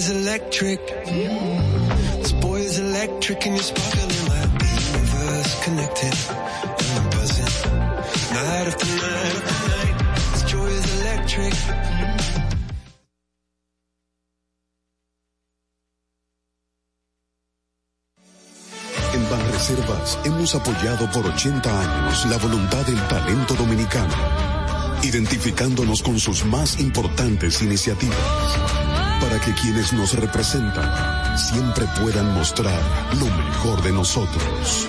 is electric. This boy is electric and you're sparkling like the universe connected. And I'm buzzing. Night after night. This joy is electric. En hemos apoyado por 80 años la voluntad del talento dominicano, identificándonos con sus más importantes iniciativas, para que quienes nos representan siempre puedan mostrar lo mejor de nosotros.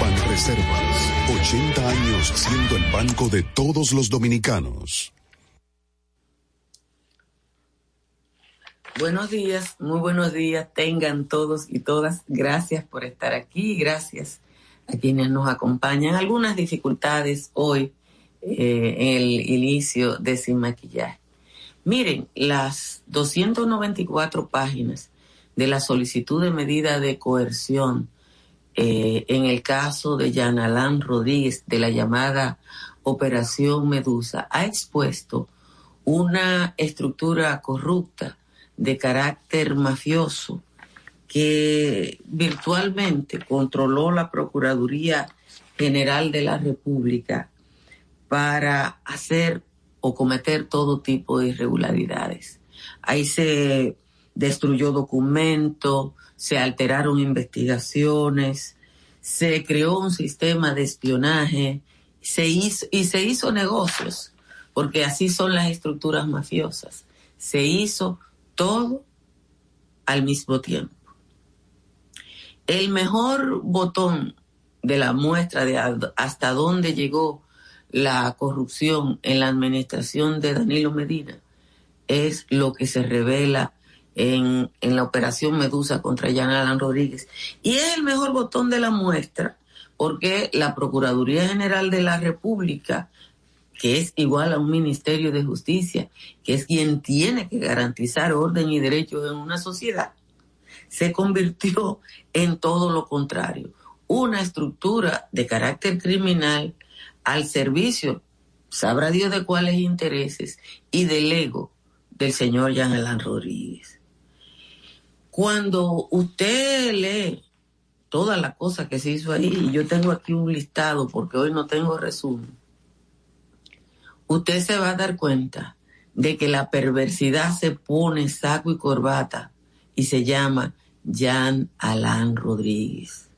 Banreservas, 80 años siendo el banco de todos los dominicanos. Buenos días, muy buenos días, tengan todos y todas. Gracias por estar aquí, gracias a quienes nos acompañan. Algunas dificultades hoy eh, en el inicio de Sin Maquillaje. Miren, las 294 páginas de la solicitud de medida de coerción eh, en el caso de Yanalán Rodríguez de la llamada Operación Medusa ha expuesto una estructura corrupta de carácter mafioso que virtualmente controló la Procuraduría General de la República para hacer o cometer todo tipo de irregularidades. Ahí se destruyó documentos, se alteraron investigaciones, se creó un sistema de espionaje se hizo, y se hizo negocios, porque así son las estructuras mafiosas. Se hizo todo al mismo tiempo. El mejor botón de la muestra de hasta dónde llegó la corrupción en la administración de Danilo Medina es lo que se revela en, en la operación Medusa contra Jan Alan Rodríguez. Y es el mejor botón de la muestra porque la Procuraduría General de la República, que es igual a un Ministerio de Justicia, que es quien tiene que garantizar orden y derechos en una sociedad, se convirtió en todo lo contrario, una estructura de carácter criminal al servicio, sabrá Dios de cuáles intereses, y del ego del señor Jean Alain Rodríguez. Cuando usted lee todas las cosas que se hizo ahí, y yo tengo aquí un listado porque hoy no tengo resumen, usted se va a dar cuenta de que la perversidad se pone saco y corbata y se llama Jan Alain Rodríguez.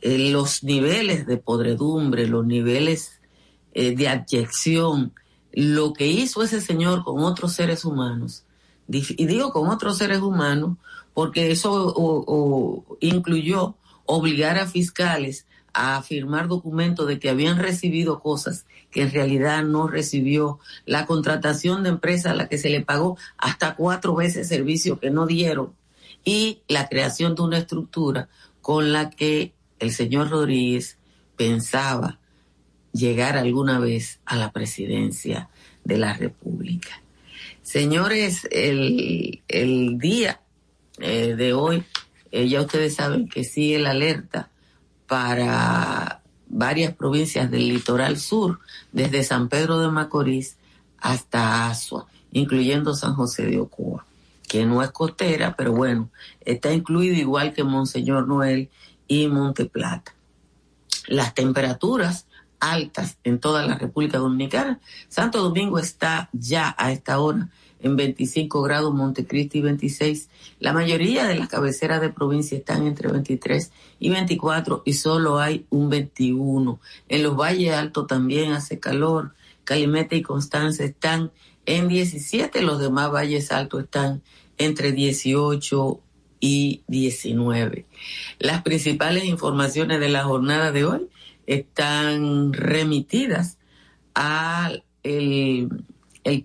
Eh, los niveles de podredumbre, los niveles eh, de abyección, lo que hizo ese señor con otros seres humanos, y digo con otros seres humanos, porque eso incluyó obligar a fiscales a firmar documentos de que habían recibido cosas que en realidad no recibió, la contratación de empresas a la que se le pagó hasta cuatro veces servicio que no dieron y la creación de una estructura con la que el señor Rodríguez pensaba llegar alguna vez a la presidencia de la República. Señores, el, el día eh, de hoy, eh, ya ustedes saben que sigue la alerta para varias provincias del litoral sur, desde San Pedro de Macorís hasta Asua, incluyendo San José de Ocoa, que no es costera, pero bueno, está incluido igual que Monseñor Noel y Monte Plata. Las temperaturas altas en toda la República Dominicana. Santo Domingo está ya a esta hora en 25 grados, Montecristi 26. La mayoría de las cabeceras de provincia están entre 23 y 24 y solo hay un 21. En los valles altos también hace calor. Calimete y Constanza están en 17, los demás valles altos están entre 18 y 19. Las principales informaciones de la jornada de hoy están remitidas al el,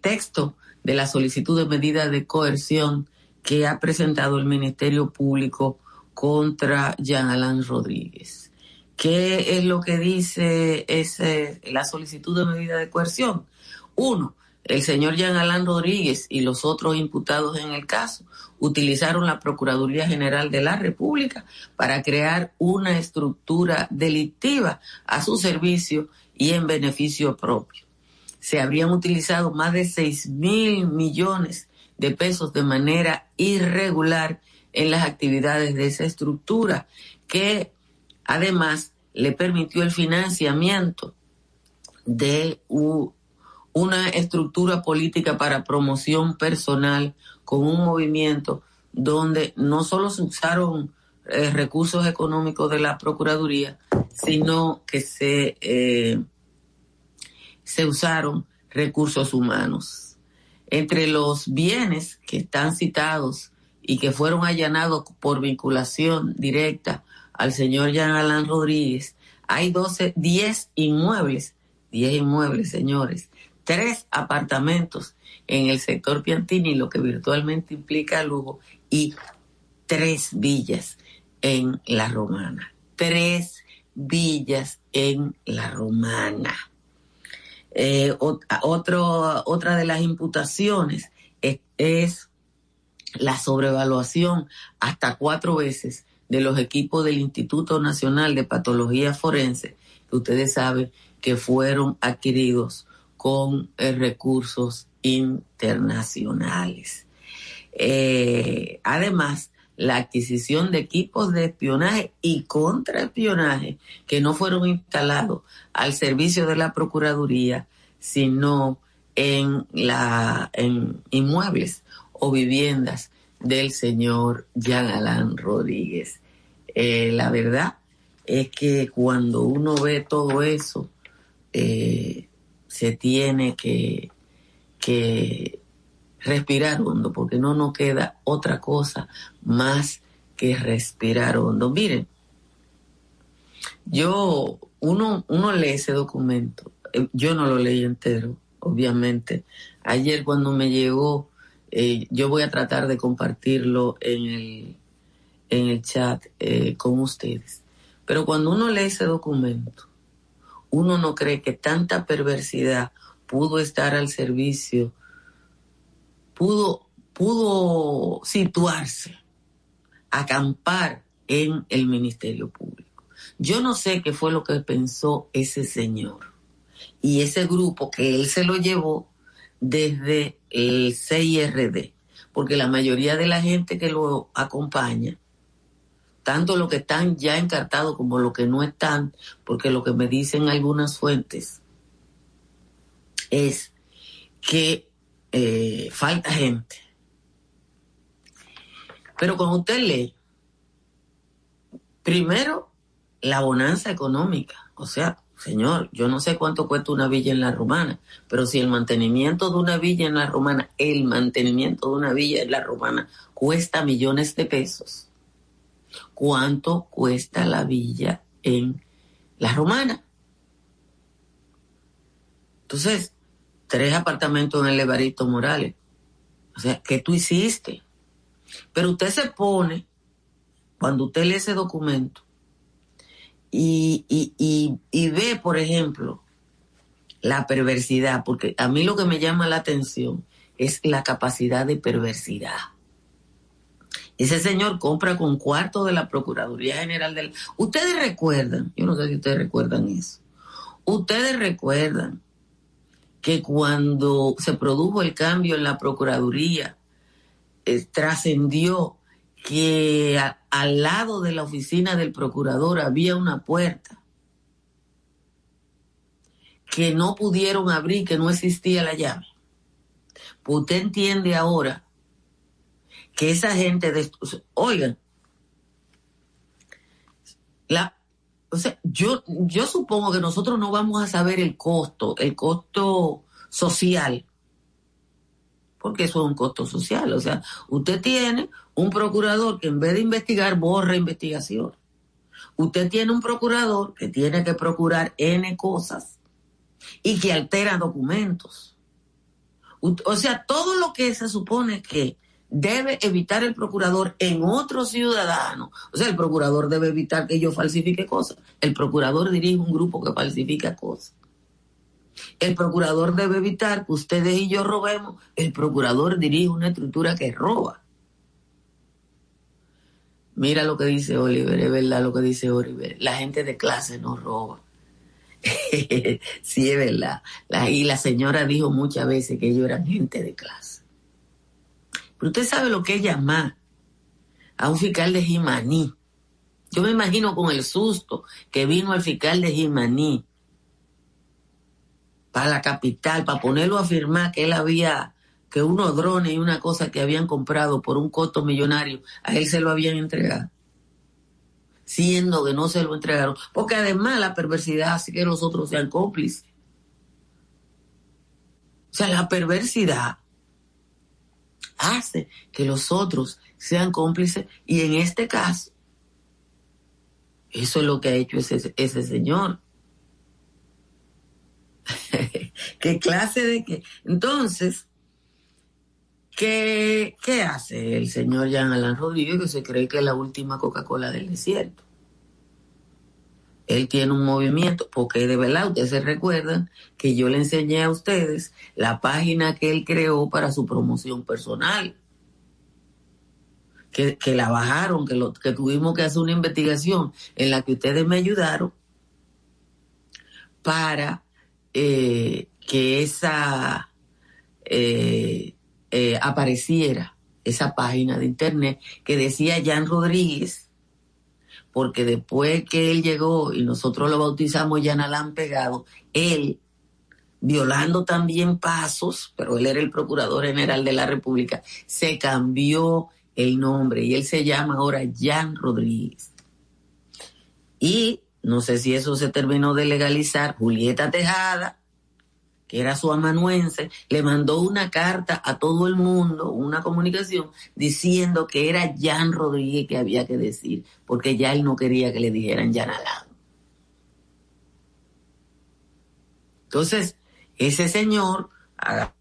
texto de la solicitud de medida de coerción que ha presentado el Ministerio Público contra Jean Alain Rodríguez. ¿Qué es lo que dice ese, la solicitud de medida de coerción? Uno, el señor Jean Alain Rodríguez y los otros imputados en el caso utilizaron la Procuraduría General de la República para crear una estructura delictiva a su servicio y en beneficio propio. Se habrían utilizado más de 6 mil millones de pesos de manera irregular en las actividades de esa estructura, que además le permitió el financiamiento de una estructura política para promoción personal con un movimiento donde no solo se usaron eh, recursos económicos de la Procuraduría, sino que se, eh, se usaron recursos humanos. Entre los bienes que están citados y que fueron allanados por vinculación directa al señor Jean Alain Rodríguez, hay 12, 10 inmuebles, 10 inmuebles, señores, tres apartamentos en el sector Piantini, lo que virtualmente implica lujo, y tres villas en la Romana. Tres villas en la Romana. Eh, otro, otra de las imputaciones es la sobrevaluación hasta cuatro veces de los equipos del Instituto Nacional de Patología Forense, que ustedes saben que fueron adquiridos con eh, recursos internacionales. Eh, además, la adquisición de equipos de espionaje y contraespionaje que no fueron instalados al servicio de la Procuraduría, sino en, la, en inmuebles o viviendas del señor Jean Alain Rodríguez. Eh, la verdad es que cuando uno ve todo eso, eh, se tiene que, que respirar hondo, porque no nos queda otra cosa más que respirar hondo. Miren, yo, uno, uno lee ese documento, eh, yo no lo leí entero, obviamente. Ayer cuando me llegó eh, yo voy a tratar de compartirlo en el, en el chat eh, con ustedes. Pero cuando uno lee ese documento, uno no cree que tanta perversidad pudo estar al servicio, pudo, pudo situarse, acampar en el Ministerio Público. Yo no sé qué fue lo que pensó ese señor y ese grupo que él se lo llevó desde el CIRD, porque la mayoría de la gente que lo acompaña, tanto los que están ya encartados como los que no están, porque lo que me dicen algunas fuentes es que eh, falta gente. Pero cuando usted lee, primero, la bonanza económica, o sea, Señor, yo no sé cuánto cuesta una villa en la romana, pero si el mantenimiento de una villa en la romana, el mantenimiento de una villa en la romana cuesta millones de pesos, ¿cuánto cuesta la villa en la romana? Entonces, tres apartamentos en el Evarito Morales. O sea, ¿qué tú hiciste? Pero usted se pone, cuando usted lee ese documento, y, y, y, ve, por ejemplo, la perversidad, porque a mí lo que me llama la atención es la capacidad de perversidad. Ese señor compra con cuarto de la Procuraduría General del... Ustedes recuerdan, yo no sé si ustedes recuerdan eso, ustedes recuerdan que cuando se produjo el cambio en la Procuraduría, eh, trascendió que al lado de la oficina del procurador había una puerta que no pudieron abrir, que no existía la llave. Pues usted entiende ahora que esa gente, de, oigan, la, o sea, yo, yo supongo que nosotros no vamos a saber el costo, el costo social porque eso es un costo social. O sea, usted tiene un procurador que en vez de investigar borra investigación. Usted tiene un procurador que tiene que procurar N cosas y que altera documentos. O sea, todo lo que se supone que debe evitar el procurador en otro ciudadano. O sea, el procurador debe evitar que yo falsifique cosas. El procurador dirige un grupo que falsifica cosas. El procurador debe evitar que ustedes y yo robemos. El procurador dirige una estructura que roba. Mira lo que dice Oliver, es verdad lo que dice Oliver. La gente de clase no roba. sí, es verdad. y la señora dijo muchas veces que ellos eran gente de clase. Pero usted sabe lo que es llamar a un fiscal de Jimaní. Yo me imagino con el susto que vino el fiscal de Jimaní para la capital, para ponerlo a afirmar que él había, que unos drones y una cosa que habían comprado por un costo millonario, a él se lo habían entregado. Siendo que no se lo entregaron. Porque además la perversidad hace que los otros sean cómplices. O sea, la perversidad hace que los otros sean cómplices y en este caso, eso es lo que ha hecho ese, ese señor. ¿Qué clase de qué? Entonces, ¿qué, ¿qué hace el señor Jean Alain Rodríguez que se cree que es la última Coca-Cola del desierto? Él tiene un movimiento, porque de verdad ustedes se recuerdan que yo le enseñé a ustedes la página que él creó para su promoción personal. Que, que la bajaron, que, lo, que tuvimos que hacer una investigación en la que ustedes me ayudaron para eh, que esa eh, eh, apareciera, esa página de internet que decía Jan Rodríguez, porque después que él llegó y nosotros lo bautizamos Jan Alán Pegado, él, violando también pasos, pero él era el Procurador General de la República, se cambió el nombre y él se llama ahora Jan Rodríguez. Y no sé si eso se terminó de legalizar, Julieta Tejada, que era su amanuense, le mandó una carta a todo el mundo, una comunicación, diciendo que era Jan Rodríguez que había que decir, porque ya él no quería que le dijeran Jan Alán. Entonces, ese señor a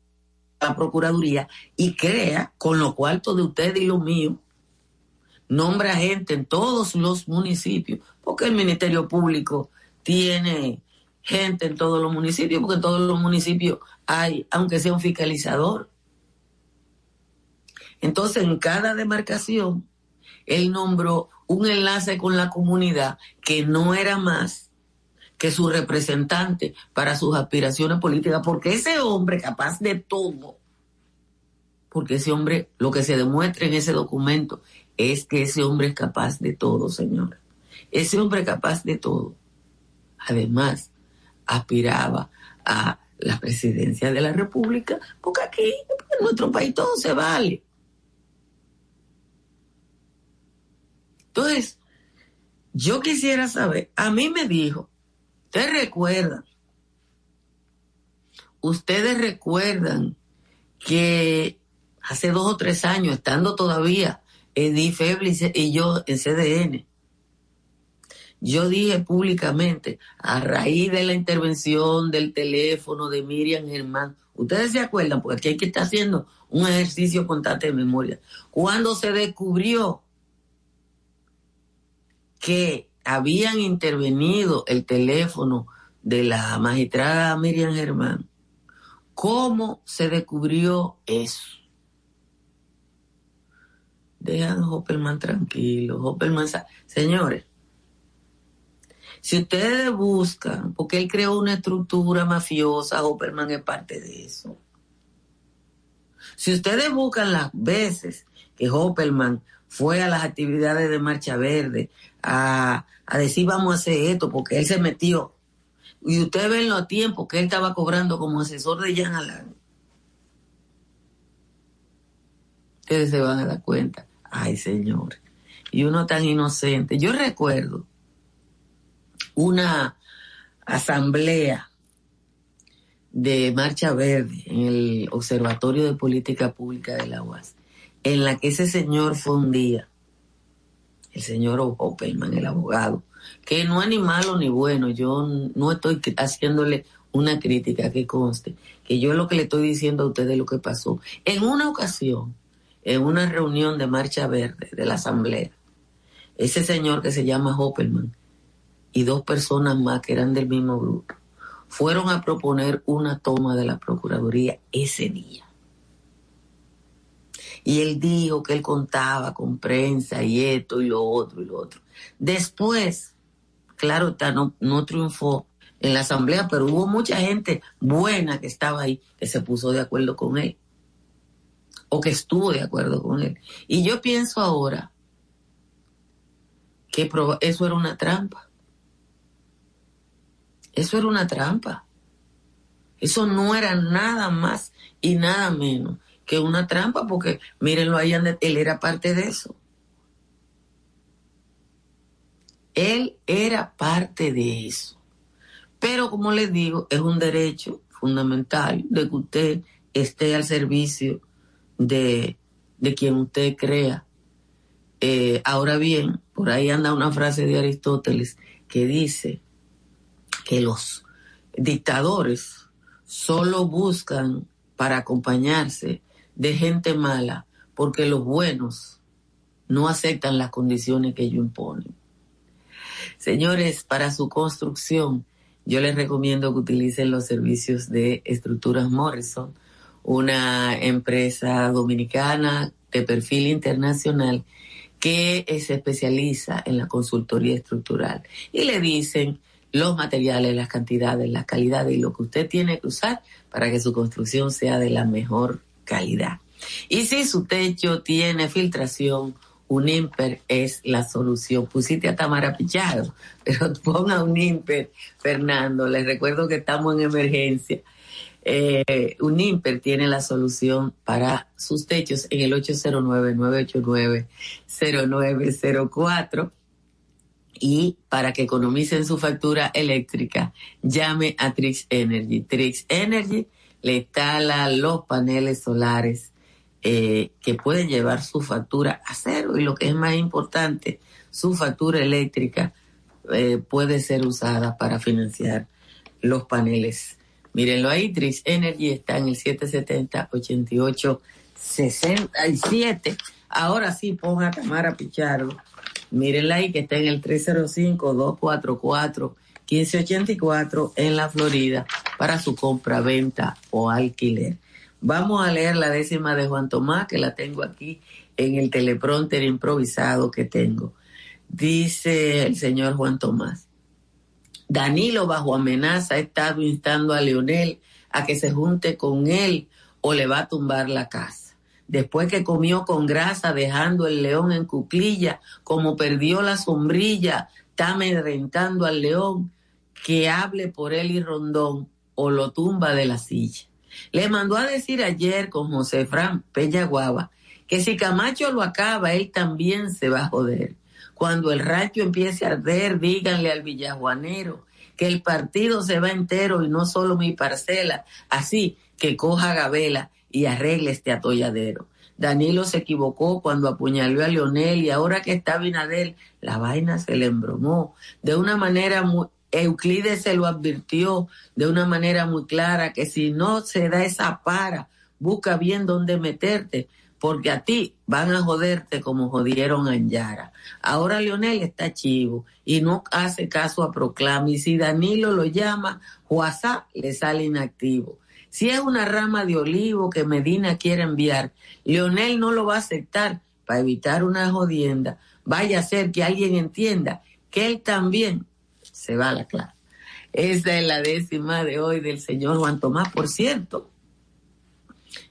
la Procuraduría y crea, con lo cuarto de usted y lo mío, nombra gente en todos los municipios, porque el Ministerio Público tiene gente en todos los municipios, porque en todos los municipios hay, aunque sea un fiscalizador. Entonces, en cada demarcación, él nombró un enlace con la comunidad que no era más que su representante para sus aspiraciones políticas, porque ese hombre capaz de todo, porque ese hombre, lo que se demuestra en ese documento es que ese hombre es capaz de todo, señora. Ese hombre capaz de todo. Además, aspiraba a la presidencia de la República, porque aquí, en nuestro país, todo se vale. Entonces, yo quisiera saber, a mí me dijo, ustedes recuerdan, ustedes recuerdan que hace dos o tres años, estando todavía Edith Feblis y yo en CDN, yo dije públicamente, a raíz de la intervención del teléfono de Miriam Germán, ustedes se acuerdan, porque aquí hay que estar haciendo un ejercicio constante de memoria, cuando se descubrió que habían intervenido el teléfono de la magistrada Miriam Germán, ¿cómo se descubrió eso? Dejan a Hopperman tranquilo, Hopperman, señores, si ustedes buscan, porque él creó una estructura mafiosa, Hopperman es parte de eso. Si ustedes buscan las veces que Hopperman fue a las actividades de Marcha Verde a, decir vamos a hacer esto, porque él se metió. Y ustedes ven los tiempos que él estaba cobrando como asesor de Jan Alain. Ustedes se van a dar cuenta. Ay, señor. Y uno tan inocente. Yo recuerdo una asamblea de Marcha Verde en el Observatorio de Política Pública de la UAS, en la que ese señor fue un día, el señor Opelman, el abogado, que no es ni malo ni bueno, yo no estoy haciéndole una crítica que conste, que yo lo que le estoy diciendo a ustedes es lo que pasó. En una ocasión, en una reunión de Marcha Verde de la Asamblea, ese señor que se llama Hopperman y dos personas más que eran del mismo grupo, fueron a proponer una toma de la Procuraduría ese día. Y él dijo que él contaba con prensa y esto y lo otro y lo otro. Después, claro, no, no triunfó en la asamblea, pero hubo mucha gente buena que estaba ahí que se puso de acuerdo con él o que estuvo de acuerdo con él. Y yo pienso ahora que eso era una trampa. Eso era una trampa. Eso no era nada más y nada menos que una trampa, porque mírenlo ahí, él era parte de eso. Él era parte de eso. Pero como les digo, es un derecho fundamental de que usted esté al servicio de, de quien usted crea. Eh, ahora bien, por ahí anda una frase de Aristóteles que dice que los dictadores solo buscan para acompañarse de gente mala porque los buenos no aceptan las condiciones que ellos imponen. Señores, para su construcción, yo les recomiendo que utilicen los servicios de Estructuras Morrison, una empresa dominicana de perfil internacional que se especializa en la consultoría estructural. Y le dicen los materiales, las cantidades, las calidades y lo que usted tiene que usar para que su construcción sea de la mejor calidad. Y si su techo tiene filtración, un IMPER es la solución. Pusiste a Tamara Pichado, pero ponga un IMPER, Fernando. Les recuerdo que estamos en emergencia. Eh, un IMPER tiene la solución para sus techos en el 809-989-0904. Y para que economicen su factura eléctrica, llame a Trix Energy. Trix Energy le instala los paneles solares eh, que pueden llevar su factura a cero y lo que es más importante, su factura eléctrica eh, puede ser usada para financiar los paneles. Mírenlo ahí, Trix Energy está en el 770-8867. Ahora sí, ponga Tamara Pichardo. Mírenla ahí que está en el 305-244-1584 en la Florida para su compra, venta o alquiler. Vamos a leer la décima de Juan Tomás, que la tengo aquí en el teleprompter improvisado que tengo. Dice el señor Juan Tomás. Danilo bajo amenaza ha estado instando a Leonel a que se junte con él o le va a tumbar la casa. Después que comió con grasa dejando el león en cuclilla, como perdió la sombrilla, está amedrentando al león, que hable por él y Rondón o lo tumba de la silla. Le mandó a decir ayer con José Fran Guava que si Camacho lo acaba, él también se va a joder. Cuando el rancho empiece a arder, díganle al villajuanero que el partido se va entero y no solo mi parcela, así que coja Gabela y arregle este atolladero. Danilo se equivocó cuando apuñaló a Leonel y ahora que está Binadel, la vaina se le embromó de una manera muy, Euclides se lo advirtió de una manera muy clara que si no se da esa para, busca bien dónde meterte, porque a ti van a joderte como jodieron a Anyara. Ahora Leonel está chivo y no hace caso a Proclama y si Danilo lo llama, Juazá le sale inactivo. Si es una rama de olivo que Medina quiere enviar, Leonel no lo va a aceptar para evitar una jodienda. Vaya a ser que alguien entienda que él también se va a la clase. Esa es la décima de hoy del señor Juan Tomás. Por cierto,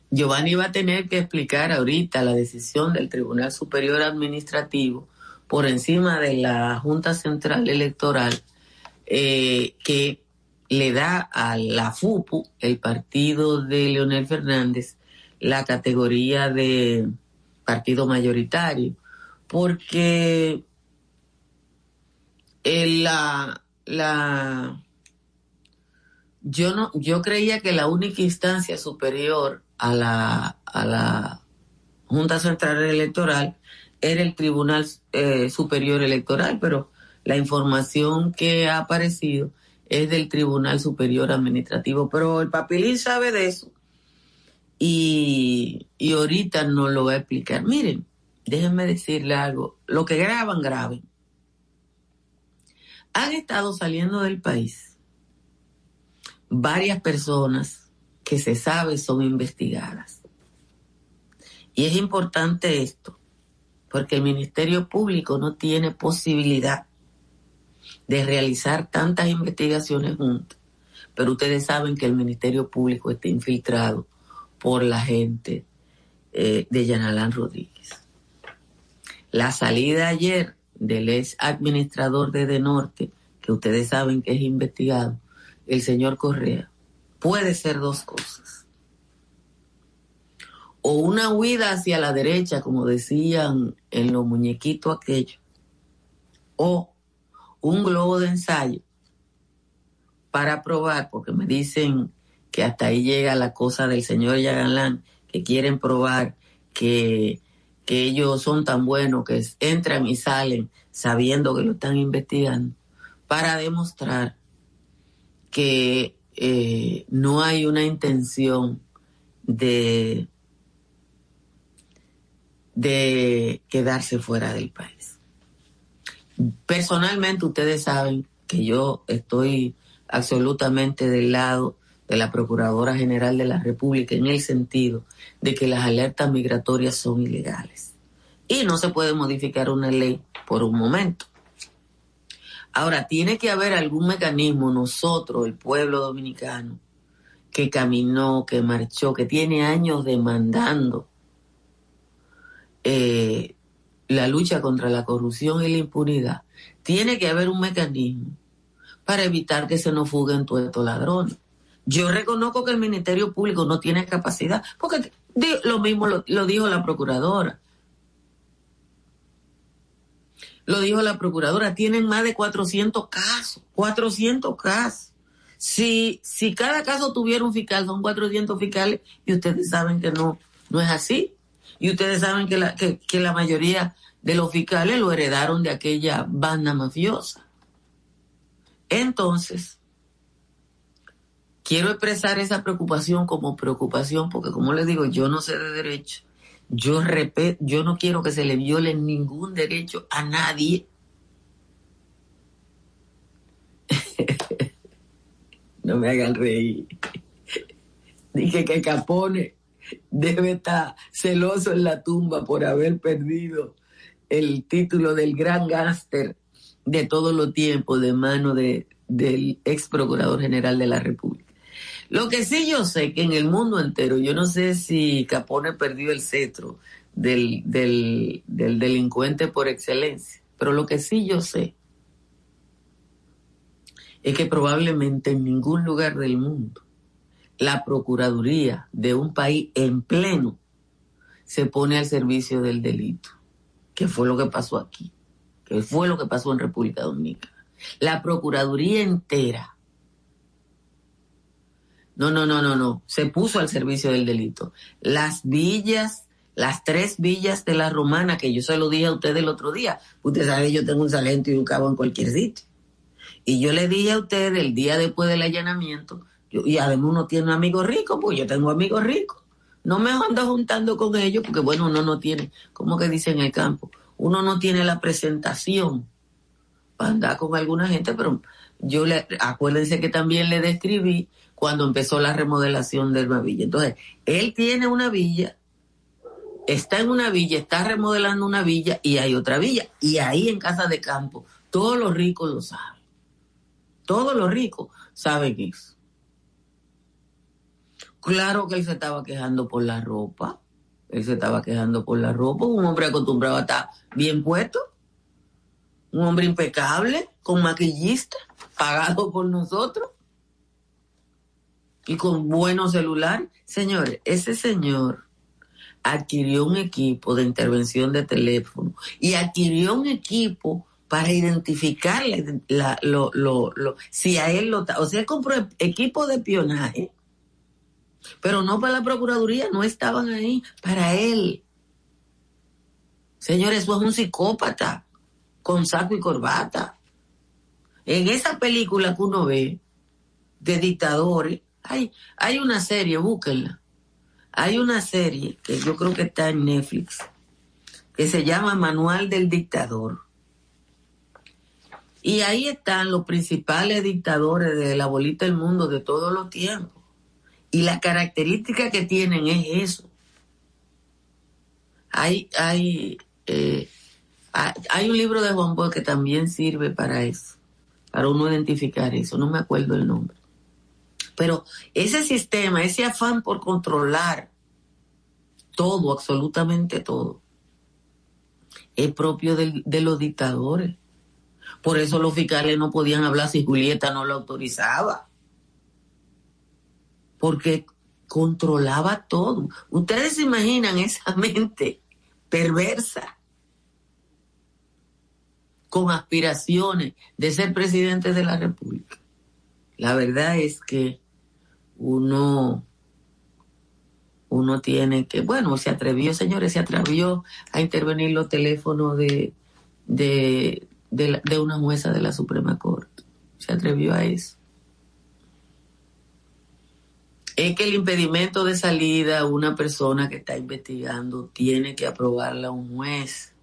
Giovanni va a tener que explicar ahorita la decisión del Tribunal Superior Administrativo por encima de la Junta Central Electoral eh, que le da a la FUPU, el partido de Leonel Fernández, la categoría de partido mayoritario, porque la, la, yo no, yo creía que la única instancia superior a la, a la Junta Central Electoral era el Tribunal eh, Superior Electoral, pero la información que ha aparecido es del Tribunal Superior Administrativo, pero el papelín sabe de eso y, y ahorita no lo va a explicar. Miren, déjenme decirle algo, lo que graban, graben han estado saliendo del país varias personas que se sabe son investigadas. Y es importante esto, porque el Ministerio Público no tiene posibilidad de realizar tantas investigaciones juntas. Pero ustedes saben que el Ministerio Público está infiltrado por la gente eh, de Yanalán Rodríguez. La salida ayer del ex administrador de De Norte, que ustedes saben que es investigado, el señor Correa, puede ser dos cosas. O una huida hacia la derecha, como decían en los muñequitos aquellos, o un globo de ensayo para probar, porque me dicen que hasta ahí llega la cosa del señor Yagalán, que quieren probar que, que ellos son tan buenos que entran y salen sabiendo que lo están investigando, para demostrar que eh, no hay una intención de, de quedarse fuera del país. Personalmente ustedes saben que yo estoy absolutamente del lado de la Procuradora General de la República en el sentido de que las alertas migratorias son ilegales y no se puede modificar una ley por un momento. Ahora, tiene que haber algún mecanismo, nosotros, el pueblo dominicano, que caminó, que marchó, que tiene años demandando eh, la lucha contra la corrupción y la impunidad, tiene que haber un mecanismo para evitar que se nos fuguen todos estos ladrones. Yo reconozco que el Ministerio Público no tiene capacidad, porque lo mismo lo, dijo la Procuradora. Lo dijo la Procuradora, tienen más de 400 casos, 400 casos. Si, si cada caso tuviera un fiscal, son 400 fiscales, y ustedes saben que no, no es así. Y ustedes saben que la, que, que la mayoría de los fiscales lo heredaron de aquella banda mafiosa. Entonces, quiero expresar esa preocupación como preocupación, porque como les digo, yo no sé de derecho. Yo, yo no quiero que se le viole ningún derecho a nadie. no me hagan reír. Dije que Capone debe estar celoso en la tumba por haber perdido el título del gran gángster de todos los tiempos de mano de, del ex procurador general de la República. Lo que sí yo sé que en el mundo entero, yo no sé si Capone perdió el cetro del, del, del delincuente por excelencia, pero lo que sí yo sé es que probablemente en ningún lugar del mundo la Procuraduría de un país en pleno se pone al servicio del delito, que fue lo que pasó aquí, que fue lo que pasó en República Dominicana. La Procuraduría entera. No, no, no, no, no. Se puso al servicio del delito. Las villas, las tres villas de la romana, que yo se lo dije a usted el otro día. Usted sabe, yo tengo un salento y un cabo en cualquier sitio. Y yo le dije a usted el día después del allanamiento, y además uno tiene amigos ricos, pues yo tengo amigos ricos. No me ando juntando con ellos porque, bueno, uno no tiene, como que dice en el campo, uno no tiene la presentación para andar con alguna gente, pero yo le, acuérdense que también le describí cuando empezó la remodelación de una villa. Entonces, él tiene una villa, está en una villa, está remodelando una villa y hay otra villa. Y ahí en Casa de Campo, todos los ricos lo saben. Todos los ricos saben eso. Claro que él se estaba quejando por la ropa. Él se estaba quejando por la ropa. Un hombre acostumbrado a estar bien puesto. Un hombre impecable, con maquillista, pagado por nosotros. Y con buenos celular. Señores, ese señor adquirió un equipo de intervención de teléfono y adquirió un equipo para identificar la, lo, lo, lo, si a él lo... O sea, compró equipo de espionaje pero no para la Procuraduría, no estaban ahí, para él. Señores, eso es un psicópata con saco y corbata. En esa película que uno ve de dictadores, hay, hay una serie, búsquenla. Hay una serie que yo creo que está en Netflix, que se llama Manual del Dictador. Y ahí están los principales dictadores de la bolita del mundo de todos los tiempos. Y la característica que tienen es eso. Hay, hay, eh, hay un libro de Juan Bosch que también sirve para eso, para uno identificar eso, no me acuerdo el nombre. Pero ese sistema, ese afán por controlar todo, absolutamente todo, es propio de, los dictadores. Por eso los fiscales no podían hablar si Julieta no lo autorizaba. Porque controlaba todo. Ustedes se imaginan esa mente perversa con aspiraciones de ser presidente de la República. La verdad es que uno uno tiene que, bueno, se atrevió, señores, se atrevió a intervenir los teléfonos de, de, de, una jueza de la Suprema Corte. Se atrevió a eso. Es que el impedimento de salida una persona que está investigando tiene que aprobarla un juez,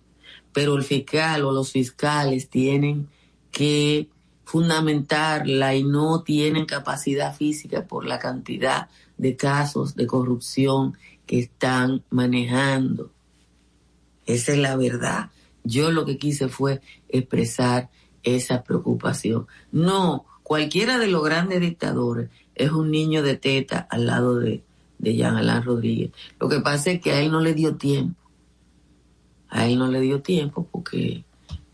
pero el fiscal o los fiscales tienen que fundamentarla y no tienen capacidad física por la cantidad de casos de corrupción que están manejando. Esa es la verdad. Yo lo que quise fue expresar esa preocupación. No, cualquiera de los grandes dictadores es un niño de teta al lado de, de Jean Alain Rodríguez. Lo que pasa es que a él no le dio tiempo. A él no le dio tiempo porque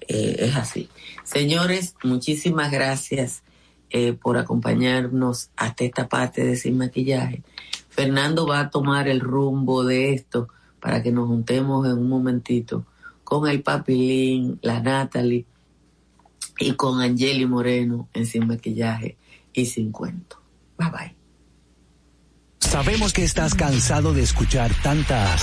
eh, es así. Señores, muchísimas gracias eh, por acompañarnos hasta esta parte de Sin Maquillaje. Fernando va a tomar el rumbo de esto para que nos juntemos en un momentito con el Papilín, la Natalie y con Angeli Moreno en Sin Maquillaje y Sin Cuento. Bye bye. Sabemos que estás cansado de escuchar tantas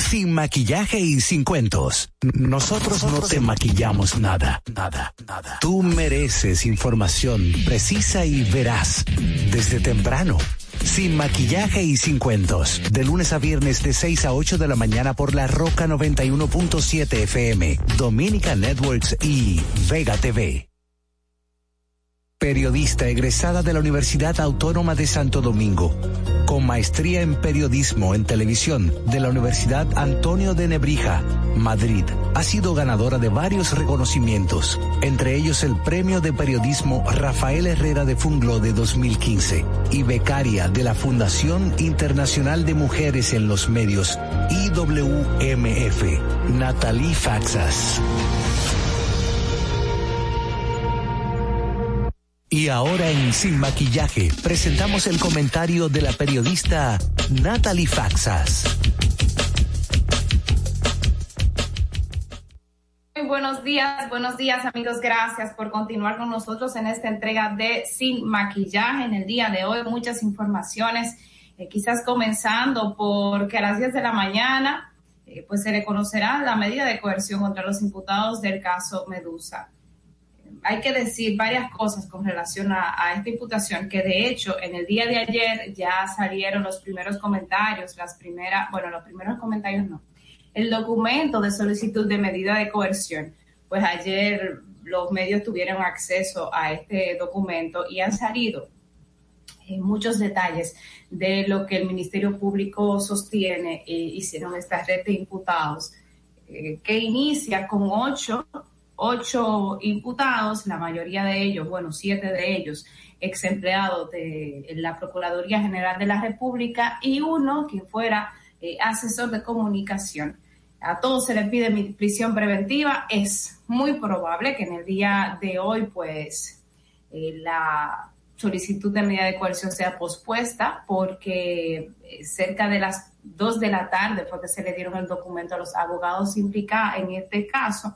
sin maquillaje y sin cuentos. Nosotros no te maquillamos nada, nada, nada. Tú mereces información precisa y veraz desde temprano. Sin maquillaje y sin cuentos. De lunes a viernes de 6 a 8 de la mañana por la Roca 91.7 FM, Dominica Networks y Vega TV periodista egresada de la Universidad Autónoma de Santo Domingo, con maestría en periodismo en televisión de la Universidad Antonio de Nebrija, Madrid. Ha sido ganadora de varios reconocimientos, entre ellos el Premio de Periodismo Rafael Herrera de Funglo de 2015 y becaria de la Fundación Internacional de Mujeres en los Medios, IWMF, Natalie Faxas. Y ahora en Sin Maquillaje presentamos el comentario de la periodista Natalie Faxas. Muy buenos días, buenos días amigos, gracias por continuar con nosotros en esta entrega de Sin Maquillaje. En el día de hoy muchas informaciones, eh, quizás comenzando porque a las 10 de la mañana eh, pues se le conocerá la medida de coerción contra los imputados del caso Medusa hay que decir varias cosas con relación a, esta imputación, que de hecho en el día de ayer ya salieron los primeros comentarios, las primeras, bueno, los primeros comentarios no, el documento de solicitud de medida de coerción. Pues ayer los medios tuvieron acceso a este documento y han salido eh, muchos detalles de lo que el Ministerio Público sostiene e hicieron esta red de imputados, eh, que inicia con ocho ocho imputados, la mayoría de ellos, bueno, siete de ellos, ex empleados de la Procuraduría General de la República y uno quien fuera eh, asesor de comunicación. A todos se les pide prisión preventiva. Es muy probable que en el día de hoy, pues, eh, la solicitud de medida de coerción sea pospuesta porque eh, cerca de las dos de la tarde fue que se le dieron el documento a los abogados implicados en este caso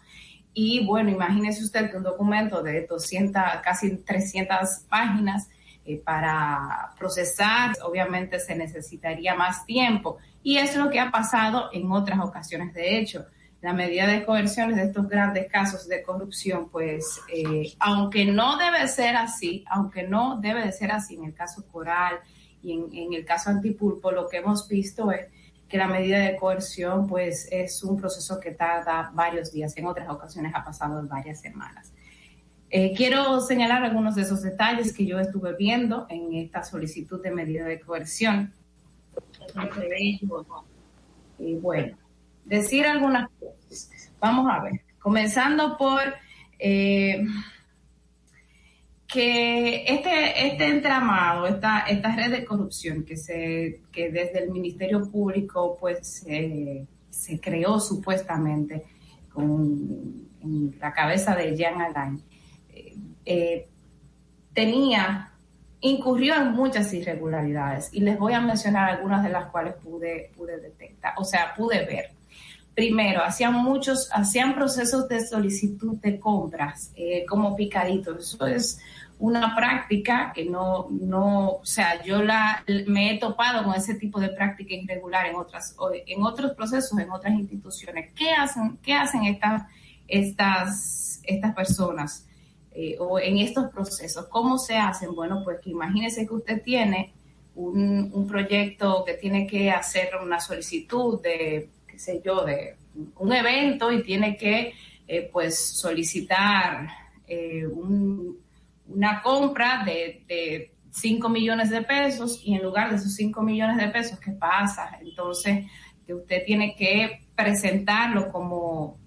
y bueno, imagínese usted que un documento de 200, casi 300 páginas eh, para procesar, obviamente se necesitaría más tiempo. Y es lo que ha pasado en otras ocasiones. De hecho, la medida de coerción de estos grandes casos de corrupción, pues, eh, aunque no debe ser así, aunque no debe de ser así en el caso Coral y en, el caso Antipulpo, lo que hemos visto es que la medida de coerción, pues, es un proceso que tarda varios días. En otras ocasiones ha pasado varias semanas. Eh, quiero señalar algunos de esos detalles que yo estuve viendo en esta solicitud de medida de coerción. Y bueno, decir algunas cosas. Vamos a ver, comenzando por eh, que este, este entramado, esta, esta red de corrupción que, se, que desde el Ministerio Público pues se creó supuestamente con la cabeza de Jean Alain, eh, eh, tenía, incurrió en muchas irregularidades. Y les voy a mencionar algunas de las cuales pude, pude detectar, o sea, pude ver primero, hacían muchos, hacían procesos de solicitud de compras eh, como picaditos. Eso es una práctica que no, no, o sea, yo la, me he topado con ese tipo de práctica irregular en otras, en otros procesos, en otras instituciones. ¿Qué hacen, qué hacen estas, estas, estas personas eh, o en estos procesos? ¿Cómo se hacen? Bueno, pues que imagínese que usted tiene un, un proyecto que tiene que hacer una solicitud de qué sé yo, de un evento y tiene que eh, pues solicitar eh, una compra de, de 5 millones de pesos y en lugar de esos 5 millones de pesos, ¿qué pasa? Entonces, que usted tiene que presentarlo como,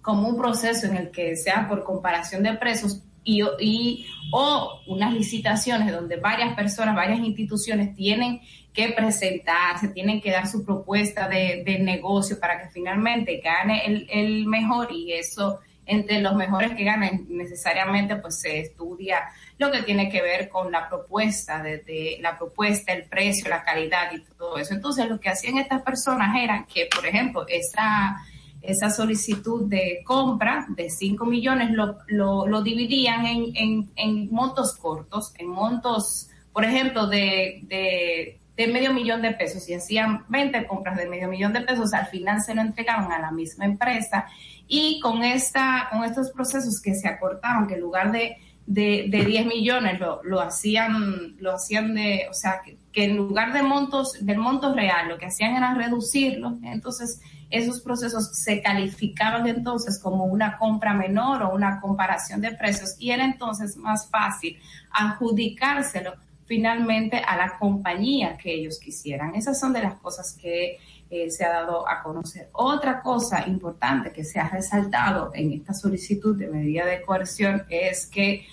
como un proceso en el que sea por comparación de precios y, y, o unas licitaciones donde varias personas, varias instituciones tienen que presentarse, tienen que dar su propuesta de, negocio para que finalmente gane el, mejor y eso entre los mejores que ganen necesariamente pues se estudia lo que tiene que ver con la propuesta, de, la propuesta, el precio, la calidad y todo eso. Entonces lo que hacían estas personas era que, por ejemplo, esa, esa solicitud de compra de 5 millones lo, lo, dividían en, en, montos cortos, en montos, por ejemplo, de de medio millón de pesos y hacían 20 compras de medio millón de pesos, al final se lo entregaban a la misma empresa y con, esta, con estos procesos que se acortaban, que en lugar de, de, 10 millones lo, lo, hacían, lo hacían de, o sea, que, que, en lugar de montos, del monto real, lo que hacían era reducirlo, entonces esos procesos se calificaban entonces como una compra menor o una comparación de precios y era entonces más fácil adjudicárselo finalmente a la compañía que ellos quisieran. Esas son de las cosas que eh, se ha dado a conocer. Otra cosa importante que se ha resaltado en esta solicitud de medida de coerción es que,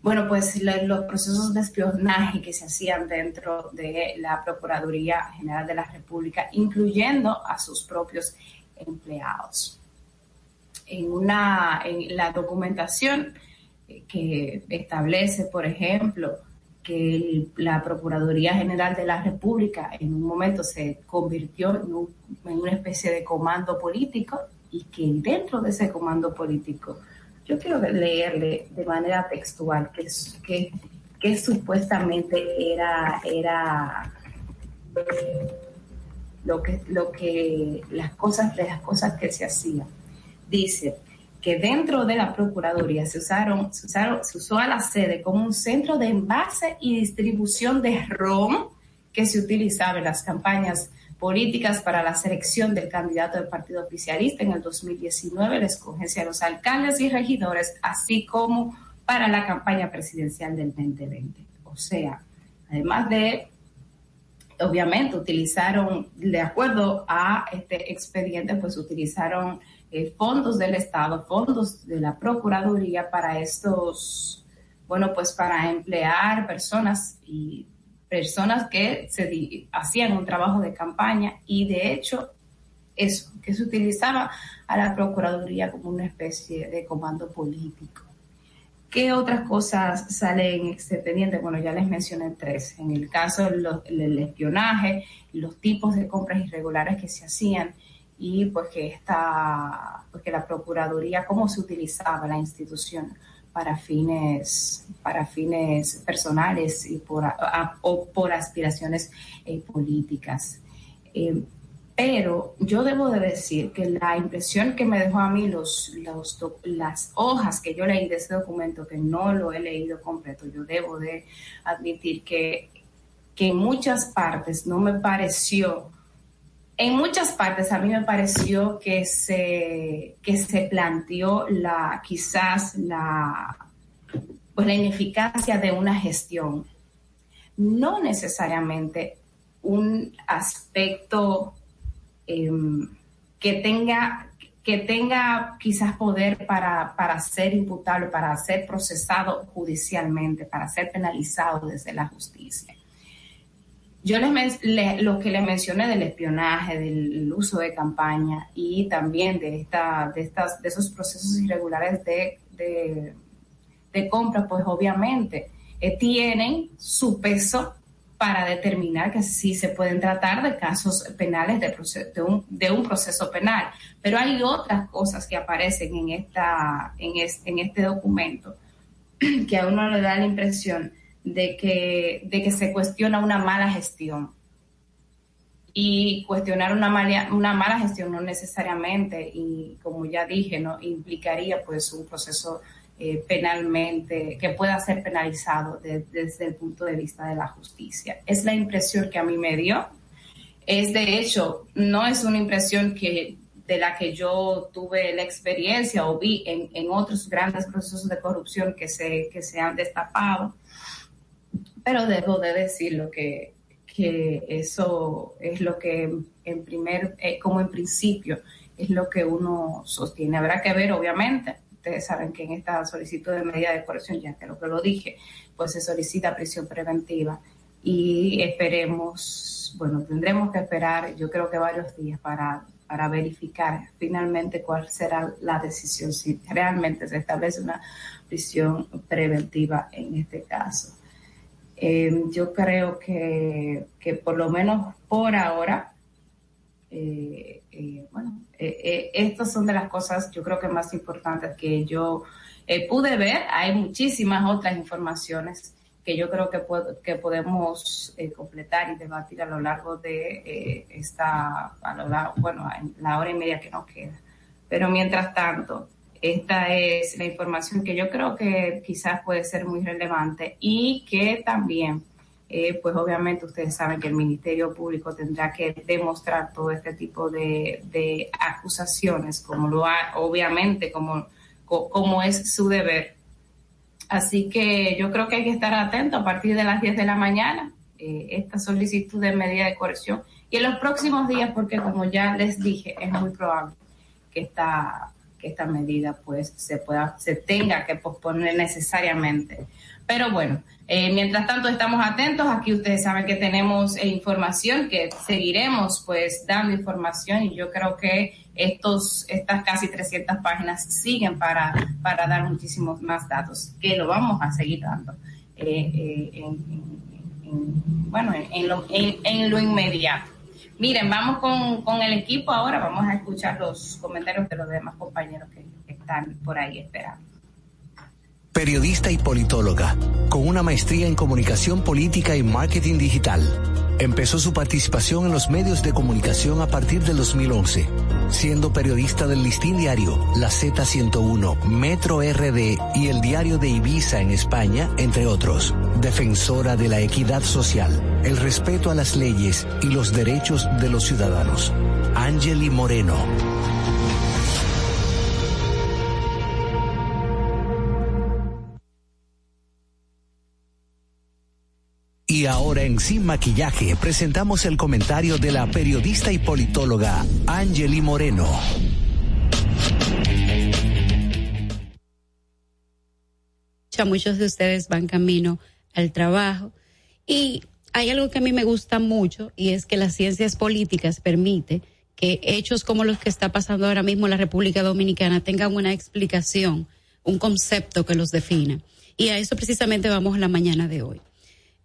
bueno, pues los procesos de espionaje que se hacían dentro de la Procuraduría General de la República, incluyendo a sus propios empleados. En, una, en la documentación eh, que establece, por ejemplo, que la Procuraduría General de la República en un momento se convirtió en, una especie de comando político y que dentro de ese comando político, yo quiero leerle de manera textual que, que, que supuestamente era, era lo que, lo que las cosas, las cosas que se hacían. Dice, que dentro de la Procuraduría se, usaron, se, usaron, se usó a la sede como un centro de envase y distribución de ron que se utilizaba en las campañas políticas para la selección del candidato del partido oficialista en el 2019, la escogencia de los alcaldes y regidores, así como para la campaña presidencial del 2020. O sea, además de, obviamente, utilizaron, de acuerdo a este expediente, pues utilizaron eh, fondos del Estado, fondos de la Procuraduría para estos, bueno, pues para emplear personas y personas que se hacían un trabajo de campaña y de hecho eso, que se utilizaba a la Procuraduría como una especie de comando político. ¿Qué otras cosas salen en este? Bueno, ya les mencioné tres. En el caso del espionaje, los tipos de compras irregulares que se hacían y pues que esta, pues que la Procuraduría, cómo se utilizaba la institución para fines, para fines personales y por, o por aspiraciones eh, políticas. Eh, pero yo debo de decir que la impresión que me dejó a mí los, los, las hojas que yo leí de ese documento, que no lo he leído completo, yo debo de admitir que, que en muchas partes no me pareció en muchas partes a mí me pareció que se, que se planteó la, quizás la, pues la ineficacia de una gestión. No necesariamente un aspecto em, que tenga que tenga quizás poder para, para ser imputable, para ser procesado judicialmente, para ser penalizado desde la justicia. Yo les lo que les mencioné del espionaje, del uso de campaña y también de, esta, de, estas, de esos procesos irregulares de, de, compra, pues obviamente eh, tienen su peso para determinar que sí se pueden tratar de casos penales de, de, un, de un proceso penal. Pero hay otras cosas que aparecen en, esta, en, en este documento que a uno le da la impresión de que, de que se cuestiona una mala gestión. Y cuestionar una mala, una mala gestión no necesariamente, y como ya dije, no implicaría pues un proceso eh, penalmente, que pueda ser penalizado desde el punto de vista de la justicia. Es la impresión que a mí me dio. Es de hecho, no es una impresión que de la que yo tuve la experiencia o vi en, en otros grandes procesos de corrupción que se, que se han destapado pero debo de decirlo que, que eso es lo que en primer, eh, como en principio, es lo que uno sostiene. Habrá que ver, obviamente, ustedes saben que en esta solicitud de medida de corrección, ya creo que lo dije, pues se solicita prisión preventiva y esperemos, bueno, tendremos que esperar, yo creo que varios días para, para verificar finalmente cuál será la decisión, si realmente se establece una prisión preventiva en este caso. Eh, yo creo que, que, por lo menos por ahora, eh, eh, bueno, estas son de las cosas yo creo que más importantes que yo pude ver. Hay muchísimas otras informaciones que yo creo que, que podemos completar y debatir a lo largo de esta, a lo largo, bueno, en la hora y media que nos queda. Pero mientras tanto, esta es la información que yo creo que quizás puede ser muy relevante y que también, eh, pues obviamente ustedes saben que el Ministerio Público tendrá que demostrar todo este tipo de, acusaciones, como lo ha, obviamente, como, como es su deber. Así que yo creo que hay que estar atento a partir de las 10 de la mañana, eh, esta solicitud de medida de corrección y en los próximos días, porque como ya les dije, es muy probable que esta esta medida pues se pueda, se tenga que posponer necesariamente. Pero bueno, eh, mientras tanto estamos atentos. Aquí ustedes saben que tenemos eh, información, que seguiremos pues dando información y yo creo que estos, estas casi 300 páginas siguen para, para dar muchísimos más datos, que lo vamos a seguir dando. Eh, bueno, en lo inmediato. Miren, vamos con, el equipo ahora, vamos a escuchar los comentarios de los demás compañeros que están por ahí esperando. Periodista y politóloga, con una maestría en comunicación política y marketing digital. Empezó su participación en los medios de comunicación a partir del 2011, siendo periodista del Listín Diario, La Z101, Metro RD y el Diario de Ibiza en España, entre otros. Defensora de la equidad social el respeto a las leyes y los derechos de los ciudadanos. Angeli Moreno. Y ahora en Sin Maquillaje presentamos el comentario de la periodista y politóloga Angeli Moreno. Muchos de ustedes van camino al trabajo y hay algo que a mí me gusta mucho y es que las ciencias políticas permite que hechos como los que está pasando ahora mismo en la República Dominicana tengan una explicación, un concepto que los defina. Y a eso precisamente vamos la mañana de hoy.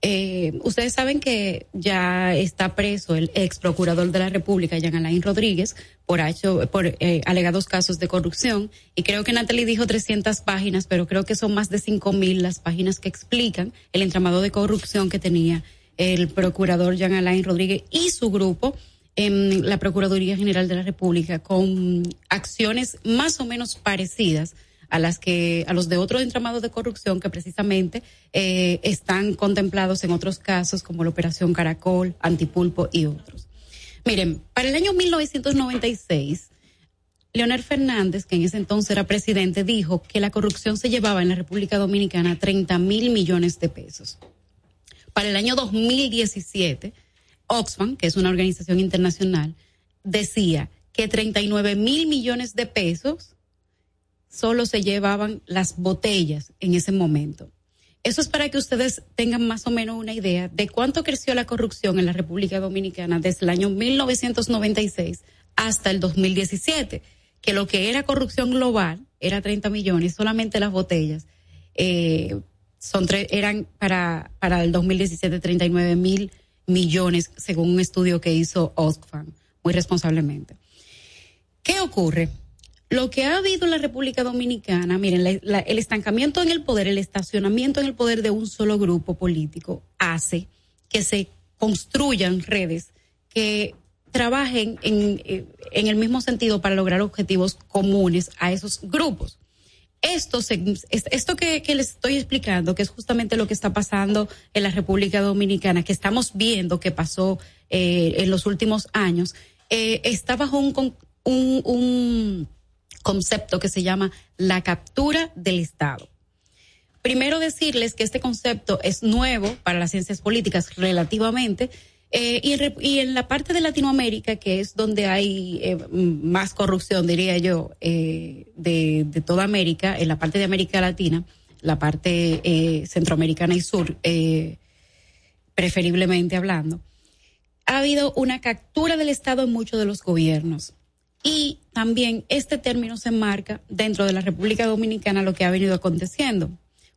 Eh, ustedes saben que ya está preso el ex procurador de la República, Jean Alain Rodríguez, por, hecho, por eh, alegados casos de corrupción. Y creo que Natalie dijo 300 páginas, pero creo que son más de 5.000 las páginas que explican el entramado de corrupción que tenía el procurador Jean Alain Rodríguez y su grupo en la Procuraduría General de la República con acciones más o menos parecidas a las que a los de otros entramados de corrupción que precisamente eh, están contemplados en otros casos como la operación Caracol, Antipulpo y otros. Miren, para el año 1996 Leonel Fernández, que en ese entonces era presidente, dijo que la corrupción se llevaba en la República Dominicana 30 mil millones de pesos. Para el año 2017, Oxfam, que es una organización internacional, decía que 39 mil millones de pesos solo se llevaban las botellas en ese momento. Eso es para que ustedes tengan más o menos una idea de cuánto creció la corrupción en la República Dominicana desde el año 1996 hasta el 2017, que lo que era corrupción global era 30 millones, solamente las botellas eh, son eran para, para el 2017 39 mil millones, según un estudio que hizo Oxfam, muy responsablemente. ¿Qué ocurre? Lo que ha habido en la República Dominicana, miren, el estancamiento en el poder, el estacionamiento en el poder de un solo grupo político hace que se construyan redes que trabajen en, eh, el mismo sentido para lograr objetivos comunes a esos grupos. Esto, esto que, que, les estoy explicando, que es justamente lo que está pasando en la República Dominicana, que estamos viendo que pasó eh, en los últimos años, eh, está bajo un, un, un concepto que se llama la captura del Estado. Primero decirles que este concepto es nuevo para las ciencias políticas relativamente, eh, y, en, la parte de Latinoamérica, que es donde hay eh, más corrupción, diría yo, eh, de, toda América, en la parte de América Latina, la parte centroamericana y sur, preferiblemente hablando, ha habido una captura del Estado en muchos de los gobiernos. Y también este término se enmarca dentro de la República Dominicana lo que ha venido aconteciendo.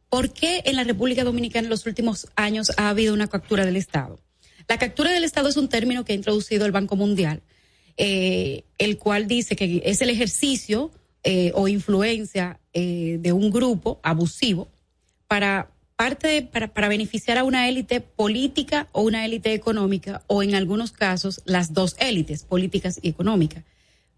¿Por qué en la República Dominicana en los últimos años ha habido una captura del Estado? La captura del Estado es un término que ha introducido el Banco Mundial, eh, el cual dice que es el ejercicio eh, o influencia eh, de un grupo abusivo para parte para, para beneficiar a una élite política o una élite económica o en algunos casos las dos élites políticas y económicas.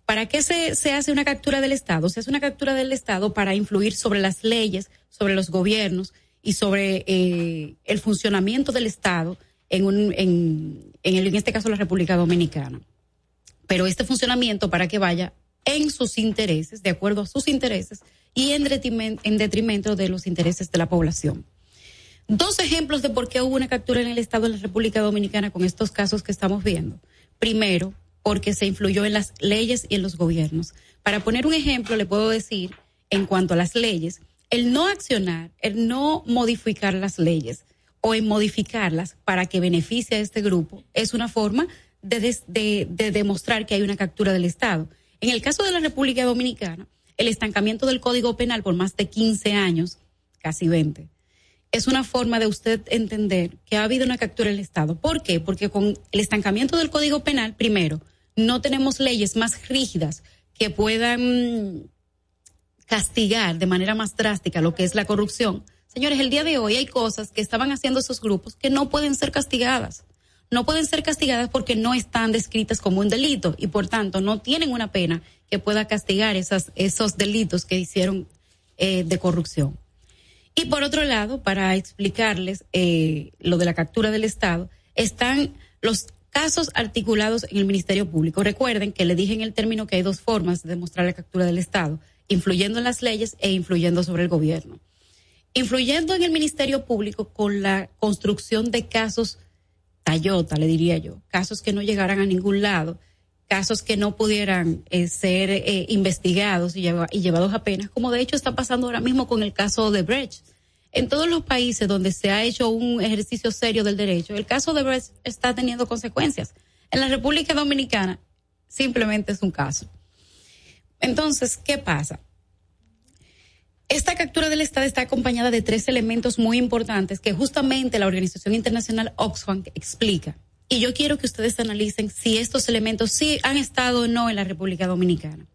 ¿Para qué se, hace una captura del Estado? Se hace una captura del Estado para influir sobre las leyes, sobre los gobiernos y sobre eh, el funcionamiento del Estado en, un, en, en, el, en este caso la República Dominicana. Pero este funcionamiento para que vaya en sus intereses, de acuerdo a sus intereses y en detrimento, en detrimento de los intereses de la población. Dos ejemplos de por qué hubo una captura en el Estado de la República Dominicana con estos casos que estamos viendo. Primero, porque se influyó en las leyes y en los gobiernos. Para poner un ejemplo, le puedo decir, en cuanto a las leyes, el no accionar, el no modificar las leyes o en modificarlas para que beneficie a este grupo es una forma de, de, de demostrar que hay una captura del Estado. En el caso de la República Dominicana, el estancamiento del Código Penal por más de 15 años, casi 20, es una forma de usted entender que ha habido una captura del Estado. ¿Por qué? Porque con el estancamiento del Código Penal, primero, no tenemos leyes más rígidas que puedan castigar de manera más drástica lo que es la corrupción. Señores, el día de hoy hay cosas que estaban haciendo esos grupos que no pueden ser castigadas. No pueden ser castigadas porque no están descritas como un delito y por tanto no tienen una pena que pueda castigar esos delitos que hicieron eh, de corrupción. Y por otro lado, para explicarles eh, lo de la captura del Estado, están los casos articulados en el Ministerio Público. Recuerden que le dije en el término que hay dos formas de demostrar la captura del Estado, influyendo en las leyes e influyendo sobre el gobierno. Influyendo en el Ministerio Público con la construcción de casos Tayota, le diría yo, casos que no llegaran a ningún lado, casos que no pudieran eh, ser eh, investigados y, llevados a pena, como de hecho está pasando ahora mismo con el caso de Brecht en todos los países donde se ha hecho un ejercicio serio del derecho, el caso de Brecht está teniendo consecuencias. En la República Dominicana simplemente es un caso. Entonces, ¿qué pasa? Esta captura del Estado está acompañada de tres elementos muy importantes que justamente la Organización Internacional Oxfam explica. Y yo quiero que ustedes analicen si estos elementos sí han estado o no en la República Dominicana.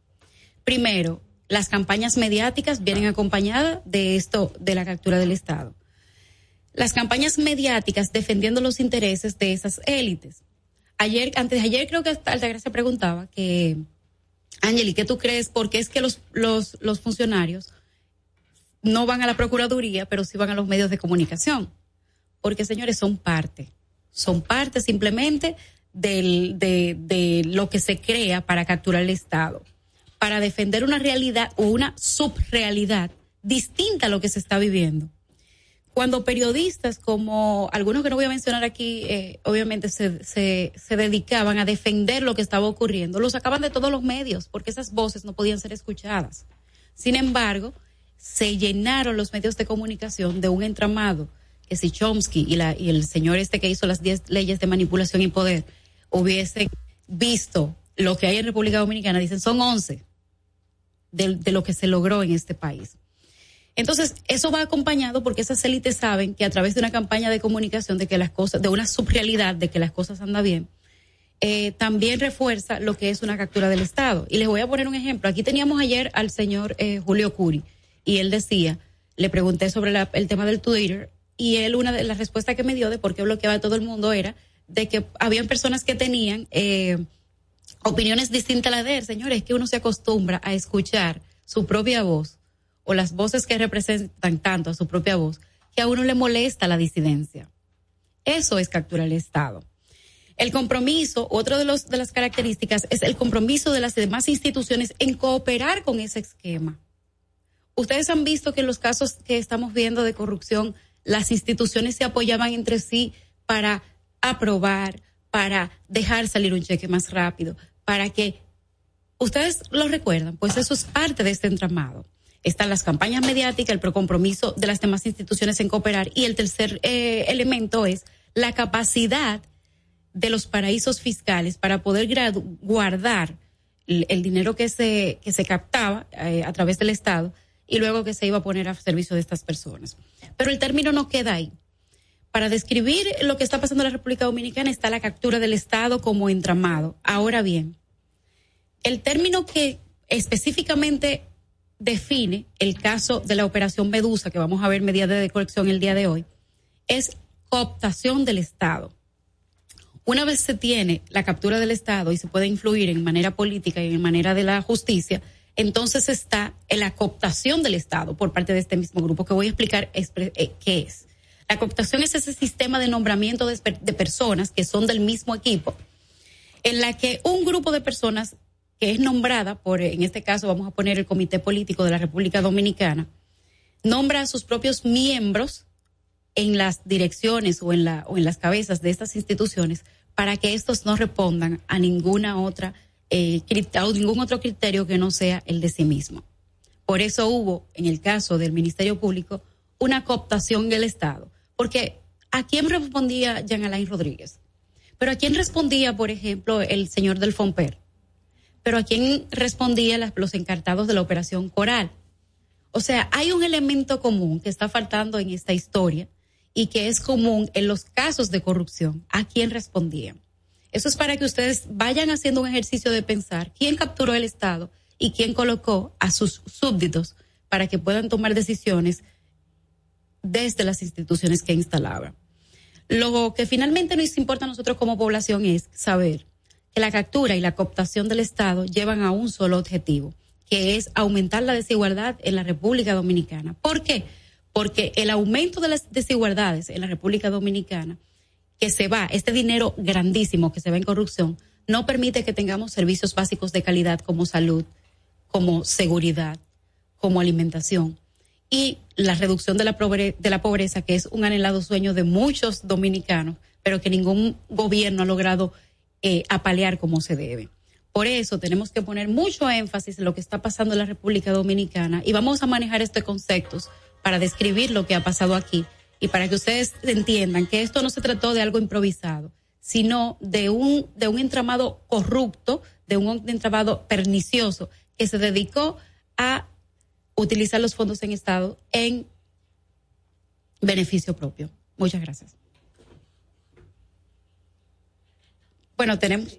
Primero, las campañas mediáticas vienen acompañadas de esto, de la captura del Estado. Las campañas mediáticas defendiendo los intereses de esas élites. Ayer, antes de ayer creo que Altagracia preguntaba que, Angeli, ¿qué tú crees? ¿Por qué es que los, los, los funcionarios no van a la Procuraduría, pero sí van a los medios de comunicación. Porque, señores, son parte. Son parte simplemente de, de lo que se crea para capturar el Estado, para defender una realidad o una subrealidad distinta a lo que se está viviendo. Cuando periodistas como algunos que no voy a mencionar aquí, eh, obviamente se, se, dedicaban a defender lo que estaba ocurriendo, lo sacaban de todos los medios porque esas voces no podían ser escuchadas. Sin embargo, se llenaron los medios de comunicación de un entramado que si Chomsky y, la, y el señor este que hizo las 10 leyes de manipulación y poder hubiesen visto lo que hay en República Dominicana, dicen son 11 de, de lo que se logró en este país. Entonces, eso va acompañado porque esas élites saben que a través de una campaña de comunicación de que las cosas, de una subrealidad de que las cosas andan bien, eh, también refuerza lo que es una captura del Estado. Y les voy a poner un ejemplo. Aquí teníamos ayer al señor eh, Julio Curi, y él decía, le pregunté sobre el tema del Twitter y él una de las respuestas que me dio de por qué bloqueaba a todo el mundo era de que habían personas que tenían eh, opiniones distintas a las de él. Señores, es que uno se acostumbra a escuchar su propia voz o las voces que representan tanto a su propia voz que a uno le molesta la disidencia. Eso es capturar el Estado. El compromiso, otro de, de las características, es el compromiso de las demás instituciones en cooperar con ese esquema. Ustedes han visto que en los casos que estamos viendo de corrupción, las instituciones se apoyaban entre sí para aprobar, para dejar salir un cheque más rápido, para que ustedes lo recuerdan, pues eso es parte de este entramado. Están las campañas mediáticas, el compromiso de las demás instituciones en cooperar y el tercer eh, elemento es la capacidad de los paraísos fiscales para poder guardar el, dinero que se, que se captaba eh, a través del Estado y luego que se iba a poner a servicio de estas personas. Pero el término no queda ahí. Para describir lo que está pasando en la República Dominicana está la captura del Estado como entramado. Ahora bien, el término que específicamente define el caso de la operación Medusa, que vamos a ver mediante de colección el día de hoy, es cooptación del Estado. Una vez se tiene la captura del Estado y se puede influir en manera política y en manera de la justicia, entonces está en la cooptación del Estado por parte de este mismo grupo, que voy a explicar eh, qué es. La cooptación es ese sistema de nombramiento de, personas que son del mismo equipo, en la que un grupo de personas que es nombrada por, en este caso vamos a poner el Comité Político de la República Dominicana, nombra a sus propios miembros en las direcciones o en, la, o en las cabezas de estas instituciones para que estos no respondan a ninguna otra eh, ningún otro criterio que no sea el de sí mismo. Por eso hubo, en el caso del Ministerio Público, una cooptación del Estado. Porque ¿a quién respondía Jean Alain Rodríguez? Pero ¿a quién respondía, por ejemplo, el señor del Fomper? Pero ¿a quién respondía los encartados de la operación Coral? O sea, hay un elemento común que está faltando en esta historia y que es común en los casos de corrupción. ¿A quién respondían? Eso es para que ustedes vayan haciendo un ejercicio de pensar quién capturó el Estado y quién colocó a sus súbditos para que puedan tomar decisiones desde las instituciones que instalaban. Lo que finalmente nos importa a nosotros como población es saber que la captura y la cooptación del Estado llevan a un solo objetivo, que es aumentar la desigualdad en la República Dominicana. ¿Por qué? Porque el aumento de las desigualdades en la República Dominicana que se va, este dinero grandísimo que se va en corrupción, no permite que tengamos servicios básicos de calidad como salud, como seguridad, como alimentación. Y la reducción de la, de la pobreza, que es un anhelado sueño de muchos dominicanos, pero que ningún gobierno ha logrado eh, apalear como se debe. Por eso tenemos que poner mucho énfasis en lo que está pasando en la República Dominicana y vamos a manejar estos conceptos para describir lo que ha pasado aquí y para que ustedes entiendan que esto no se trató de algo improvisado, sino de un, de un entramado corrupto, de un entramado pernicioso que se dedicó a utilizar los fondos en Estado en beneficio propio. Muchas gracias. Bueno, tenemos.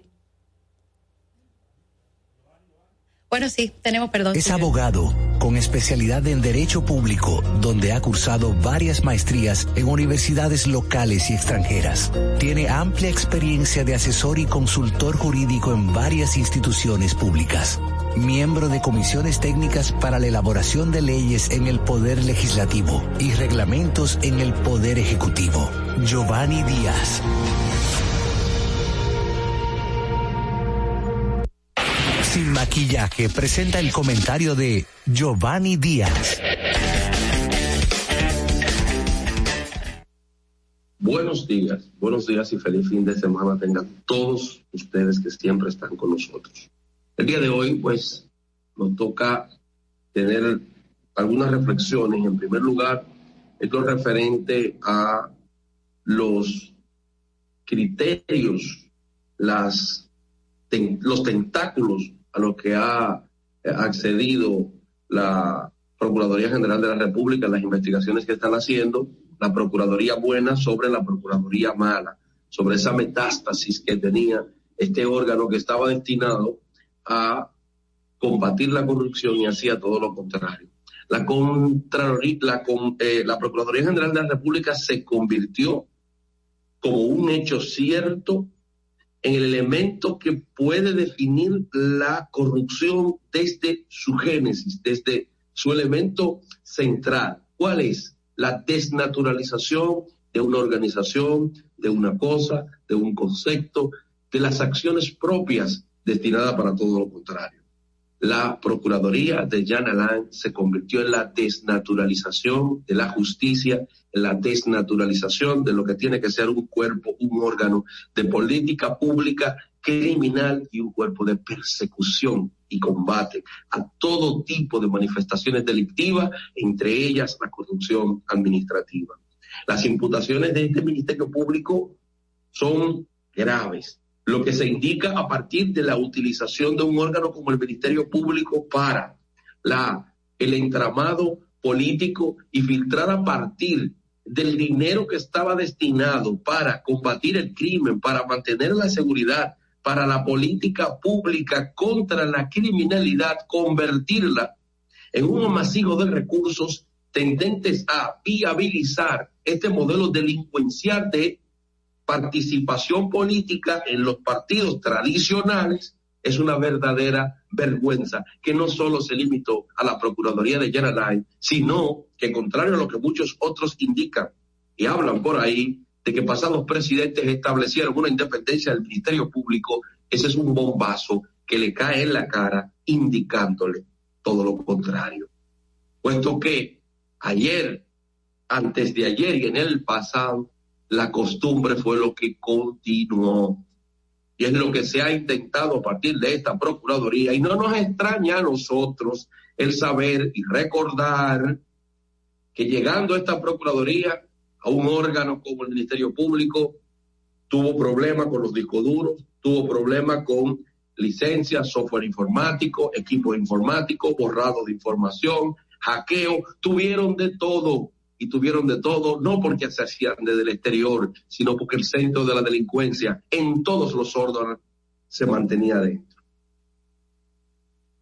Bueno, sí, tenemos perdón. Es abogado con especialidad en Derecho Público, donde ha cursado varias maestrías en universidades locales y extranjeras. Tiene amplia experiencia de asesor y consultor jurídico en varias instituciones públicas. Miembro de comisiones técnicas para la elaboración de leyes en el Poder Legislativo y reglamentos en el Poder Ejecutivo. Giovanni Díaz. Sin maquillaje presenta el comentario de Giovanni Díaz. Buenos días, buenos días y feliz fin de semana tengan todos ustedes que siempre están con nosotros. El día de hoy, pues, nos toca tener algunas reflexiones. En primer lugar, esto referente a los criterios, las, los tentáculos a lo que ha accedido la Procuraduría General de la República, las investigaciones que están haciendo, la Procuraduría buena sobre la Procuraduría mala, sobre esa metástasis que tenía este órgano que estaba destinado a combatir la corrupción y hacía todo lo contrario. La, eh, la Procuraduría General de la República se convirtió como un hecho cierto en el elemento que puede definir la corrupción desde su génesis, desde su elemento central. ¿Cuál es? La desnaturalización de una organización, de una cosa, de un concepto, de las acciones propias destinadas para todo lo contrario. La Procuraduría de Jan Alain se convirtió en la desnaturalización de la justicia la desnaturalización de lo que tiene que ser un cuerpo, un órgano de política pública criminal y un cuerpo de persecución y combate a todo tipo de manifestaciones delictivas, entre ellas la corrupción administrativa. Las imputaciones de este Ministerio Público son graves, lo que se indica a partir de la utilización de un órgano como el Ministerio Público para la, el entramado político y filtrar a partir del dinero que estaba destinado para combatir el crimen, para mantener la seguridad, para la política pública contra la criminalidad, convertirla en un amasijo de recursos tendentes a viabilizar este modelo delincuencial de participación política en los partidos tradicionales es una verdadera vergüenza que no solo se limitó a la Procuraduría de General, sino que contrario a lo que muchos otros indican y hablan por ahí de que pasados presidentes establecieron una independencia del Ministerio Público, ese es un bombazo que le cae en la cara indicándole todo lo contrario. Puesto que ayer, antes de ayer y en el pasado, la costumbre fue lo que continuó y es lo que se ha intentado a partir de esta Procuraduría. Y no nos extraña a nosotros el saber y recordar que llegando esta Procuraduría, a un órgano como el Ministerio Público, tuvo problemas con los discos duros, tuvo problemas con licencias, software informático, equipo informático, borrado de información, hackeo, tuvieron de todo y tuvieron de todo, no porque se hacían desde el exterior, sino porque el centro de la delincuencia en todos los órdenes se mantenía dentro.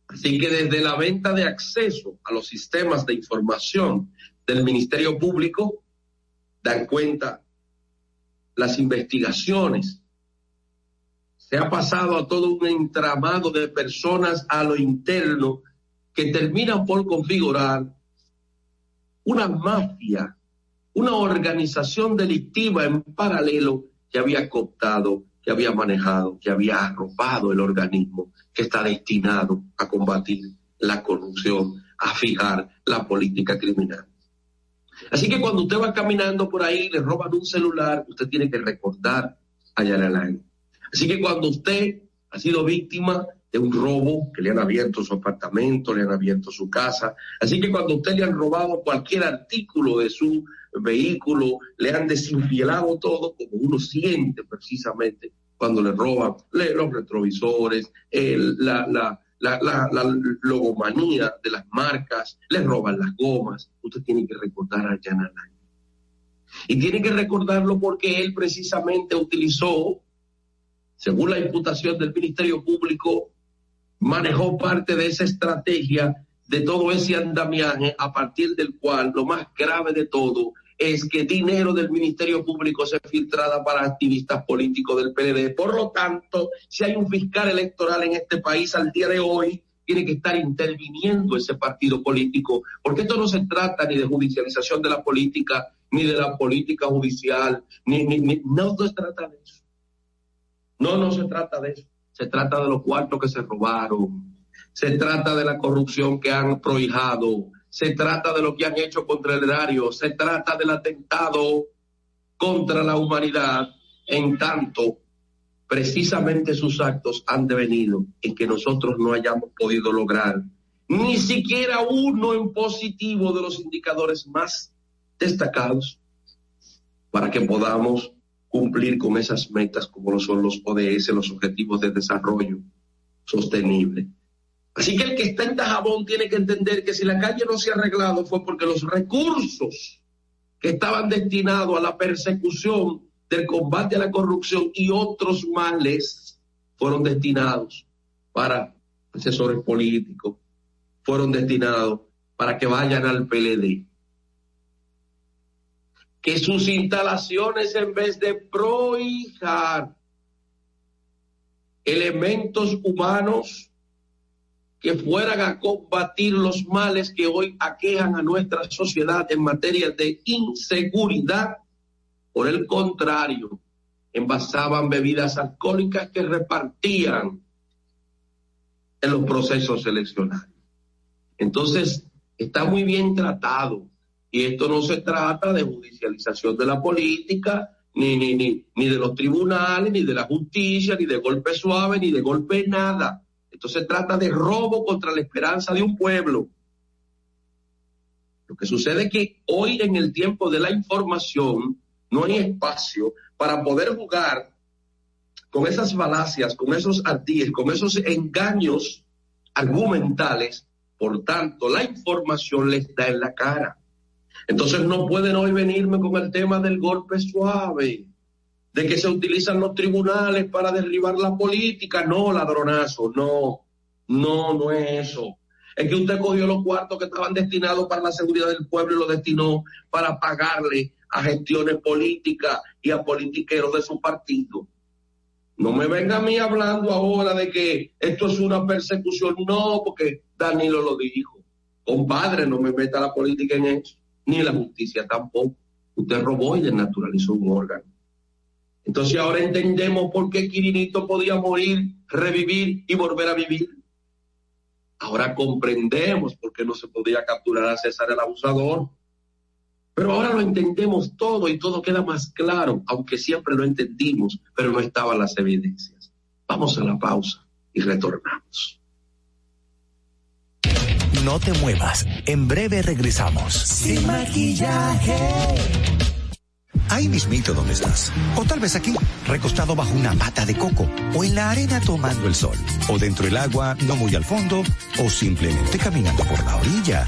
Así que desde la venta de acceso a los sistemas de información del Ministerio Público, dan cuenta las investigaciones. Se ha pasado a todo un entramado de personas a lo interno que terminan por configurar una mafia, una organización delictiva en paralelo que había cooptado, que había manejado, que había arropado el organismo que está destinado a combatir la corrupción, a fijar la política criminal. Así que cuando usted va caminando por ahí, le roban un celular, usted tiene que recordar a Yaralán. Así que cuando usted ha sido víctima de un robo, que le han abierto su apartamento, le han abierto su casa. Así que cuando usted le han robado cualquier artículo de su vehículo, le han desinfielado todo, como uno siente precisamente cuando le roban los retrovisores, la, la, logomanía de las marcas, les roban las gomas. Usted tiene que recordar a Jan Alain. Y tiene que recordarlo porque él precisamente utilizó, según la imputación del Ministerio Público, manejó parte de esa estrategia de todo ese andamiaje a partir del cual lo más grave de todo es que dinero del Ministerio Público se filtrada para activistas políticos del PLD. Por lo tanto, si hay un fiscal electoral en este país al día de hoy, tiene que estar interviniendo ese partido político, porque esto no se trata ni de judicialización de la política, ni de la política judicial, ni, ni, no se trata de eso. No, no se trata de eso. Se trata de los cuartos que se robaron. Se trata de la corrupción que han prohijado se trata de lo que han hecho contra el erario, se trata del atentado contra la humanidad, en tanto precisamente sus actos han devenido en que nosotros no hayamos podido lograr ni siquiera uno en positivo de los indicadores más destacados para que podamos cumplir con esas metas como lo son los ODS, los Objetivos de Desarrollo Sostenible. Así que el que está en Tajabón tiene que entender que si la calle no se ha arreglado fue porque los recursos que estaban destinados a la persecución del combate a la corrupción y otros males fueron destinados para asesores políticos, fueron destinados para que vayan al PLD. Que sus instalaciones en vez de prohijar elementos humanos que fueran a combatir los males que hoy aquejan a nuestra sociedad en materia de inseguridad. Por el contrario, envasaban bebidas alcohólicas que repartían en los procesos eleccionarios. Entonces, está muy bien tratado. Y esto no se trata de judicialización de la política, ni, ni, ni, ni de los tribunales, ni de la justicia, ni de golpe suave, ni de golpe nada esto se trata de robo contra la esperanza de un pueblo. Lo que sucede es que hoy en el tiempo de la información no hay espacio para poder jugar con esas falacias, con esos ardíes, con esos engaños argumentales. Por tanto, la información les da en la cara. Entonces no pueden hoy venirme con el tema del golpe suave de que se utilizan los tribunales para derribar la política. No, ladronazo, no, no, no es eso. Es que usted cogió los cuartos que estaban destinados para la seguridad del pueblo y los destinó para pagarle a gestiones políticas y a politiqueros de su partido. No me venga a mí hablando ahora de que esto es una persecución. No, porque Danilo lo dijo. Compadre, no me meta la política en eso, ni la justicia tampoco. Usted robó y desnaturalizó un órgano. Entonces ahora entendemos por qué Quirinito podía morir, revivir y volver a vivir. Ahora comprendemos por qué no se podía capturar a César el abusador. Pero ahora lo entendemos todo y todo queda más claro, aunque siempre lo entendimos, pero no estaban las evidencias. Vamos a la pausa y retornamos. No te muevas, en breve regresamos. Sin maquillaje ahí mismito donde estás. O tal vez aquí, recostado bajo una mata de coco, o en la arena tomando el sol, o dentro del agua, no muy al fondo, o simplemente caminando por la orilla.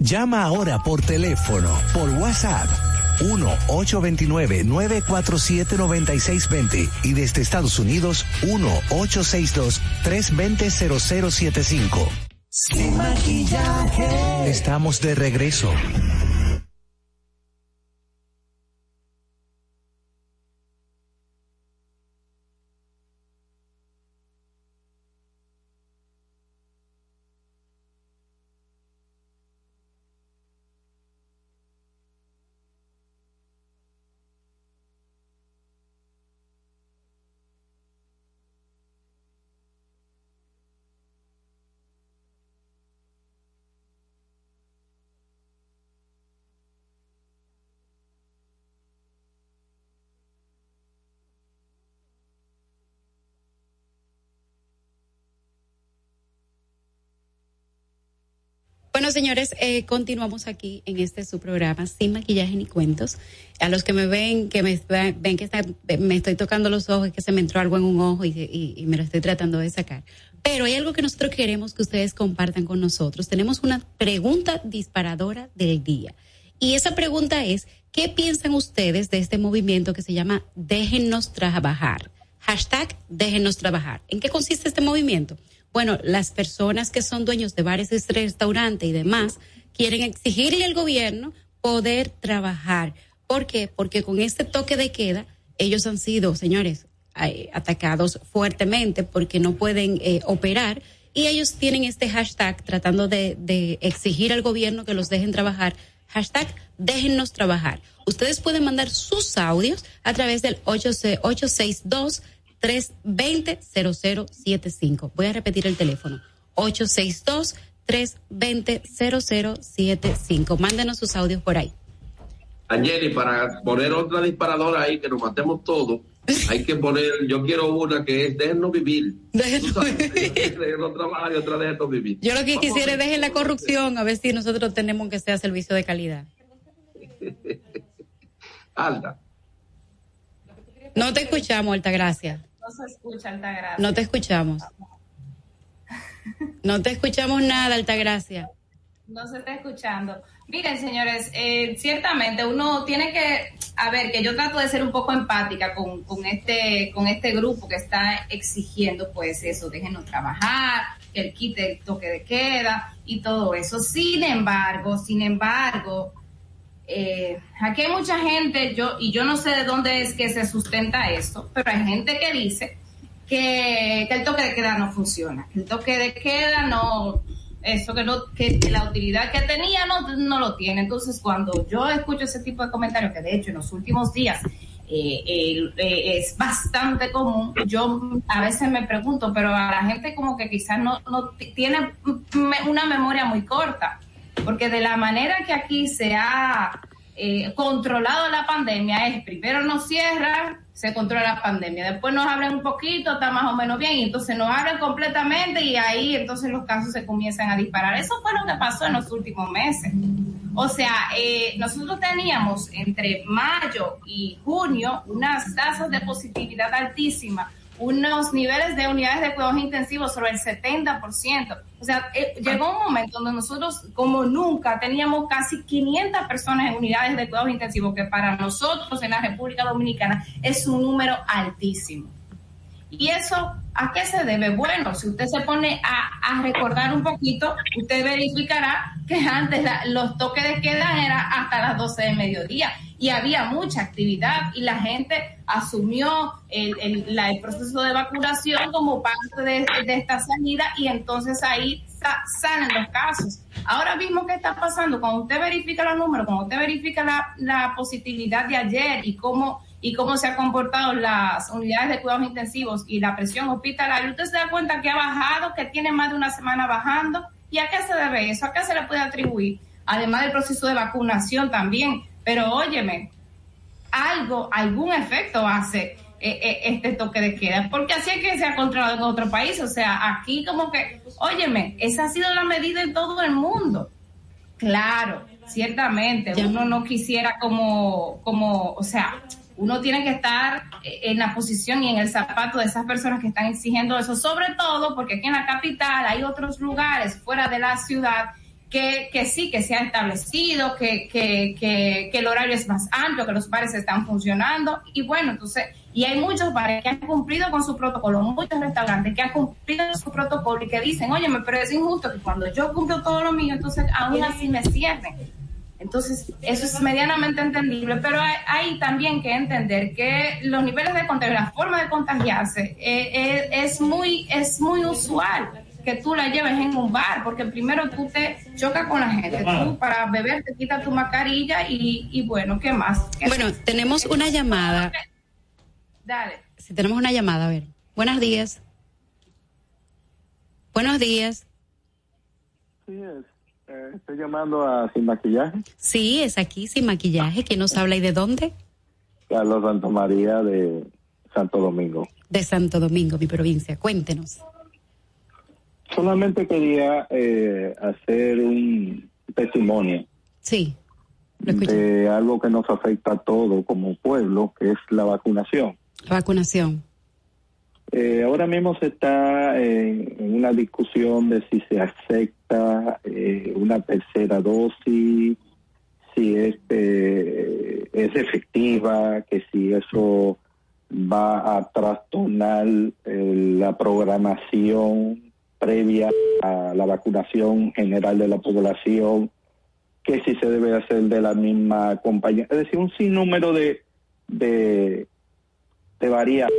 Llama ahora por teléfono, por WhatsApp. 1-829-947-9620 y desde Estados Unidos 1-862-320-0075. Sin maquillaje. Estamos de regreso. Bueno, señores, eh, continuamos aquí en este su programa, Sin Maquillaje ni Cuentos. A los que me ven, que me ven que me estoy tocando los ojos, que se me entró algo en un ojo y, me lo estoy tratando de sacar. Pero hay algo que nosotros queremos que ustedes compartan con nosotros. Tenemos una pregunta disparadora del día. Y esa pregunta es, ¿qué piensan ustedes de este movimiento que se llama Déjennos trabajar? Hashtag Déjennos trabajar. ¿En qué consiste este movimiento? Bueno, las personas que son dueños de bares, restaurantes y demás quieren exigirle al gobierno poder trabajar. ¿Por qué? Porque con este toque de queda, ellos han sido, señores, atacados fuertemente porque no pueden eh, operar y ellos tienen este hashtag tratando de, de, exigir al gobierno que los dejen trabajar. Hashtag déjennos trabajar. Ustedes pueden mandar sus audios a través del 862 320-0075. Voy a repetir el teléfono. 862-320-0075. Mándenos sus audios por ahí. Angeli, para poner otra disparadora ahí, que nos matemos todos, hay que poner, yo quiero una que es déjenos vivir. Déjenos trabajar y otra déjenos vivir. Yo lo que quisiera es dejen la corrupción, a ver si nosotros tenemos que sea servicio de calidad. Alta. No te escuchamos, Altagracia. No se escucha, Altagracia. No te escuchamos. No te escuchamos nada, Altagracia. No se está escuchando. Miren, señores, eh, ciertamente uno tiene que, a ver, que yo trato de ser un poco empática con, con, este, con este grupo que está exigiendo, pues eso, déjenos trabajar, que el quite el toque de queda y todo eso. Sin embargo, sin embargo, eh, aquí hay mucha gente, yo, y yo no sé de dónde es que se sustenta esto, pero hay gente que dice que, el toque de queda no funciona, que el toque de queda no, eso que no, que la utilidad que tenía no, no lo tiene. Entonces, cuando yo escucho ese tipo de comentarios, que de hecho en los últimos días eh, eh, es bastante común, yo a veces me pregunto, pero a la gente como que quizás no, no tiene una memoria muy corta porque de la manera que aquí se ha eh, controlado la pandemia es primero nos cierran, se controla la pandemia, después nos abren un poquito, está más o menos bien, y entonces nos abren completamente y ahí entonces los casos se comienzan a disparar. Eso fue lo que pasó en los últimos meses. O sea, eh, nosotros teníamos entre mayo y junio unas tasas de positividad altísimas unos niveles de unidades de cuidados intensivos sobre el 70%. O sea, eh, llegó un momento donde nosotros, como nunca, teníamos casi 500 personas en unidades de cuidados intensivos, que para nosotros en la República Dominicana es un número altísimo. ¿Y eso a qué se debe? Bueno, si usted se pone a, recordar un poquito, usted verificará que antes los toques de queda eran hasta las 12 de mediodía y había mucha actividad y la gente asumió el, el, proceso de vacunación como parte de, esta salida y entonces ahí salen los casos. Ahora mismo, ¿qué está pasando? Cuando usted verifica los números, cuando usted verifica la, la positividad de ayer y cómo y cómo se han comportado las unidades de cuidados intensivos y la presión hospitalaria, usted se da cuenta que ha bajado, que tiene más de una semana bajando. ¿Y a qué se debe eso? ¿A qué se le puede atribuir? Además del proceso de vacunación también. Pero óyeme, algo, algún efecto hace eh, eh, este toque de queda, porque así es que se ha controlado en otro país. O sea, aquí como que, óyeme, esa ha sido la medida en todo el mundo. Claro, ciertamente, uno no quisiera como, como, o sea, uno tiene que estar eh, en la posición y en el zapato de esas personas que están exigiendo eso, sobre todo porque aquí en la capital hay otros lugares fuera de la ciudad que, que sí, que se ha establecido, que, que, que, el horario es más amplio, que los bares están funcionando y bueno, entonces, y hay muchos bares que han cumplido con su protocolo, muchos restaurantes que han cumplido su protocolo y que dicen, oye, pero es injusto que cuando yo cumplo todo lo mío, entonces aún así me cierren. Entonces, eso es medianamente entendible, pero hay, también que entender que los niveles de contagio, la forma de contagiarse, eh, eh, es, muy, es muy usual que tú la lleves en un bar, porque primero tú te chocas con la gente, tú para beber te quitas tu mascarilla y, y bueno, ¿qué más? bueno, tenemos una llamada. Dale. Si tenemos una llamada, a ver. Buenos días. Buenos días. Sí, es. Eh, estoy llamando a Sin Maquillaje. Sí, es aquí, Sin Maquillaje. ¿Quién nos habla y de dónde? Carlos Santo María de Santo Domingo. De Santo Domingo, mi provincia. Cuéntenos. Solamente quería eh, hacer un testimonio. Sí. de algo que nos afecta a todo como pueblo, que es la vacunación. La vacunación. Eh, ahora mismo se está en, una discusión de si se acepta eh, una tercera dosis, si este es efectiva, que si eso va a trastornar eh, la programación previa a la vacunación general de la población, que si se debe hacer de la misma compañía, es decir, un sinnúmero de, de, de variables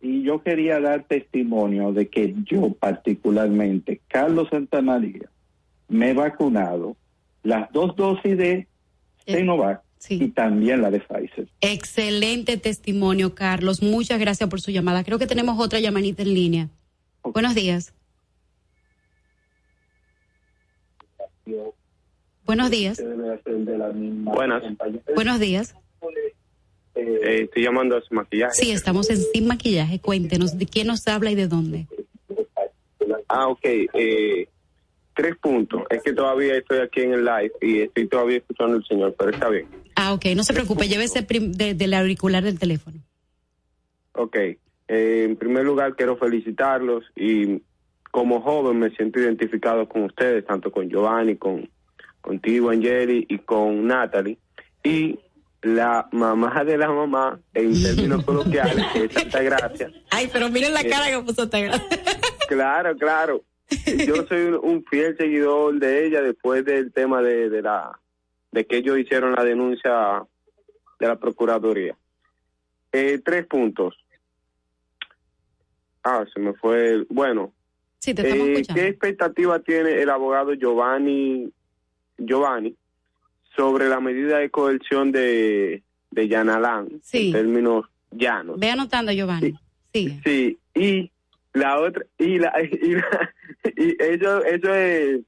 y yo quería dar testimonio de que yo particularmente, Carlos Santamaría, me he vacunado las dos dosis de Sinovac y también la de Pfizer. Excelente testimonio, Carlos. Muchas gracias por su llamada. Creo que tenemos otra llamadita en línea. Buenos días. Buenos días. Buenas. Buenos días. Eh, estoy llamando a su maquillaje. Sí, estamos en Sin Maquillaje. Cuéntenos, ¿de quién nos habla y de dónde? Ah, ok. Eh, tres puntos. Es que todavía estoy aquí en el live y estoy todavía escuchando al señor, pero está bien. Ah, ok. No se preocupe, llévese de, del auricular del teléfono. Ok. Eh, en primer lugar, quiero felicitarlos y como joven me siento identificado con ustedes, tanto con Giovanni, con contigo, Angeli, y con Natalie. Y la mamá de la mamá, en términos coloquiales, que es Santa Gracia. Ay, pero miren la cara que puso Santa Gracia. Claro, claro. Yo soy un, fiel seguidor de ella después del tema de, de la de que ellos hicieron la denuncia de la Procuraduría. Eh, tres puntos. Ah, se me fue. Bueno, sí, te eh, ¿qué expectativa tiene el abogado Giovanni Giovanni sobre la medida de coerción de, de Yanalán, en términos llanos. Ve anotando, Giovanni. Sí, sí. y la otra, y la, y, eso, eso es,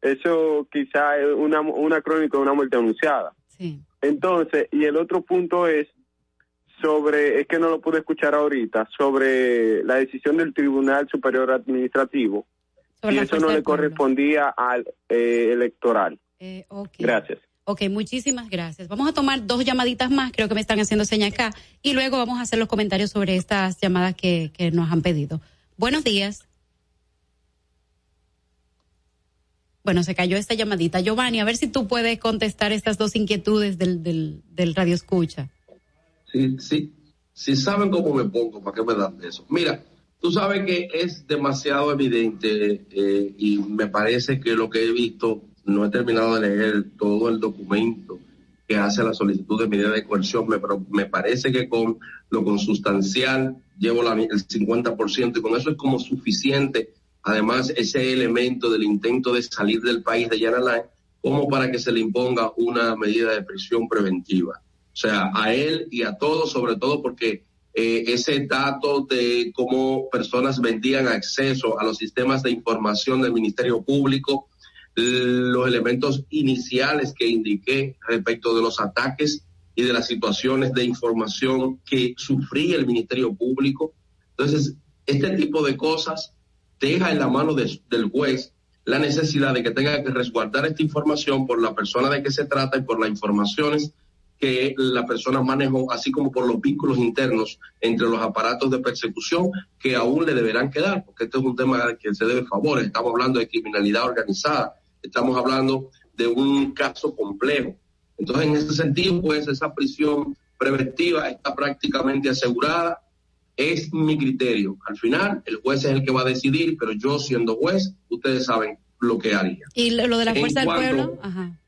eso quizá es una, una crónica de una muerte anunciada. Sí. Entonces, y el otro punto es sobre, es que no lo pude escuchar ahorita, sobre la decisión del Tribunal Superior Administrativo, y eso no le correspondía al eh, electoral. Eh, Gracias. Ok, muchísimas gracias. Vamos a tomar dos llamaditas más, creo que me están haciendo seña acá, y luego vamos a hacer los comentarios sobre estas llamadas que, que nos han pedido. Buenos días. Bueno, se cayó esta llamadita. Giovanni, a ver si tú puedes contestar estas dos inquietudes del, del, del radio escucha. Sí, sí. Si saben cómo me pongo, ¿para qué me dan eso? Mira, tú sabes que es demasiado evidente eh, y me parece que lo que he visto, no he terminado de leer todo el documento que hace la solicitud de medida de coerción, me, pero me parece que con lo consustancial llevo la, el 50% y con eso es como suficiente. Además, ese elemento del intento de salir del país de Yanalay como para que se le imponga una medida de prisión preventiva. O sea, a él y a todos, sobre todo porque eh, ese dato de cómo personas vendían acceso a los sistemas de información del Ministerio Público, los elementos iniciales que indiqué respecto de los ataques y de las situaciones de información que sufría el Ministerio Público. Entonces, este tipo de cosas deja en la mano del juez la necesidad de que tenga que resguardar esta información por la persona de que se trata y por las informaciones que la persona manejó, así como por los vínculos internos entre los aparatos de persecución que aún le deberán quedar, porque este es un tema que se debe favor. Estamos hablando de criminalidad organizada, estamos hablando de un caso complejo. Entonces, en ese sentido, pues esa prisión preventiva está prácticamente asegurada. Es mi criterio. Al final, el juez es el que va a decidir, pero yo siendo juez, ustedes saben lo que haría. ¿Y lo de la fuerza del pueblo? Ajá.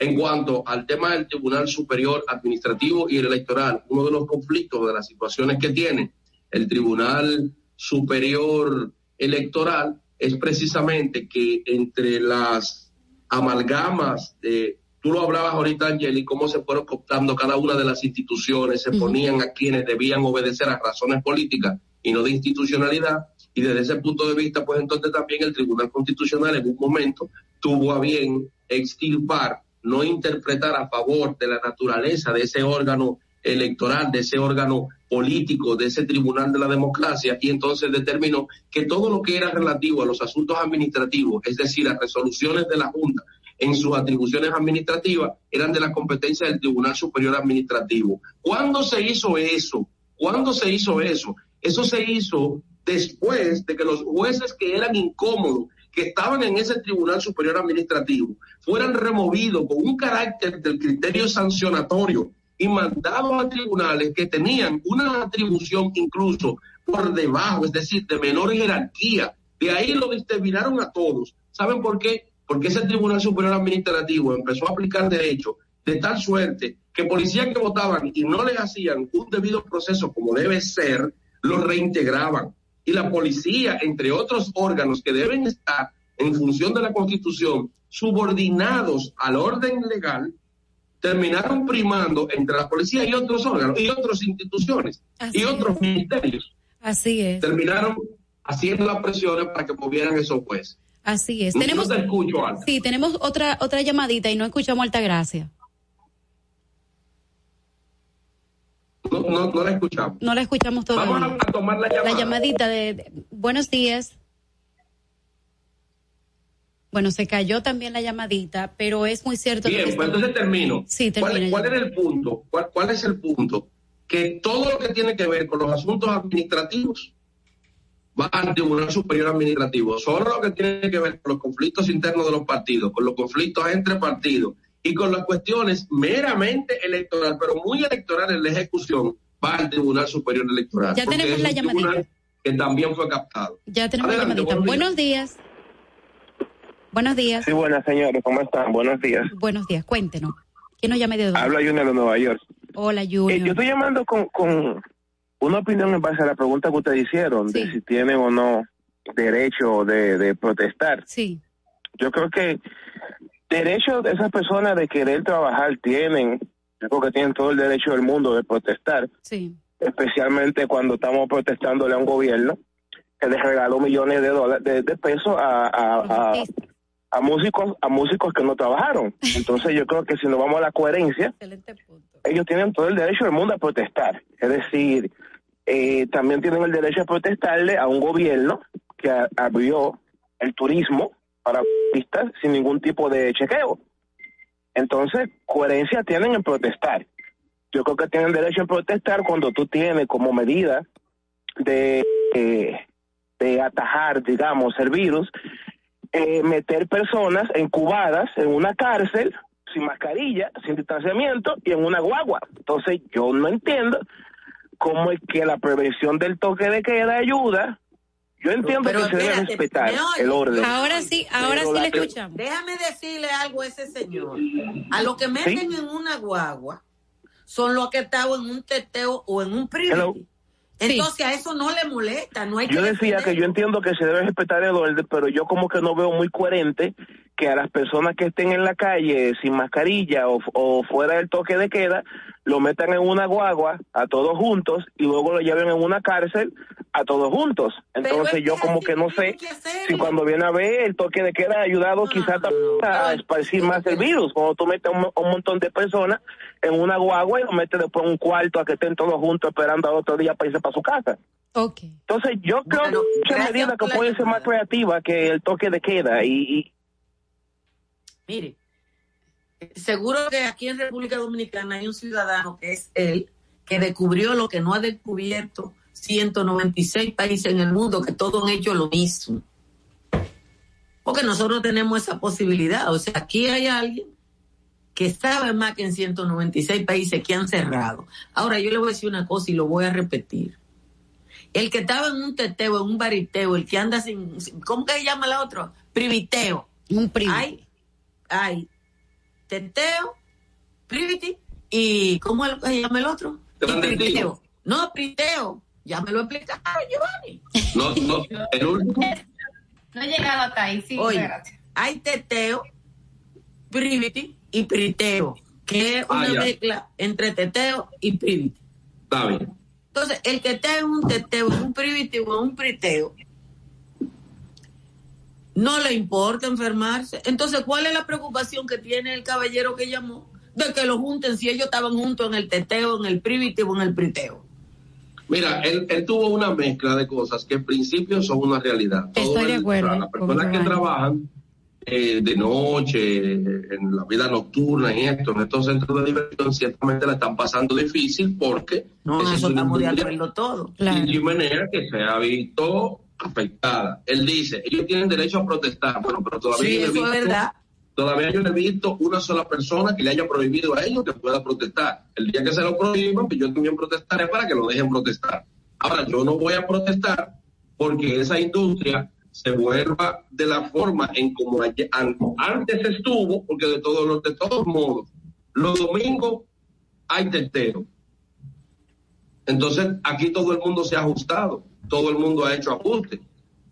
En cuanto al tema del Tribunal Superior Administrativo y el Electoral, uno de los conflictos de las situaciones que tiene el Tribunal Superior Electoral es precisamente que entre las amalgamas de, tú lo hablabas ahorita, Angeli, cómo se fueron cooptando cada una de las instituciones, se ponían a quienes debían obedecer a razones políticas y no de institucionalidad. Y desde ese punto de vista, pues entonces también el Tribunal Constitucional en un momento tuvo a bien extirpar no interpretar a favor de la naturaleza de ese órgano electoral, de ese órgano político, de ese tribunal de la democracia, y entonces determinó que todo lo que era relativo a los asuntos administrativos, es decir, a resoluciones de la Junta en sus atribuciones administrativas, eran de la competencia del Tribunal Superior Administrativo. ¿Cuándo se hizo eso? ¿Cuándo se hizo eso? Eso se hizo después de que los jueces que eran incómodos que estaban en ese Tribunal Superior Administrativo fueran removidos con un carácter del criterio sancionatorio y mandados a tribunales que tenían una atribución incluso por debajo, es decir, de menor jerarquía. De ahí lo discriminaron a todos. ¿Saben por qué? Porque ese Tribunal Superior Administrativo empezó a aplicar derecho de tal suerte que policías que votaban y no le hacían un debido proceso como debe ser, los reintegraban y la policía, entre otros órganos que deben estar en función de la Constitución, subordinados al orden legal, terminaron primando entre la policía y otros órganos y otras instituciones y otros ministerios. Así es. Terminaron haciendo las presiones para que movieran esos jueces. Así es. No tenemos, te escucho, Alta. sí, tenemos otra otra llamadita y no escuchamos Altagracia. No, no, no la escuchamos. No la escuchamos todavía. Vamos a, tomar la llamada. La llamadita de, de- buenos días. Bueno, se cayó también la llamadita, pero es muy cierto lo que Bien, pues entonces termino. Sí, ¿Cuál, cuál era el punto? ¿Cuál, ¿Cuál es el punto? Que todo lo que tiene que ver con los asuntos administrativos va al Tribunal Superior Administrativo. Solo lo que tiene que ver con los conflictos internos de los partidos, con los conflictos entre partidos y con las cuestiones meramente electoral, pero muy electoral en la ejecución, va al Tribunal Superior Electoral. Ya tenemos es la llamadita. tribunal Que también fue captado. Ya tenemos la Adelante, llamadita. buenos Buenos días. Buenos días. Sí, buenas señores, ¿cómo están? Buenos días. Buenos días. Cuéntenos. ¿Quién nos llama de dónde? Habla Junior de Nueva York. Hola, Eh, Junior. yo estoy llamando con, con una opinión en base a la pregunta que ustedes hicieron Sí. de si tienen o no derecho de, de protestar. Sí. Yo creo que derecho de esas personas de querer trabajar tienen, yo creo que tienen todo el derecho del mundo de protestar, Sí. especialmente cuando estamos protestándole a un gobierno que les regaló millones de dólares de, de pesos a, a, a, a músicos a músicos que no trabajaron. Entonces yo creo que si nos vamos a la coherencia, ellos tienen todo el derecho del mundo a protestar. Es decir, eh, también tienen el derecho a protestarle a un gobierno que abrió el turismo para turistas sin ningún tipo de chequeo. Entonces, coherencia tienen en protestar. Yo creo que tienen derecho a protestar cuando tú tienes como medida de, eh, de atajar, digamos, el virus, eh, meter personas encubadas en una cárcel sin mascarilla, sin distanciamiento y en una guagua. Entonces yo no entiendo cómo es que la prevención del toque de queda ayuda. Yo entiendo Pero que se debe espérate, respetar ¿me oyes? el orden. Ahora sí, ahora Pero sí le escuchamos. Déjame decirle algo a ese señor. A los que meten en una guagua son los que estaban en un teteo o en un Hello. Entonces a eso no le molesta, no hay Yo que decía que yo entiendo que se debe respetar el orden, pero yo como que no veo muy coherente que a las personas que estén en la calle sin mascarilla o, o fuera del toque de queda, lo metan en una guagua a todos juntos y luego lo lleven en una cárcel a todos juntos. Entonces yo como que no sé si cuando viene a ver el toque de queda ha ayudado quizás a esparcir más el virus. Cuando tú metes a un, a un montón de personas en una guagua y lo metes después en un cuarto a que estén todos juntos esperando al otro día para irse para su casa. Ok. Entonces yo creo que hay muchas medidas que pueden ser más creativas que el toque de queda y, y Mire, seguro que aquí en República Dominicana hay un ciudadano que es él, que descubrió lo que no ha descubierto 196 países en el mundo, que todos han hecho lo mismo. Porque nosotros tenemos esa posibilidad. O sea, aquí hay alguien que sabe más que en 196 países que han cerrado. Ahora, yo le voy a decir una cosa y lo voy a repetir. El que estaba en un teteo, en un bariteo, el que anda sin, ¿cómo que se llama la otra? Priviteo. Un Hay, hay teteo, privity y ¿cómo es lo que se llama el otro? Priteo. No, priteo. Ya me lo explicaron, Giovanni. No, no, el último. No he llegado hasta ahí, sí, Oye, gracias. hay teteo, privity y priteo, que es Ah, una ya. mezcla entre teteo y privity. Está bien. Entonces, el que está en un teteo, un privity o en un priteo, no le importa enfermarse. Entonces, ¿cuál es la preocupación que tiene el caballero que llamó? De que lo junten si ellos estaban juntos en el teteo, en el privity o en el priteo. Mira, él, él tuvo una mezcla de cosas que en principio son una realidad. Todo Estoy de acuerdo Las personas que trabajan eh, de noche, en la vida nocturna, en esto, en estos centros de diversión, ciertamente la están pasando difícil porque No, eso una estamos de industria acuerdo todos. y de manera que se ha visto afectada. Él dice, ellos tienen derecho a protestar, bueno, pero todavía Sí, yo no he eso es visto- verdad. Todavía yo no he visto una sola persona que le haya prohibido a ellos que pueda protestar. El día que se lo prohíban, pues yo también protestaré para que lo dejen protestar. Ahora, yo no voy a protestar porque esa industria se vuelva de la forma en como antes estuvo, porque de todos los de todos modos, los domingos hay teteo. Entonces, aquí todo el mundo se ha ajustado, todo el mundo ha hecho ajustes.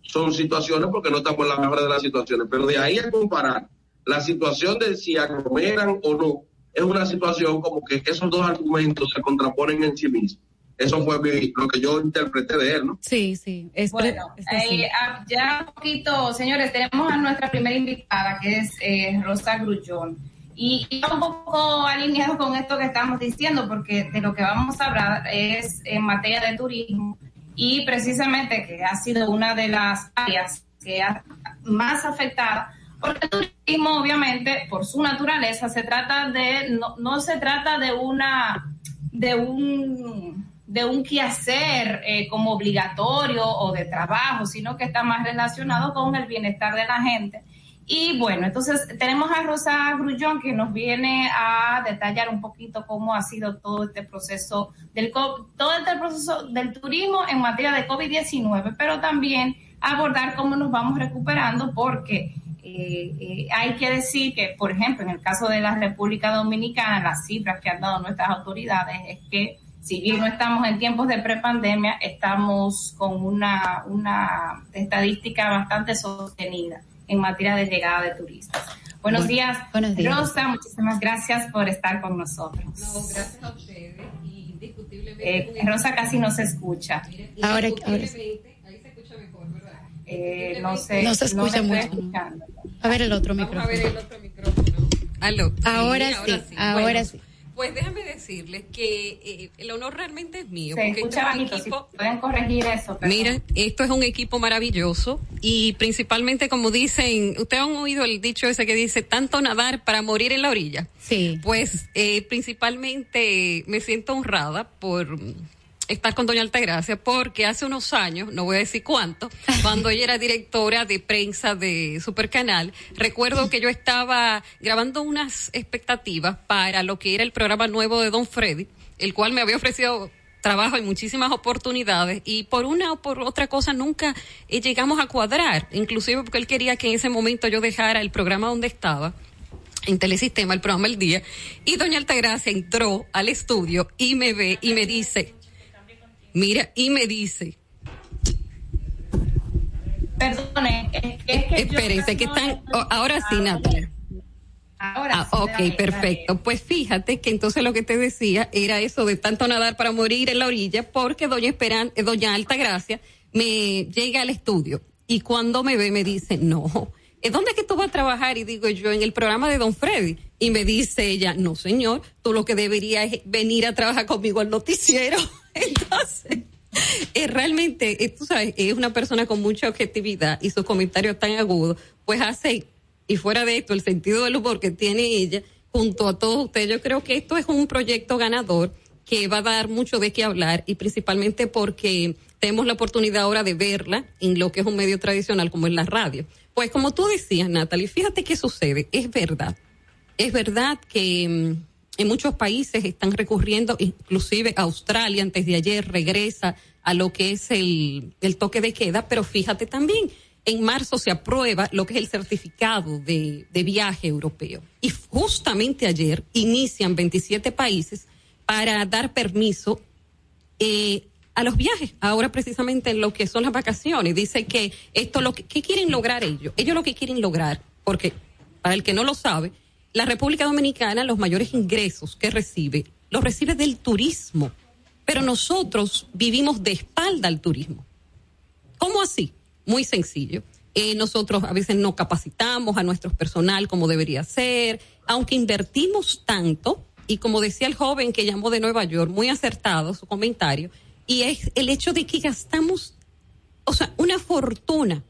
Son situaciones porque no estamos en la mejor de las situaciones, pero de ahí a comparar la situación de si aglomeran o no, es una situación como que esos dos argumentos se contraponen en sí mismos. Eso fue mi- lo que yo interpreté de él, ¿no? Sí, sí. Es Bueno, es así. eh, ah, ya un poquito, señores, tenemos a nuestra primera invitada, que es eh, Rosa Grullón. Y, y un poco alineado con esto que estamos diciendo, porque de lo que vamos a hablar es en materia de turismo y precisamente que ha sido una de las áreas que ha más afectada, porque el turismo, obviamente, por su naturaleza, se trata de, no, no se trata de una, de un de un quehacer eh, como obligatorio o de trabajo, sino que está más relacionado con el bienestar de la gente. Y bueno, entonces tenemos a Rosa Grullón que nos viene a detallar un poquito cómo ha sido todo este proceso del todo este proceso del turismo en materia de COVID-19, pero también abordar cómo nos vamos recuperando porque eh, eh, hay que decir que, por ejemplo, en el caso de la República Dominicana, las cifras que han dado nuestras autoridades es que si bien no estamos en tiempos de prepandemia, estamos con una, una estadística bastante sostenida en materia de llegada de turistas. Buenos días, Buenos días. Rosa, muchísimas gracias por estar con nosotros. gracias a ustedes y indiscutiblemente. Eh, Rosa casi no se escucha. Ahora, ahora sí. Ahí se escucha mejor, ¿verdad? Eh, no sé, No se escucha estoy mucho. escuchando. A ver el otro Vamos micrófono. a ver el otro micrófono. Aló. Ahora sí, ahora Bueno, sí. Pues déjame decirles que eh, el honor realmente es mío. Se porque escucha bajito, si equipo- pueden corregir eso. perdón. Mira, esto es un equipo maravilloso y principalmente como dicen, ustedes han oído el dicho ese que dice tanto nadar para morir en la orilla. Sí. Pues eh, principalmente me siento honrada por estar con doña Altagracia porque hace unos años, no voy a decir cuánto, cuando ella era directora de prensa de Supercanal, recuerdo que yo estaba grabando unas expectativas para lo que era el programa nuevo de Don Freddy, el cual me había ofrecido trabajo y muchísimas oportunidades y por una o por otra cosa nunca eh, llegamos a cuadrar, inclusive porque él quería que en ese momento yo dejara el programa donde estaba en Telesistema, el programa El Día, y doña Altagracia entró al estudio y me ve y me dice, mira, y me dice, Perdone, es que, es que espérense, que están, oh, ahora sí, Natalia. Ahora Ah, sí, ok, dale, perfecto. Pues fíjate que entonces lo que te decía era eso de tanto nadar para morir en la orilla, porque doña Esperan, eh, doña Altagracia me llega al estudio y cuando me ve me dice, no, ¿eh, ¿dónde es que tú vas a trabajar? Y digo yo, en el programa de Don Freddy. Y me dice ella, no señor, tú lo que deberías es venir a trabajar conmigo al noticiero. Entonces, eh, realmente, eh, tú sabes, es una persona con mucha objetividad y sus comentarios tan agudos, pues hace, y fuera de esto, el sentido del humor que tiene ella, junto a todos ustedes, yo creo que esto es un proyecto ganador que va a dar mucho de qué hablar y principalmente porque tenemos la oportunidad ahora de verla en lo que es un medio tradicional como es la radio. Pues como tú decías, Natalie, fíjate qué sucede, es verdad. Es verdad que mm, en muchos países están recurriendo, inclusive Australia antes de ayer regresa a lo que es el, el toque de queda, pero fíjate también, en marzo se aprueba lo que es el certificado de, de viaje europeo. Y justamente ayer inician 27 países para dar permiso eh, a los viajes, ahora precisamente en lo que son las vacaciones. Dice que esto lo que ¿qué quieren lograr ellos. Ellos lo que quieren lograr, porque para el que no lo sabe, la República Dominicana los mayores ingresos que recibe los recibe del turismo, pero nosotros vivimos de espalda al turismo. ¿Cómo así? Muy sencillo. Eh, nosotros a veces no capacitamos a nuestro personal como debería ser, aunque invertimos tanto, y como decía el joven que llamó de Nueva York, muy acertado su comentario, y es el hecho de que gastamos, o sea, una fortuna.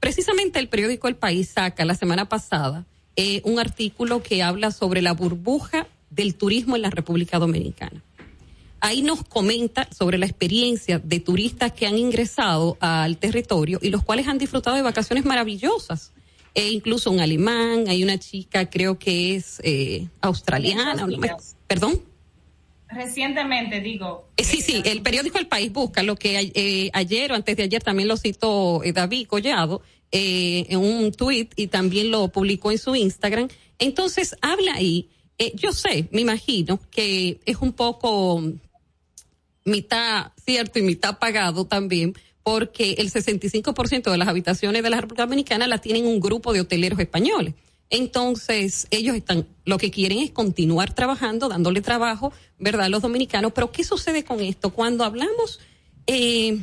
Precisamente el periódico El País saca la semana pasada eh, un artículo que habla sobre la burbuja del turismo en la República Dominicana. Ahí nos comenta sobre la experiencia de turistas que han ingresado al territorio y los cuales han disfrutado de vacaciones maravillosas. E incluso un alemán, hay una chica, creo que es eh, australiana, perdón. Recientemente, digo. Eh, Sí, sí, el periódico El País busca lo que eh, ayer o antes de ayer también lo citó eh, David Collado eh, en un tuit y también lo publicó en su Instagram. Entonces, habla ahí, yo sé, me imagino que es un poco mitad cierto y mitad pagado también, porque el 65% de las habitaciones de la República Dominicana las tienen un grupo de hoteleros españoles. Entonces, ellos están, lo que quieren es continuar trabajando, dándole trabajo, ¿verdad?, a los dominicanos. Pero, ¿qué sucede con esto? Cuando hablamos, eh,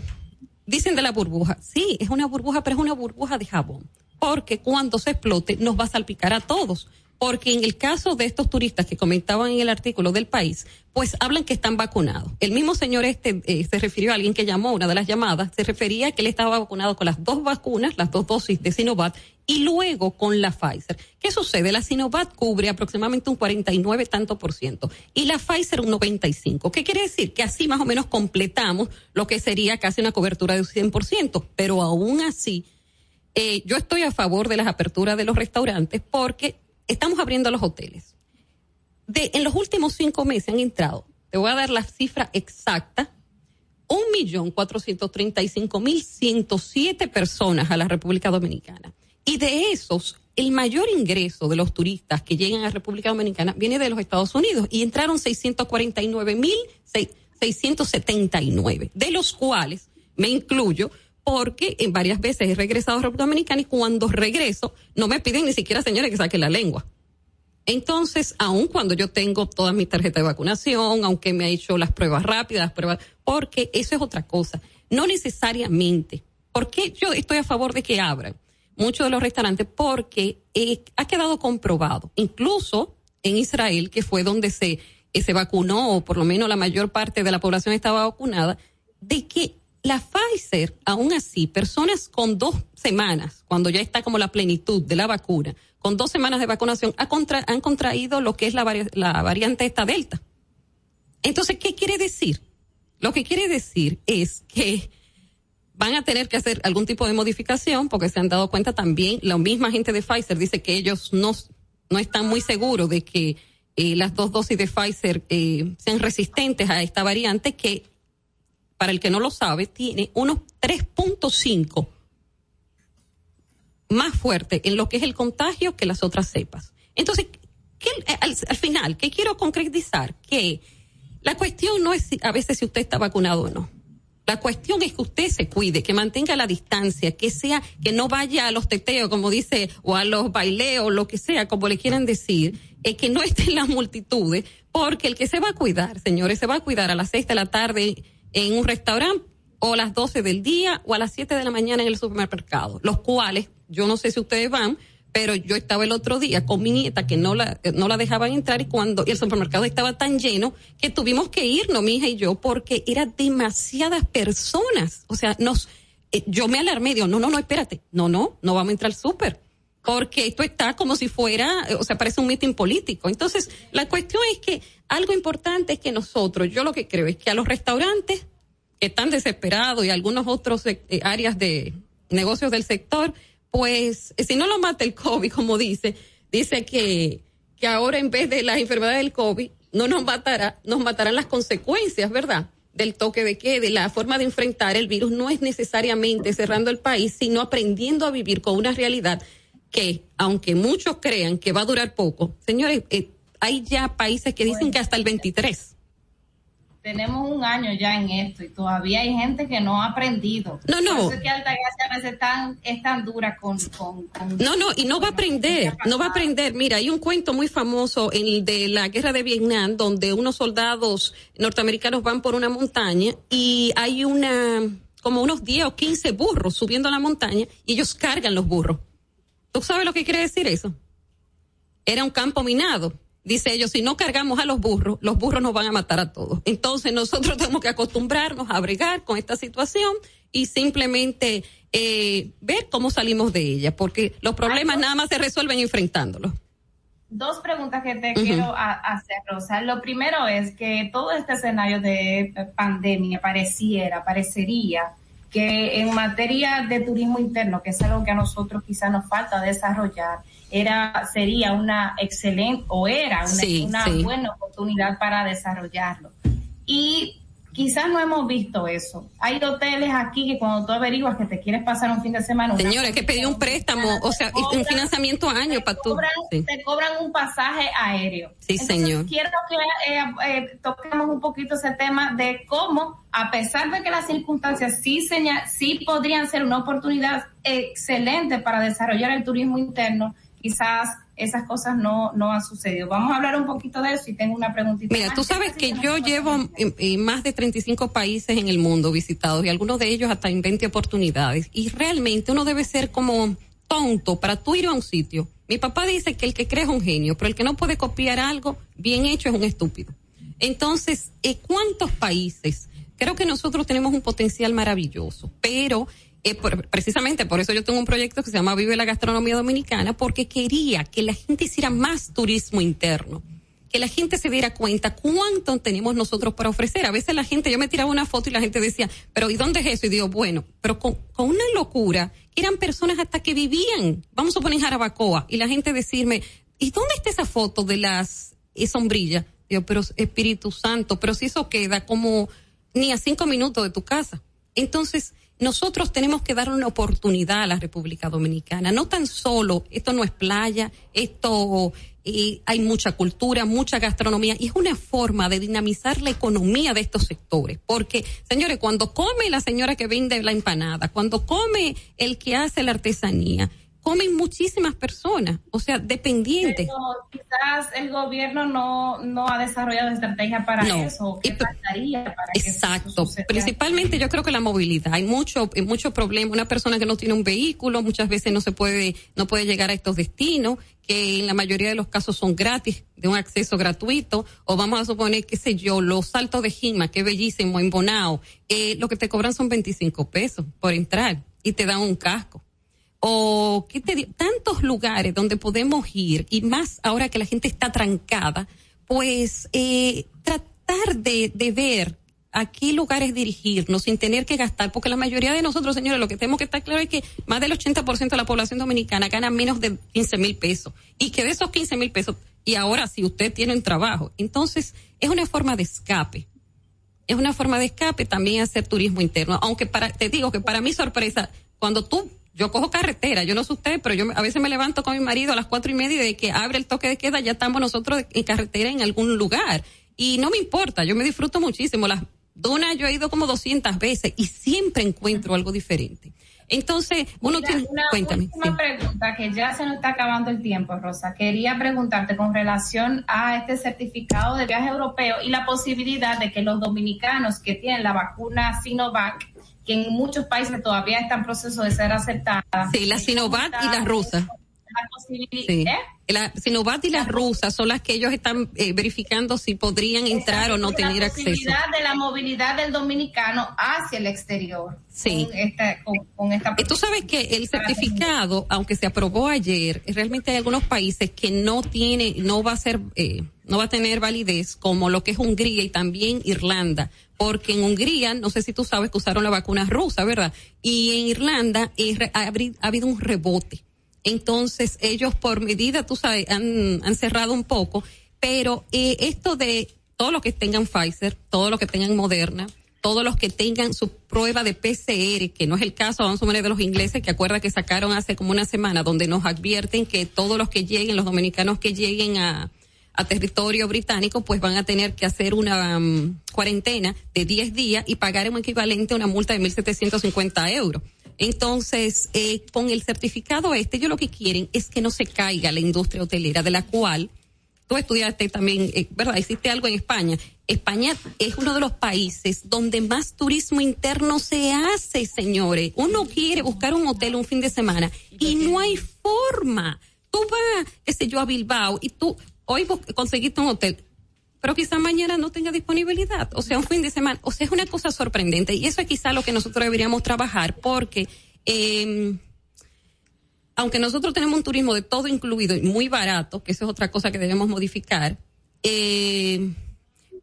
dicen de la burbuja. Sí, es una burbuja, pero es una burbuja de jabón. Porque cuando se explote, nos va a salpicar a todos. Porque en el caso de estos turistas que comentaban en el artículo del país, pues hablan que están vacunados. El mismo señor este eh, se refirió a alguien que llamó, una de las llamadas, se refería a que él estaba vacunado con las dos vacunas, las dos dosis de Sinovac, y luego con la Pfizer. ¿Qué sucede? La Sinovac cubre aproximadamente un 49 tanto por ciento y la Pfizer un 95. ¿Qué quiere decir? Que así más o menos completamos lo que sería casi una cobertura de un 100%, pero aún así, eh, yo estoy a favor de las aperturas de los restaurantes porque estamos abriendo los hoteles. De, en los últimos cinco meses han entrado, te voy a dar la cifra exacta, un millón cuatrocientos treinta y cinco mil ciento siete personas a la República Dominicana. Y de esos, el mayor ingreso de los turistas que llegan a República Dominicana viene de los Estados Unidos y entraron 649 mil 679, de los cuales me incluyo porque en varias veces he regresado a República Dominicana y cuando regreso no me piden ni siquiera, señores, que saque la lengua. Entonces, aun cuando yo tengo toda mi tarjeta de vacunación, aunque me ha hecho las pruebas rápidas, las pruebas, porque eso es otra cosa. No necesariamente. ¿Por qué yo estoy a favor de que abran muchos de los restaurantes? Porque eh, ha quedado comprobado, incluso en Israel, que fue donde se, eh, se vacunó, o por lo menos la mayor parte de la población estaba vacunada, de que la Pfizer, aún así, personas con dos semanas, cuando ya está como la plenitud de la vacuna, con dos semanas de vacunación, ha contra, han contraído lo que es la, vari- la variante esta Delta. Entonces, ¿qué quiere decir? Lo que quiere decir es que van a tener que hacer algún tipo de modificación porque se han dado cuenta también, la misma gente de Pfizer dice que ellos no, no están muy seguros de que eh, las dos dosis de Pfizer eh, sean resistentes a esta variante que para el que no lo sabe, tiene unos 3.5 más fuerte en lo que es el contagio que las otras cepas. Entonces, ¿qué, al, al, final, ¿qué quiero concretizar? Que la cuestión no es a veces si usted está vacunado o no. La cuestión es que usted se cuide, que mantenga la distancia, que sea, que no vaya a los teteos, como dice, o a los baileos, lo que sea, como le quieran decir, es que no esté en las multitudes, porque el que se va a cuidar, señores, se va a cuidar a las seis de la tarde en un restaurante, o a las doce del día, o a las siete de la mañana en el supermercado, los cuales, yo no sé si ustedes van, pero yo estaba el otro día con mi nieta que no la, no la dejaban entrar y cuando el supermercado estaba tan lleno que tuvimos que irnos, mi hija y yo, porque eran demasiadas personas. O sea, nos, eh, yo me alarmé, digo, no, no, no, espérate, no, no, no vamos a entrar al súper. Porque esto está como si fuera, o sea, parece un mitin político. Entonces, la cuestión es que algo importante es que nosotros, yo lo que creo es que a los restaurantes que están desesperados y algunos otros eh, áreas de negocios del sector, pues si no lo mata el COVID, como dice, dice que, que ahora en vez de las enfermedades del COVID, no nos matará, nos matarán las consecuencias, ¿verdad? Del toque de queda, de la forma de enfrentar el virus. No es necesariamente cerrando el país, sino aprendiendo a vivir con una realidad que, aunque muchos crean que va a durar poco, señores, eh, hay ya países que dicen que hasta el 23 tenemos un año ya en esto y todavía hay gente que no ha aprendido. No, no. Por eso es que Altagracia a veces tan, es tan dura con, con, con, No, no, y no va a aprender, no va a aprender. Mira, hay un cuento muy famoso en el de la guerra de Vietnam donde unos soldados norteamericanos van por una montaña y hay una, como unos 10 o 15 burros subiendo a la montaña y ellos cargan los burros. ¿Tú sabes lo que quiere decir eso? Era un campo minado dice ellos, si no cargamos a los burros, los burros nos van a matar a todos. Entonces nosotros tenemos que acostumbrarnos a bregar con esta situación y simplemente eh, ver cómo salimos de ella, porque los problemas nada más se resuelven enfrentándolos. Dos preguntas que te quiero hacer, Rosa. Lo primero es que todo este escenario de pandemia pareciera, parecería que en materia de turismo interno, que es algo que a nosotros quizás nos falta desarrollar, era sería una excelente o era una, una buena oportunidad para desarrollarlo. Y quizás no hemos visto eso. Hay hoteles aquí que cuando tú averiguas que te quieres pasar un fin de semana. Señores, que pedir un préstamo, o sea, un financiamiento a año para tú. Te cobran un pasaje aéreo. Sí, señor. Quiero que eh, eh, toquemos un poquito ese tema de cómo, a pesar de que las circunstancias sí, sí podrían ser una oportunidad excelente para desarrollar el turismo interno, quizás esas cosas no, no han sucedido. Vamos a hablar un poquito de eso y tengo una preguntita. Mira, tú sabes que yo llevo más de 35 países en el mundo visitados y algunos de ellos hasta en 20 oportunidades. Y realmente uno debe ser como tonto para tú ir a un sitio. Mi papá dice que el que cree es un genio, pero el que no puede copiar algo bien hecho es un estúpido. Entonces, ¿eh, ¿cuántos países? Creo que nosotros tenemos un potencial maravilloso, pero eh, precisamente por eso yo tengo un proyecto que se llama Vive la Gastronomía Dominicana, porque quería que la gente hiciera más turismo interno, que la gente se diera cuenta cuánto tenemos nosotros para ofrecer. A veces la gente, yo me tiraba una foto y la gente decía, pero ¿y dónde es eso? Y digo, bueno, pero con, una locura, eran personas hasta que vivían, vamos a poner Jarabacoa, y la gente decirme, ¿y dónde está esa foto de las eh, sombrillas? Digo, pero Espíritu Santo, pero si eso queda como ni a cinco minutos de tu casa. Entonces, nosotros tenemos que dar una oportunidad a la República Dominicana. No tan solo, esto no es playa, esto eh, hay mucha cultura, mucha gastronomía y es una forma de dinamizar la economía de estos sectores. Porque, señores, cuando come la señora que vende la empanada, cuando come el que hace la artesanía, comen muchísimas personas, o sea, dependientes. Pero quizás el gobierno no, no ha desarrollado estrategia para eso. ¿Qué para Exacto. Principalmente yo creo que la movilidad. Hay mucho, mucho problema. Una persona que no tiene un vehículo muchas veces no se puede, no puede llegar a estos destinos que en la mayoría de los casos son gratis, de un acceso gratuito, o vamos a suponer, qué sé yo, los saltos de Gima, que bellísimo, en Bonao, eh, lo que te cobran son 25 pesos por entrar y te dan un casco o ¿qué te tantos lugares donde podemos ir y más ahora que la gente está trancada, pues eh, tratar de, de ver a qué lugares dirigirnos sin tener que gastar, porque la mayoría de nosotros, señores, lo que tenemos que estar claro es que más del 80% de la población dominicana gana menos de 15 mil pesos y que de esos 15 mil pesos, y ahora si usted tiene un trabajo, entonces es una forma de escape es una forma de escape también hacer turismo interno. Aunque para, te digo que para mi sorpresa, cuando tú yo cojo carretera, yo no sé usted, pero yo a veces me levanto con mi marido a las cuatro y media y de que abre el toque de queda, ya estamos nosotros en carretera en algún lugar. Y no me importa, yo me disfruto muchísimo. Las donas yo he ido como 200 veces y siempre encuentro algo diferente. Entonces, uno tiene, una cuéntame. última pregunta que ya se nos está acabando el tiempo, Rosa. Quería preguntarte con relación a este certificado de viaje europeo y la posibilidad de que los dominicanos que tienen la vacuna Sinovac, que en muchos países todavía está en proceso de ser aceptada. Sí, la Sinovac y la rusa. La posibilidad, Sí. ¿eh? La Sinovac y las rusas son las que ellos están eh, verificando si podrían entrar o no tener la acceso. posibilidad de la movilidad del dominicano hacia el exterior. Sí. Con esta, con, con esta Y tú sabes que el certificado, aunque se aprobó ayer, realmente hay algunos países que no tiene, no va a ser, eh, no va a tener validez, como lo que es Hungría y también Irlanda, porque en Hungría, no sé si tú sabes que usaron la vacuna rusa, ¿verdad? Y en Irlanda eh, ha habido un rebote. Entonces ellos por medida, tú sabes, han, han cerrado un poco, pero eh, esto de todos los que tengan Pfizer, todos los que tengan Moderna, todos los que tengan su prueba de PCR, que no es el caso, vamos a suponer, de los ingleses, que acuerda que sacaron hace como una semana, donde nos advierten que todos los que lleguen, los dominicanos que lleguen a, a territorio británico, pues van a tener que hacer una mm, cuarentena de 10 días y pagar un equivalente a una multa de 1.750 euros. Entonces, eh, con el certificado este, ellos lo que quieren es que no se caiga la industria hotelera, de la cual tú estudiaste también, eh, ¿verdad? Hiciste algo en España. España es uno de los países donde más turismo interno se hace, señores. Uno quiere buscar un hotel un fin de semana y no hay forma. Tú vas, qué sé yo, a Bilbao y tú hoy conseguiste un hotel, pero quizá mañana no tenga disponibilidad. O sea, un fin de semana. O sea, es una cosa sorprendente y eso es quizá lo que nosotros deberíamos trabajar porque... Eh, aunque nosotros tenemos un turismo de todo incluido y muy barato, que eso es otra cosa que debemos modificar, eh,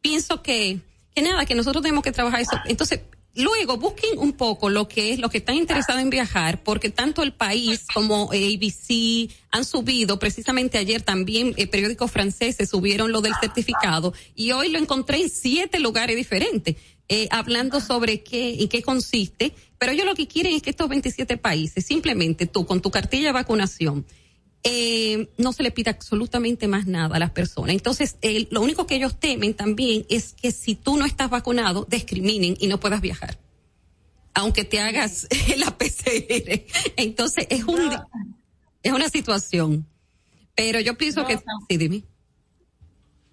pienso que, que nada, que nosotros tenemos que trabajar eso. Entonces, luego busquen un poco lo que es, lo que están interesados en viajar, porque tanto el país como eh, ABC han subido, precisamente ayer también eh, periódicos franceses subieron lo del certificado y hoy lo encontré en siete lugares diferentes. eh, hablando sobre qué en qué consiste, pero ellos lo que quieren es que estos 27 países, simplemente tú con tu cartilla de vacunación, eh, no se le pida absolutamente más nada a las personas. Entonces, eh, lo único que ellos temen también es que si tú no estás vacunado, discriminen y no puedas viajar. Aunque te hagas la PCR. Entonces, es un, es una situación. Pero yo pienso que, sí, dime.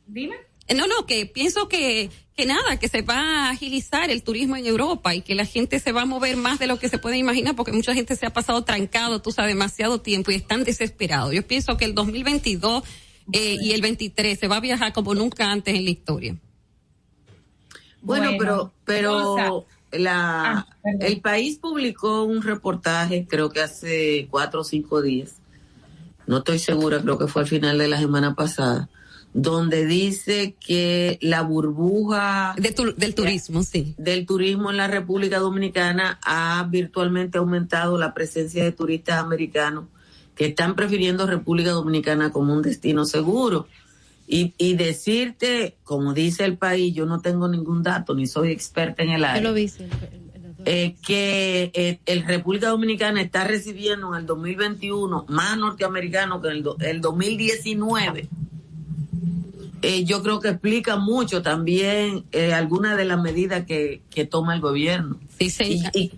Dime. Eh, No, no, que pienso que, que nada, que se va a agilizar el turismo en Europa y que la gente se va a mover más de lo que se puede imaginar porque mucha gente se ha pasado trancado, tú sabes, demasiado tiempo y están desesperados. Yo pienso que el 2022 eh, y el 23 se va a viajar como nunca antes en la historia. Bueno, Bueno, pero, pero la, Ah, el país publicó un reportaje, creo que hace cuatro o cinco días, no estoy segura, creo que fue al final de la semana pasada, donde dice que la burbuja De tu- del turismo, sí. del turismo en la República Dominicana ha virtualmente aumentado la presencia de turistas americanos que están prefiriendo República Dominicana como un destino seguro. Y, y decirte, como dice el país, yo no tengo ningún dato, ni soy experta en el Yo área, lo vi. sí, el- el- el- eh, que eh, el República Dominicana está recibiendo en el 2021 más norteamericanos que en el, do- el 2019. Eh, yo creo que explica mucho también eh, algunas de las medidas que, que toma el gobierno. Sí, sí. Y, y-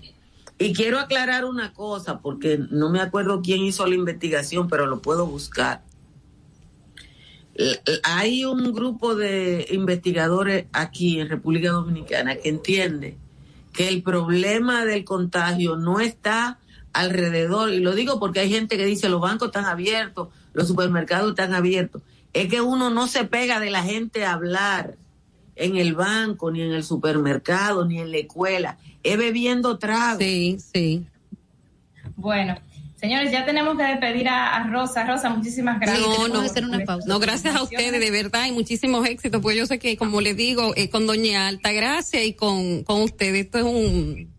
y quiero aclarar una cosa, porque no me acuerdo quién hizo la investigación, pero lo puedo buscar. Hay un grupo de investigadores aquí en República Dominicana que entiende que el problema del contagio no está alrededor, y lo digo porque hay gente que dice los bancos están abiertos, los supermercados están abiertos, es que uno no se pega de la gente a hablar en el banco, ni en el supermercado, ni en la escuela, es bebiendo trago. Sí, sí. Bueno, señores, ya tenemos que despedir a, a Rosa. Rosa, muchísimas gracias. No, no, que hacer una pausa. No, gracias a ustedes, de verdad, y muchísimos éxitos, pues yo sé que, como les digo, eh, con Doña Altagracia y con, con ustedes, esto es un,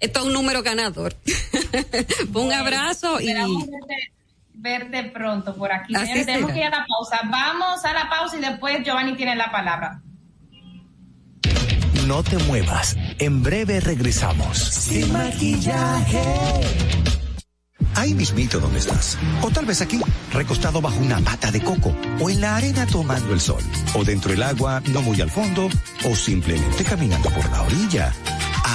esto es un número ganador. un abrazo y Esperamos verte, pronto por aquí. Así Señores, tenemos que ir a la pausa. Vamos a la pausa y después Giovanni tiene la palabra. No te muevas. En breve regresamos. Sin maquillaje. Ahí mismito donde estás. O tal vez aquí, recostado bajo una mata de coco. O en la arena tomando el sol. O dentro del agua, no muy al fondo. O simplemente caminando por la orilla.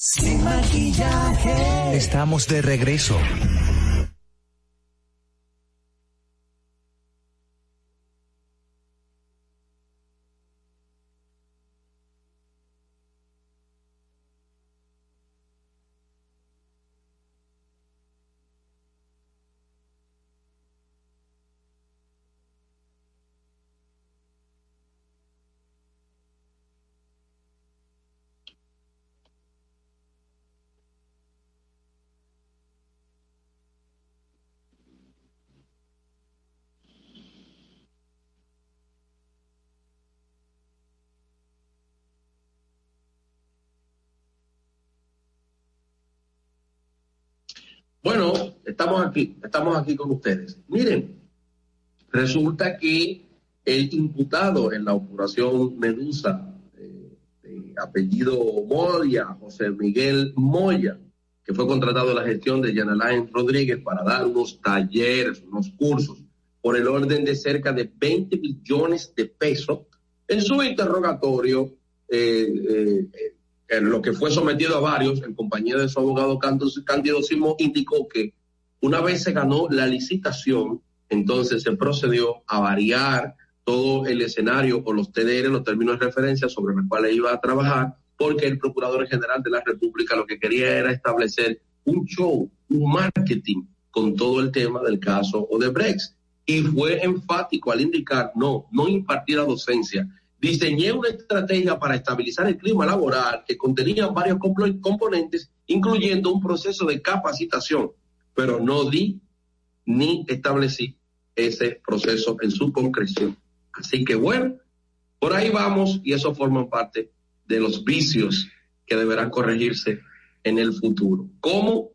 Sin maquillaje. Estamos de regreso. Bueno, estamos aquí, estamos aquí con ustedes. Miren, resulta que el imputado en la operación Medusa, eh, de apellido Moya, José Miguel Moya, que fue contratado en la gestión de Yanalain Rodríguez para dar unos talleres, unos cursos, por el orden de cerca de 20 millones de pesos, en su interrogatorio eh, eh, en lo que fue sometido a varios, en compañía de su abogado Cándido Simo, indicó que una vez se ganó la licitación, entonces se procedió a variar todo el escenario o los TDR, los términos de referencia sobre los cuales iba a trabajar, porque el Procurador General de la República lo que quería era establecer un show, un marketing con todo el tema del caso Odebrecht. Y fue enfático al indicar, no, no impartir la docencia, diseñé una estrategia para estabilizar el clima laboral que contenía varios componentes, incluyendo un proceso de capacitación, pero no di ni establecí ese proceso en su concreción. Así que bueno, por ahí vamos y eso forma parte de los vicios que deberán corregirse en el futuro. ¿Cómo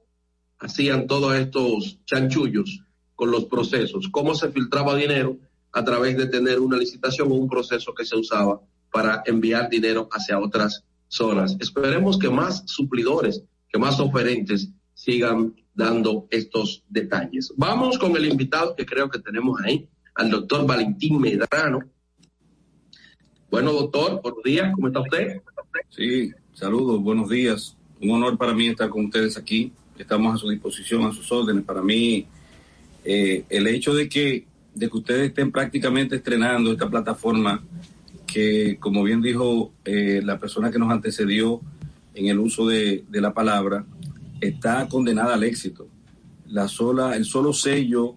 hacían todos estos chanchullos con los procesos? ¿Cómo se filtraba dinero? a través de tener una licitación o un proceso que se usaba para enviar dinero hacia otras zonas. Esperemos que más suplidores, que más oferentes sigan dando estos detalles. Vamos con el invitado que creo que tenemos ahí, al doctor Valentín Medrano. Bueno, doctor, buenos días, ¿cómo está usted? Sí, saludos, buenos días. Un honor para mí estar con ustedes aquí. Estamos a su disposición, a sus órdenes. Para mí, eh, el hecho de que de que ustedes estén prácticamente estrenando esta plataforma que, como bien dijo eh, la persona que nos antecedió en el uso de, la palabra, está condenada al éxito. La sola, el solo sello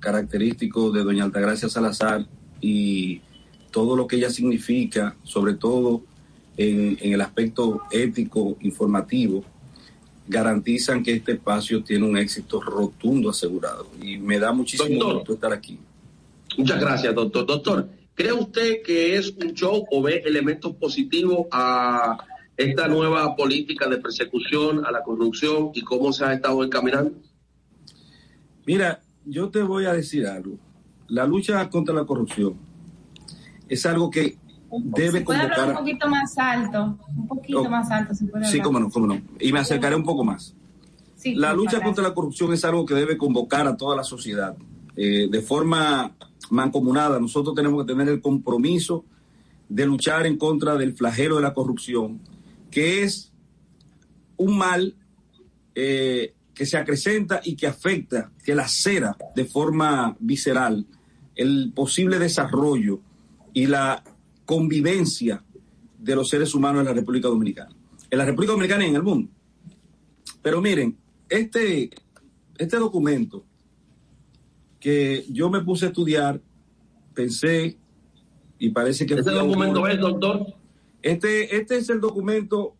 característico de doña Altagracia Salazar y todo lo que ella significa, sobre todo en, en el aspecto ético, informativo, garantizan que este espacio tiene un éxito rotundo asegurado. Y me da muchísimo Doctor. gusto estar aquí. Muchas gracias, doctor. Doctor, ¿cree usted que es un show o ve elementos positivos a esta nueva política de persecución a la corrupción y cómo se ha estado encaminando? Mira, yo te voy a decir algo. La lucha contra la corrupción es algo que debe ¿Puede hablar convocar un a- poquito más alto? Un poquito Oh. más alto, si puede Sí, cómo no, cómo no. Y me acercaré un poco más. Sí, La lucha gracias. contra la corrupción es algo que debe convocar a toda la sociedad. Eh, de forma mancomunada, nosotros tenemos que tener el compromiso de luchar en contra del flagelo de la corrupción, que es un mal eh, que se acrecenta y que afecta, que lacera de forma visceral el posible desarrollo y la convivencia de los seres humanos en la República Dominicana. En la República Dominicana y en el mundo. Pero miren, este, este documento que yo me puse a estudiar, pensé y parece que... ¿Ese fui documento es, doctor? Este, este es el documento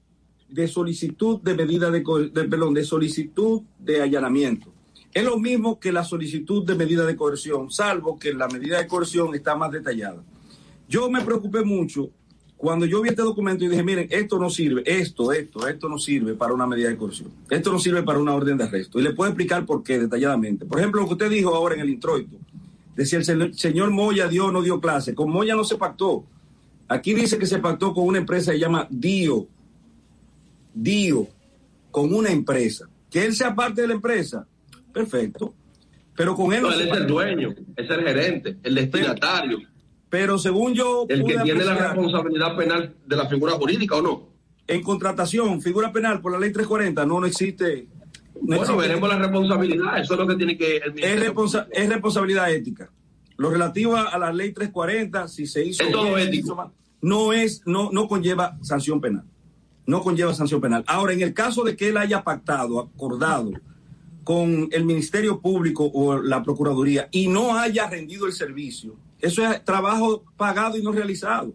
de solicitud de medida de, de- perdón, de solicitud de allanamiento. Es lo mismo que la solicitud de medida de coerción, salvo que la medida de coerción está más detallada. Yo me preocupé mucho cuando yo vi este documento y dije, miren, esto no sirve, esto, esto, esto no sirve para una medida de coerción. Esto no sirve para una orden de arresto. Y le puedo explicar por qué detalladamente. Por ejemplo, lo que usted dijo ahora en el introito, de si el señor, Moya dio no dio clase. Con Moya no se pactó. Aquí dice que se pactó con una empresa que se llama Dio. Dio, con una empresa. Que él sea parte de la empresa. Perfecto. Pero con él No, no él es el dueño, es el gerente, el destinatario, Pero según yo. el que tiene la responsabilidad penal de la figura jurídica o no. En contratación, figura penal por la ley 340, no, no existe. no bueno, existe. veremos la responsabilidad, eso es lo que tiene que... el Es, responsa- es responsabilidad ética. Lo relativo a la ley 340, si se hizo. Es todo bien, si ético. hizo mal, no es, no, no conlleva sanción penal. No conlleva sanción penal. Ahora, en el caso de que él haya pactado, acordado con el Ministerio Público o la Procuraduría y no haya rendido el servicio, eso es trabajo pagado y no realizado.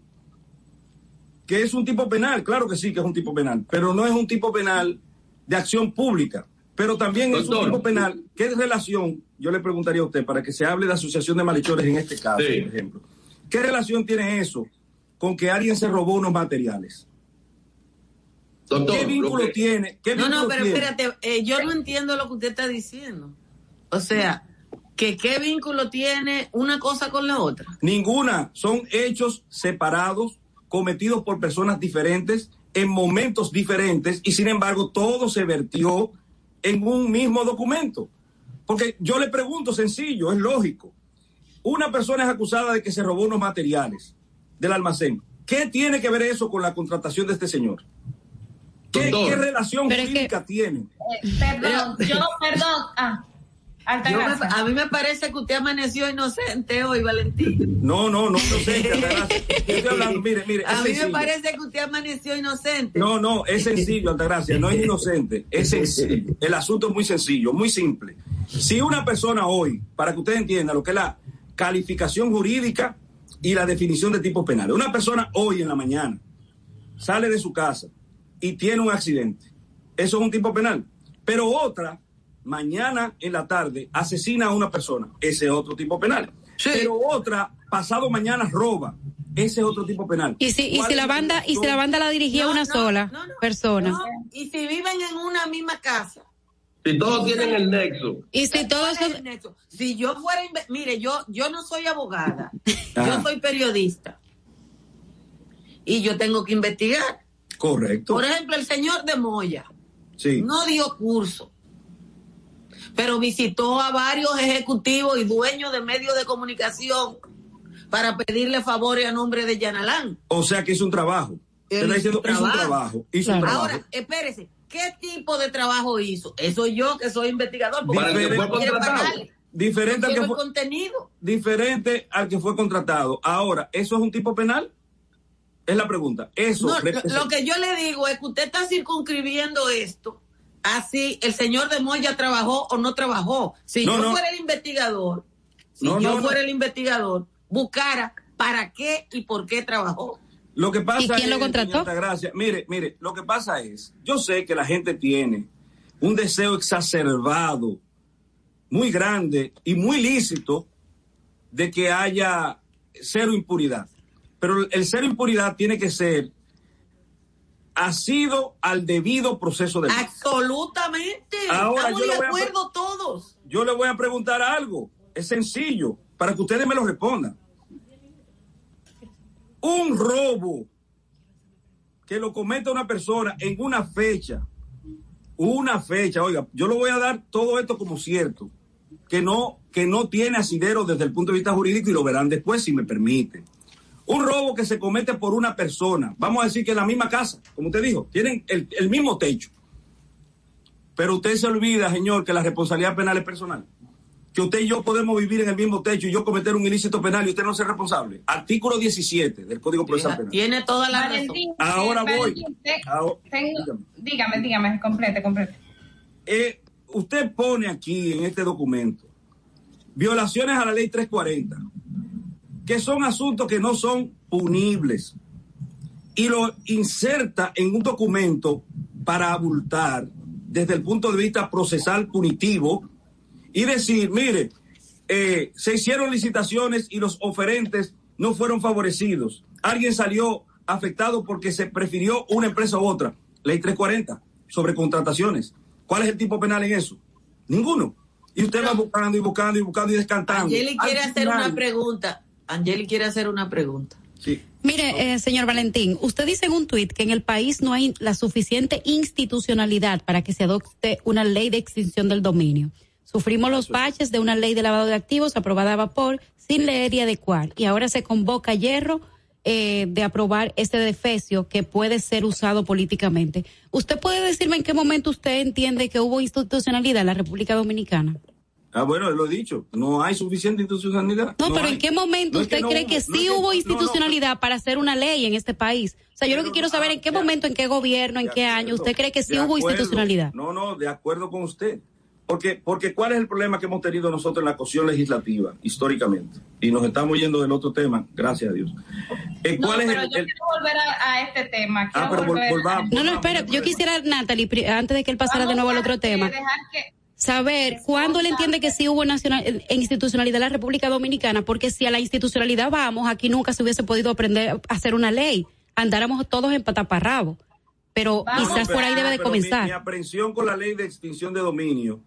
Que es un tipo penal, claro que sí que es un tipo penal, pero no es un tipo penal de acción pública. Pero también es un tipo penal. ¿Qué relación, yo le preguntaría a usted, para que se hable de asociación de malhechores en este caso, Sí. por ejemplo? ¿Qué relación tiene eso con que alguien se robó unos materiales? Doctor, ¿Qué vínculo que- tiene? ¿Qué No, no, pero tiene? espérate, eh, yo no entiendo lo que usted está diciendo. O sea, que qué vínculo tiene una cosa con la otra. Ninguna. Son hechos separados, cometidos por personas diferentes, en momentos diferentes, y sin embargo todo se vertió en un mismo documento. Porque yo le pregunto sencillo, es lógico. Una persona es acusada de que se robó unos materiales del almacén. ¿Qué tiene que ver eso con la contratación de este señor? ¿Qué, relación Pero es que- jurídica tiene? Eh, perdón, yo, perdón. Ah, Yo me- gracia. a mí me parece que usted amaneció inocente hoy, Valentín. No, no, no, no sé. Altagracia. Yo estoy hablando, mire, mire. A mí me parece que usted amaneció inocente. No, no, es sencillo, Altagracia, no es inocente, es sencillo. El asunto es muy sencillo, muy simple. Si una persona hoy, para que usted entienda lo que es la calificación jurídica y la definición de tipos penales, una persona hoy en la mañana sale de su casa y tiene un accidente, eso es un tipo penal. Pero otra, mañana en la tarde, asesina a una persona, ese es otro tipo penal. Pero otra, pasado mañana roba, ese es otro tipo penal. Y si, y ¿Cuál si la banda, y si la banda la dirigía No, una no, sola no, no, persona. No, y si viven en una misma casa. Si todos tienen el nexo. Y si todos ¿Cuál es son, el nexo? Si yo fuera, mire, yo, yo no soy abogada, Ajá. yo soy periodista. Y yo tengo que investigar. Correcto. Por ejemplo, el señor de Moya Sí. no dio curso, pero visitó a varios ejecutivos y dueños de medios de comunicación para pedirle favores a nombre de Yanalán. O sea que hizo un trabajo. Él está diciendo hizo hizo un trabajo. Hizo un trabajo. Ahora, espérese, ¿qué tipo de trabajo hizo? Eso yo que soy investigador, porque Para que fue contratado. diferente, al que fue, contenido. diferente al que fue contratado. Ahora, ¿eso es un tipo penal? Es la pregunta. Eso. No, lo, representa- lo que yo le digo es que usted está circunscribiendo esto así el señor de Moya trabajó o no trabajó. Si No, yo no. fuera el investigador, si No, yo no, no. fuera el investigador, buscara para qué y por qué trabajó. Lo que pasa ¿Y quién lo es, contrató? señorita Gracia, mire, mire, lo que pasa es, yo sé que la gente tiene un deseo exacerbado, muy grande y muy lícito de que haya cero impunidad. Pero el cero impunidad tiene que ser asido al debido proceso de. Absolutamente. Ahora, Estamos yo de acuerdo todos. Yo le voy a preguntar algo, es sencillo, para que ustedes me lo respondan. Un robo que lo cometa una persona en una fecha, una fecha, oiga, yo le voy a dar todo esto como cierto, que no, que no tiene asidero desde el punto de vista jurídico y lo verán después si me permiten. Un robo que se comete por una persona, vamos a decir que en la misma casa, como usted dijo, tienen el, el mismo techo. Pero usted se olvida, señor, que la responsabilidad penal es personal. Que usted y yo podemos vivir en el mismo techo y yo cometer un ilícito penal y usted no ser responsable. Artículo 17 del Código Procesal Penal. Tiene toda la razón. Valentín, Ahora eh, voy. Te- Ahora- tengo- dígame, dígame, complete, complete. Eh, usted pone aquí en este documento violaciones a la ley 340, que son asuntos que no son punibles, y lo inserta en un documento para abultar desde el punto de vista procesal punitivo y decir, mire, eh, se hicieron licitaciones y los oferentes no fueron favorecidos. Alguien salió afectado porque se prefirió una empresa u otra. Ley 340 sobre contrataciones. ¿Cuál es el tipo penal en eso? Ninguno. Y usted va buscando y buscando y buscando y descantando. Quiere hacer final- una pregunta. Angeli quiere hacer una pregunta. Sí. Mire, eh, señor Valentín, usted dice en un tuit que en el país no hay la suficiente institucionalidad para que se adopte una ley de extinción del dominio. Sufrimos los baches de una ley de lavado de activos aprobada a vapor sin leer y adecuar. Y ahora se convoca a hierro eh, de aprobar este defecio que puede ser usado políticamente. ¿Usted puede decirme en qué momento usted entiende que hubo institucionalidad en la República Dominicana? Ah, bueno, lo he dicho. No hay suficiente institucionalidad. No, pero hay. ¿en qué momento No es usted no cree hubo, que no sí es que- hubo no, no, institucionalidad para hacer una ley en este país? O sea, yo lo que quiero saber en qué momento, en qué gobierno, en qué año usted cree que sí hubo acuerdo. institucionalidad. No, no, de acuerdo con usted. Porque, porque ¿cuál es el problema que hemos tenido nosotros en la cuestión legislativa, históricamente? Y nos estamos yendo del otro tema, gracias a Dios. Eh, No, ¿Cuál es pero el, yo el- quiero volver a, a este tema. Quiero Ah, pero vol- volver a- volvamos. No, no, espera, yo quisiera, Natalie, antes de que él pasara de nuevo al otro tema, dejar que saber cuándo él entiende que sí hubo nacional, en en institucionalidad en la República Dominicana, porque si a la institucionalidad vamos, aquí nunca se hubiese podido aprender a hacer una ley. Andáramos todos en pataparrabo. Pero quizás pero- por ahí debe de mi- comenzar. Mi, aprehensión con la ley de extinción de dominio,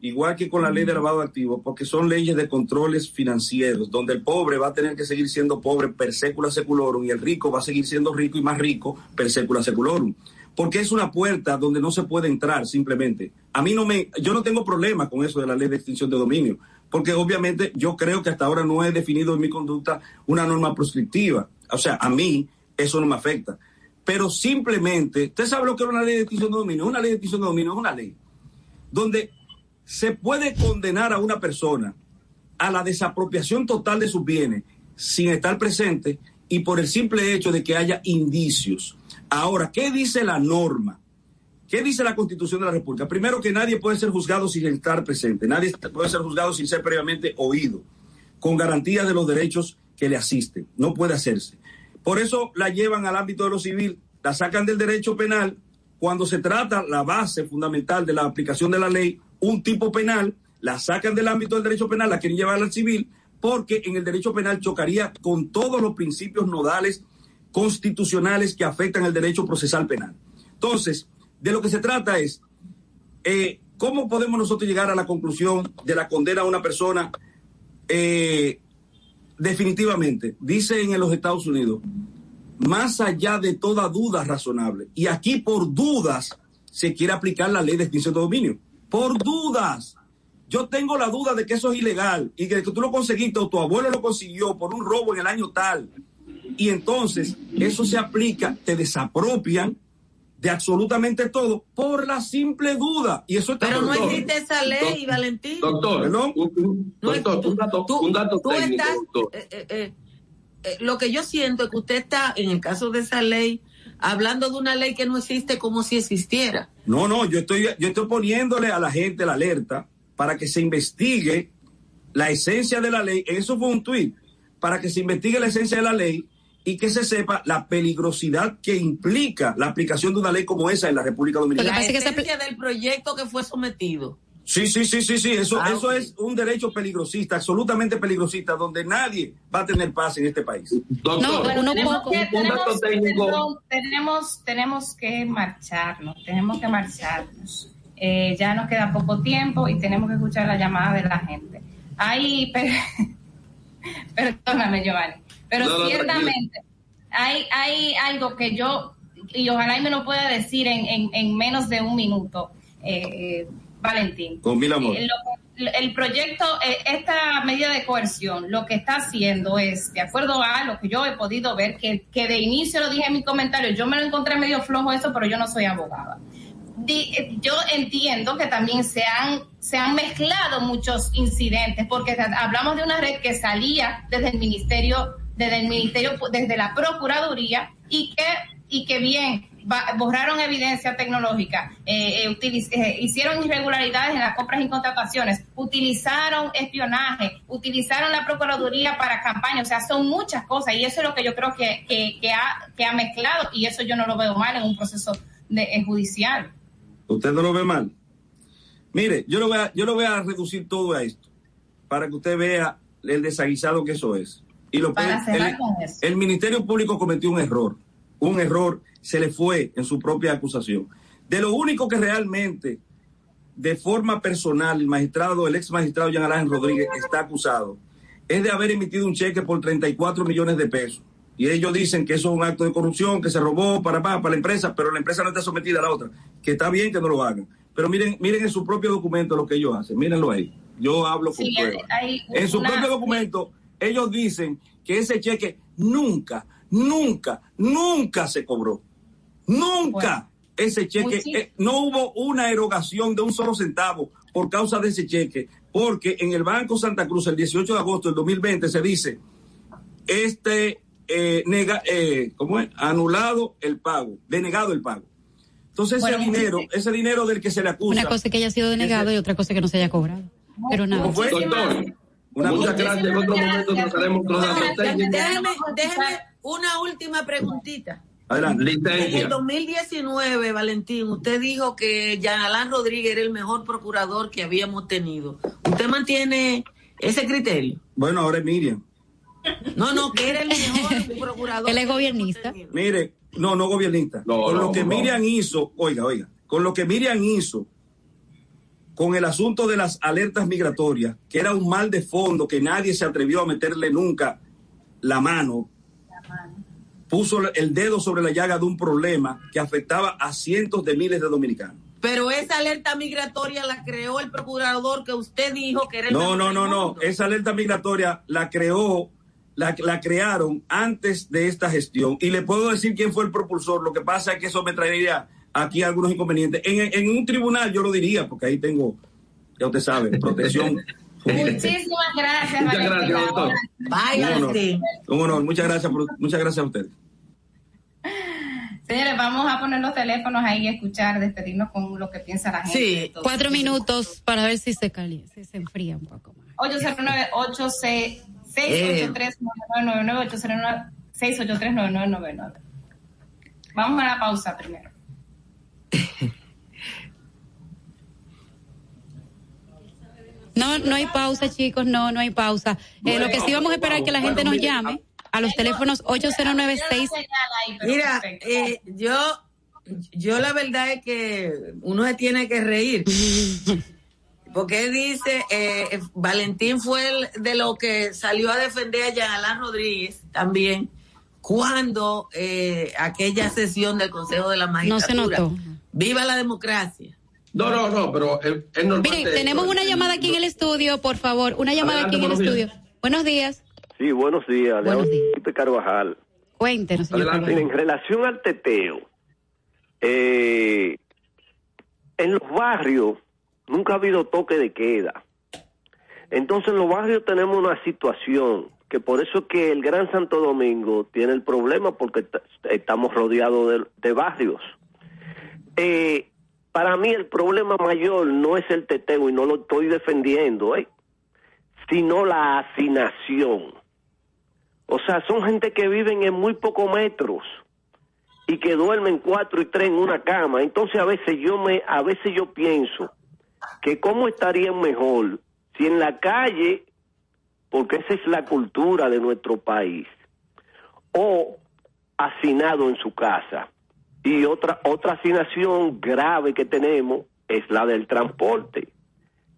igual que con la ley de lavado de activos, porque son leyes de controles financieros, donde el pobre va a tener que seguir siendo pobre per secula seculorum y el rico va a seguir siendo rico y más rico per secula seculorum. Porque es una puerta donde no se puede entrar simplemente. A mí no me, yo no tengo problema con eso de la ley de extinción de dominio, porque obviamente yo creo que hasta ahora no he definido en mi conducta una norma proscriptiva. O sea, a mí eso no me afecta pero simplemente, usted sabe lo que es una ley de extinción de dominio. Una ley de extinción de dominio es una ley donde se puede condenar a una persona a la desapropiación total de sus bienes sin estar presente y por el simple hecho de que haya indicios. Ahora, ¿qué dice la norma? ¿Qué dice la Constitución de la República? Primero que nadie puede ser juzgado sin estar presente, nadie puede ser juzgado sin ser previamente oído, con garantía de los derechos que le asisten. No puede hacerse. Por eso la llevan al ámbito de lo civil, la sacan del derecho penal. Cuando se trata la base fundamental de la aplicación de la ley, un tipo penal, la sacan del ámbito del derecho penal, la quieren llevar al civil, porque en el derecho penal chocaría con todos los principios nodales constitucionales que afectan el derecho procesal penal. Entonces, de lo que se trata es, eh, ¿cómo podemos nosotros llegar a la conclusión de la condena a una persona eh, definitivamente, dice en los Estados Unidos, más allá de toda duda razonable. Y aquí por dudas se quiere aplicar la ley de extinción de dominio. Por dudas. Yo tengo la duda de que eso es ilegal y que tú lo conseguiste o tu abuelo lo consiguió por un robo en el año tal. Y entonces eso se aplica, te desapropian de absolutamente todo por la simple duda. Y eso está Pero no existe esa ley, Valentín. Doctor, Perdón. un, un- No, doctor, tú- un dato, tú- un dato tú técnico, estás- doctor. eh, eh, eh, lo que yo siento es que usted está, en el caso de esa ley, hablando de una ley que no existe como si existiera. No, no, yo estoy, yo estoy poniéndole a la gente la alerta para que se investigue la esencia de la ley. Eso fue un tuit, para que se investigue la esencia de la ley y que se sepa la peligrosidad que implica la aplicación de una ley como esa en la República Dominicana. La esencia del proyecto que fue sometido. Sí, sí, sí, sí, sí, eso, Ah, eso es un derecho peligrosista, absolutamente peligrosista, donde nadie va a tener paz en este país. Doctor, tenemos, que, tenemos, que marcharnos, tenemos que marcharnos. Eh, ya nos queda poco tiempo y tenemos que escuchar la llamada de la gente. Hay, per- perdóname Giovanni, pero No, no, ciertamente hay, hay algo que yo, y ojalá y me lo pueda decir en, en, en menos de un minuto, eh, Valentín. Con mil amor. Eh, lo- el proyecto, eh, esta medida de coerción, lo que está haciendo es, de acuerdo a lo que yo he podido ver, que, que de inicio lo dije en mi comentario, yo me lo encontré medio flojo eso, pero yo no soy abogada. Eh, yo entiendo que también se han, se han mezclado muchos incidentes, porque hablamos de una red que salía desde el ministerio, desde el ministerio, desde la procuraduría, y que, y que bien borraron evidencia tecnológica, eh, eh, eh, hicieron irregularidades en las compras y contrataciones, utilizaron espionaje, utilizaron la Procuraduría para campaña, o sea, son muchas cosas y eso es lo que yo creo que, que, ha, que ha mezclado y eso yo no lo veo mal en un proceso de, judicial. ¿Usted no lo ve mal? Mire, yo lo voy a, yo lo voy a reducir todo a esto, para que usted vea el desaguisado que eso es. Y lo Para puede- el, con eso. el Ministerio Público cometió un error, un error, se le fue en su propia acusación. De lo único que realmente, de forma personal, el magistrado, el ex magistrado Jean Alain Rodríguez está acusado, es de haber emitido un cheque por 34 millones de pesos. Y ellos dicen que eso es un acto de corrupción, que se robó para, para, para la empresa, pero la empresa no está sometida a la otra. Que está bien que no lo hagan. Pero miren, miren en su propio documento lo que ellos hacen. Mírenlo ahí. Yo hablo con Sí, pruebas. hay En su una- propio documento, ellos dicen que ese cheque nunca, nunca, nunca se cobró. Nunca ese cheque, eh, no hubo una erogación de un solo centavo por causa de ese cheque, porque en el Banco Santa Cruz el 18 de agosto del 2020 se dice, este, eh, nega, eh, ¿cómo es? Anulado el pago, denegado el pago. Entonces ese Bueno, dinero, ese dinero del que se le acusa. Una cosa es que haya sido denegado y otra cosa es que no se haya cobrado. Pero nada. ¿Cómo fue? Doctor, Una muchas cosa- gracias. En otro momento trataremos. Déjeme, déjeme una última preguntita. Adelante. En el Licencia. 2019, Valentín, usted dijo que Jean Alain Rodríguez era el mejor procurador que habíamos tenido. ¿Usted mantiene ese criterio? Bueno, ahora es Miriam. No, no, que era el mejor procurador. Él es gobernista. Mire, no, no gobernista. No, con no, lo que no. Miriam hizo, oiga, oiga, con lo que Miriam hizo con el asunto de las alertas migratorias, que era un mal de fondo que nadie se atrevió a meterle nunca la mano, puso el dedo sobre la llaga de un problema que afectaba a cientos de miles de dominicanos. Pero esa alerta migratoria la creó el procurador que usted dijo que era el No, no, no, no. Esa alerta migratoria la creó, la, la crearon antes de esta gestión. Y le puedo decir quién fue el propulsor. Lo que pasa es que eso me traería aquí algunos inconvenientes. En, en un tribunal yo lo diría, porque ahí tengo, ya usted sabe, protección. Muchísimas gracias, Muchas gracias, doctor. Bye, Un. Un honor. Muchas gracias, por- muchas gracias a ustedes. Señores, vamos a poner los teléfonos ahí y escuchar, despedirnos con lo que piensa la gente. Sí. Cuatro minutos para ver si se calienta, si se enfría un poco más. 809 683 809 683 9999 Vamos a la pausa primero. No, no hay pausa, chicos, no, no hay pausa. Eh, lo que sí vamos a esperar es que la gente nos llame a los teléfonos 8096. Mira, eh, yo, yo la verdad es que uno se tiene que reír. Porque él dice, eh, Valentín fue el de lo que salió a defender a Jean Alain Rodríguez también cuando eh, aquella sesión del Consejo de la No Magistratura. se notó. Viva la democracia. No, no, no, pero es, es normal. Miren, de- tenemos una llamada aquí en el estudio, por favor, una llamada Adelante, aquí en el estudio. Buenos días, Sí, buenos días. Buenos días. Carvajal. cuéntenos, señor. Adelante. Miren, en relación al teteo, eh, en los barrios nunca ha habido toque de queda. Entonces en los barrios tenemos una situación que por eso es que el Gran Santo Domingo tiene el problema porque estamos rodeados de, de barrios. Eh, para mí el problema mayor no es el teteo y no lo estoy defendiendo, ¿eh? sino la hacinación. O sea, son gente que viven en muy pocos metros y que duermen cuatro y tres en una cama. Entonces a veces yo me, a veces yo pienso que cómo estarían mejor si en la calle, porque esa es la cultura de nuestro país, o hacinado en su casa. Y otra, otra hacinación grave que tenemos es la del transporte.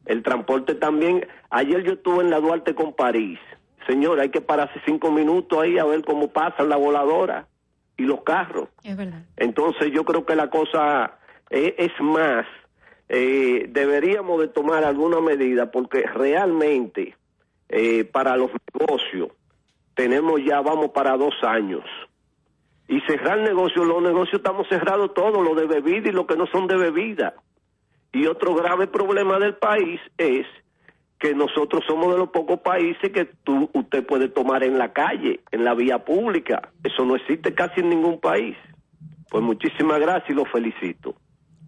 El transporte también, ayer yo estuve en la Duarte con París. Señor, hay que pararse cinco minutos ahí a ver cómo pasa la voladora y los carros. Es verdad. Entonces yo creo que la cosa es más, eh, deberíamos de tomar alguna medida porque realmente eh, para los negocios tenemos ya, vamos para dos años. Y cerrar negocios, los negocios estamos cerrados todos, los de bebida y los que no son de bebida. Y otro grave problema del país es que nosotros somos de los pocos países que tú, usted puede tomar en la calle, en la vía pública. Eso no existe casi en ningún país. Pues muchísimas gracias y los felicito.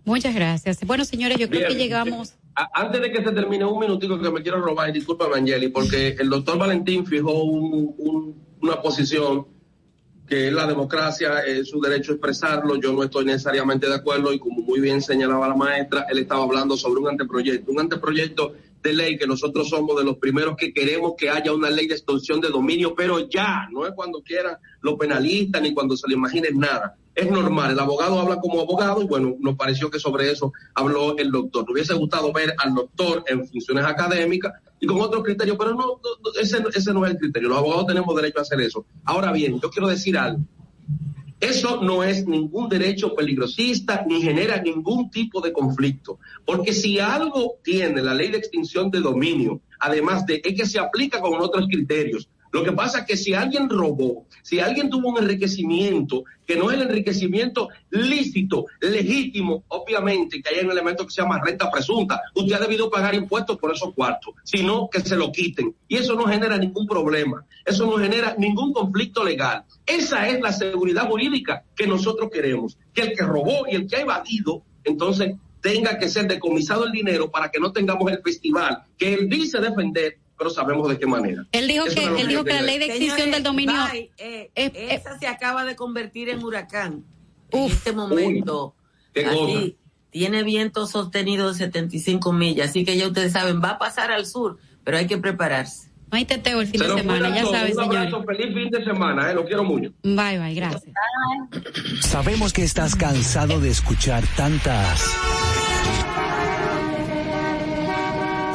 Muchas gracias. Bueno, señores, yo creo que llegamos. A- Antes de que se termine un minutico que me quiero robar, y discúlpame Angeli, porque el doctor Valentín fijó un- un- una posición que la democracia, es su derecho a expresarlo, yo no estoy necesariamente de acuerdo y como muy bien señalaba la maestra, él estaba hablando sobre un anteproyecto, un anteproyecto de ley que nosotros somos de los primeros que queremos que haya una ley de extorsión de dominio, pero ya, no es cuando quieran los penalistas ni cuando se le imaginen nada. Es normal, el abogado habla como abogado y bueno, nos pareció que sobre eso habló el doctor. Nos hubiese gustado ver al doctor en funciones académicas y con otros criterios, pero no, no, ese, ese no es el criterio. Los abogados tenemos derecho a hacer eso. Ahora bien, yo quiero decir algo. Eso no es ningún derecho peligrosista ni genera ningún tipo de conflicto. Porque si algo tiene la ley de extinción de dominio, además de es que se aplica con otros criterios. Lo que pasa es que si alguien robó, si alguien tuvo un enriquecimiento que no es el enriquecimiento lícito, legítimo, obviamente que hay un elemento que se llama renta presunta. Usted ha debido pagar impuestos por esos cuartos, sino que se lo quiten. Y eso no genera ningún problema, eso no genera ningún conflicto legal. Esa es la seguridad jurídica que nosotros queremos, que el que robó y el que ha evadido, entonces tenga que ser decomisado el dinero para que no tengamos el festival que él dice defender, pero sabemos de qué manera. Él dijo Eso que, él dijo que la ley de extinción del dominio. Bye, eh, es- esa se acaba de convertir en huracán. En este momento. así, cosa. tiene viento sostenido de 75 millas, así que ya ustedes saben, va a pasar al sur, pero hay que prepararse. No hay teteo el fin Se de semana, cuidan ya señores. abrazo, feliz fin de semana, eh, lo quiero mucho. Bye, bye, gracias. Sabemos que estás cansado de escuchar tantas.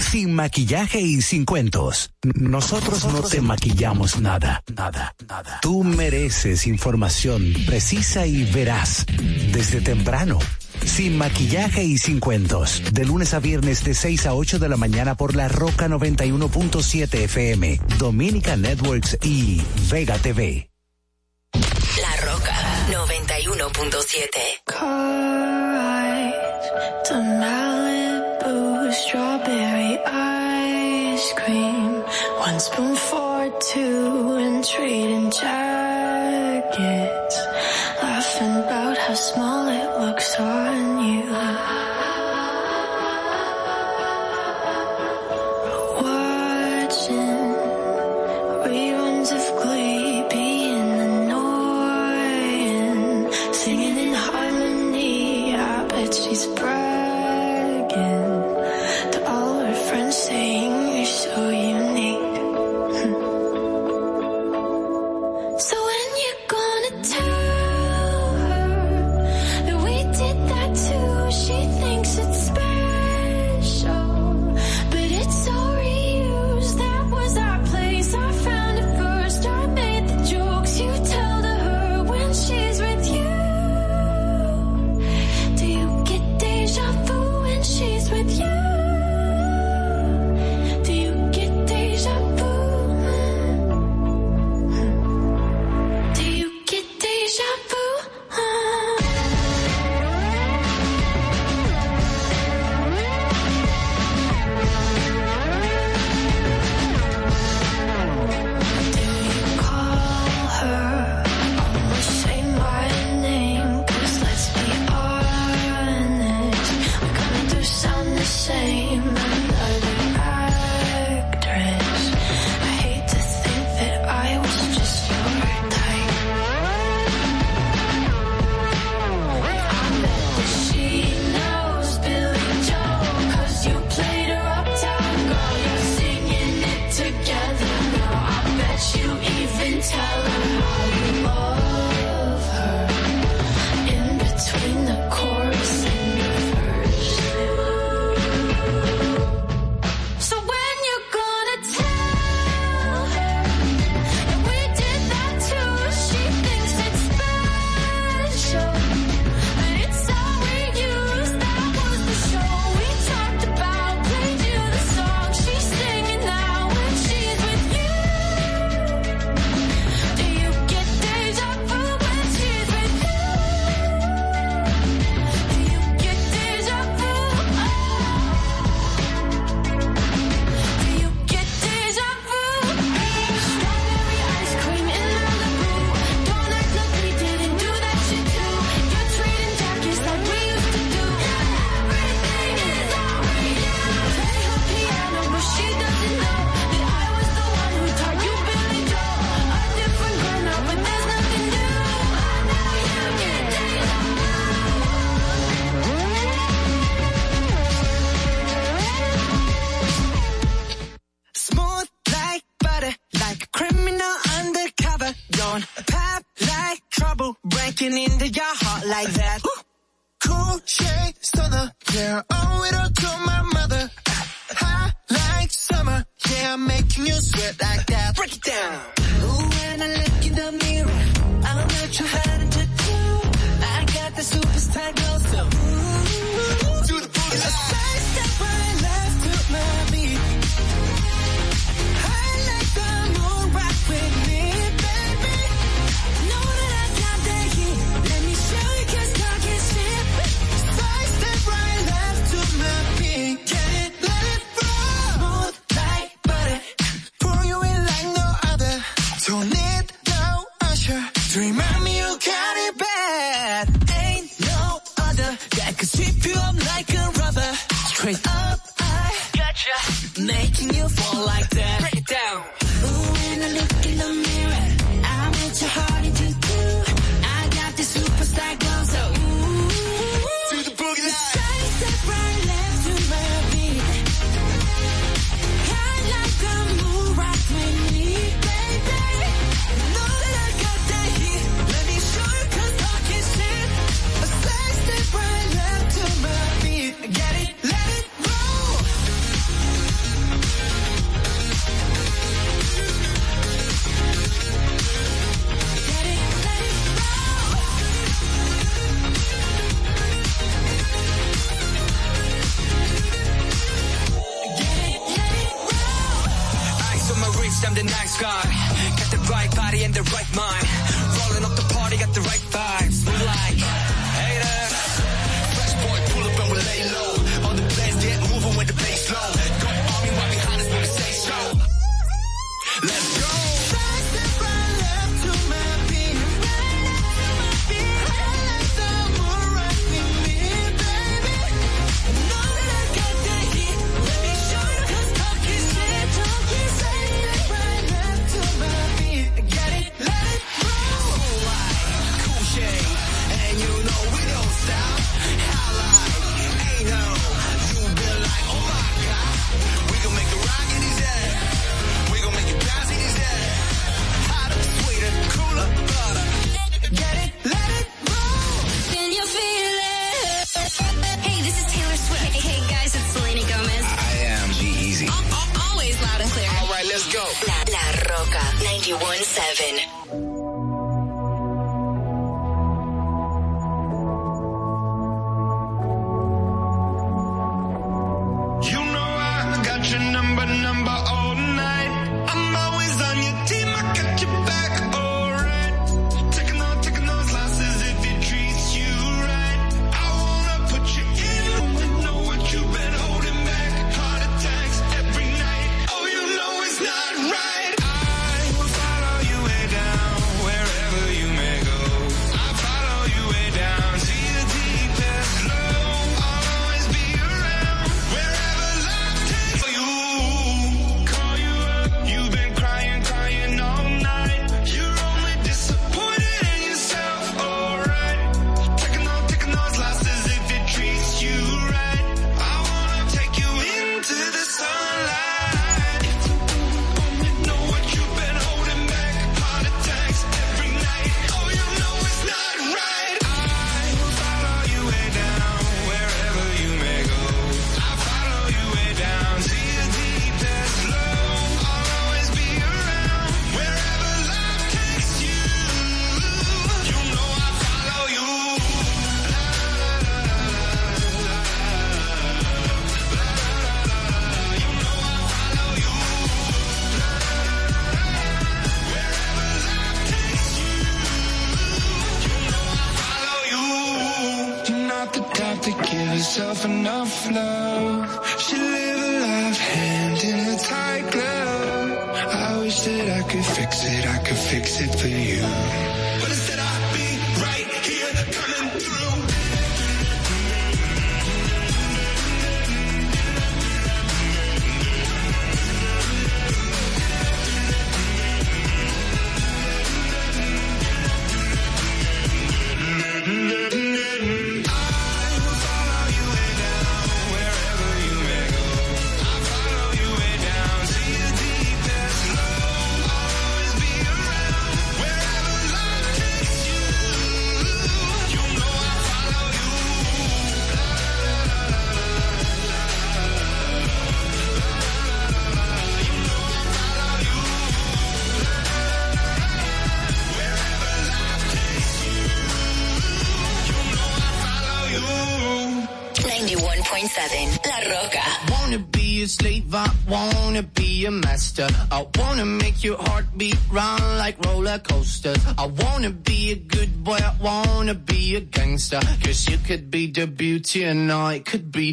Sin maquillaje y sin cuentos. Nosotros no te maquillamos nada, nada, nada. Tú mereces información precisa y veraz desde temprano. Sin maquillaje y sin cuentos. De lunes a viernes de 6 a 8 de la mañana por la Roca 91.7 FM, Dominica Networks y Vega TV. La Roca 91.7. strawberry ice cream. One spoon for two and trading jackets. Laughing about how small it looks on you.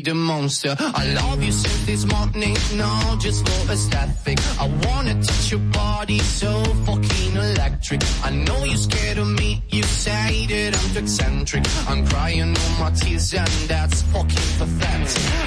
The monster. I love you since this morning, no, just for aesthetic. I wanna touch your body so fucking electric. I know you're scared of me, you say that I'm too eccentric. I'm crying all my tears and that's fucking pathetic.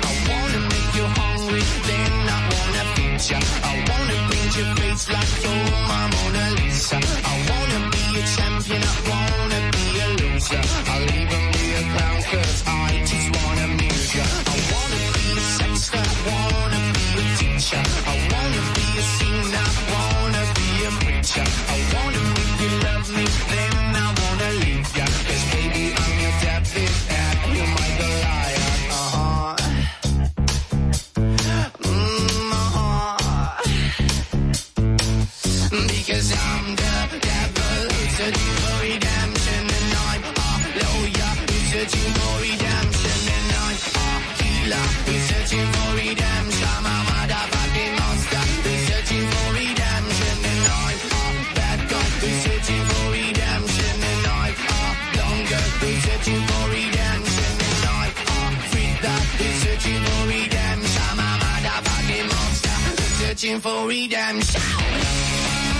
Searching for redemption. I'm a motherfucking monster searching for redemption.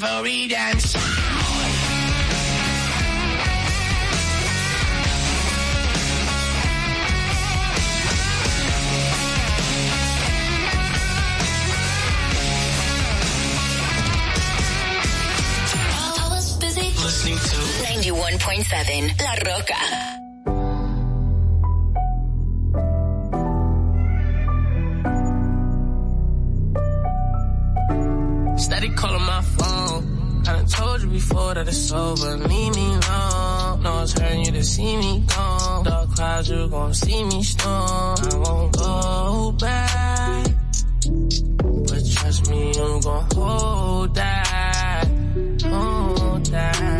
researching for redemption. I was busy listening to 91.7 La Roca. Steady calling my phone. I done told you before that it's over. Leave me alone. No, it's hurting you to see me gone. Dark clouds, you gon' see me storm. I won't go back. But trust me, I'm gon' hold that. Hold that.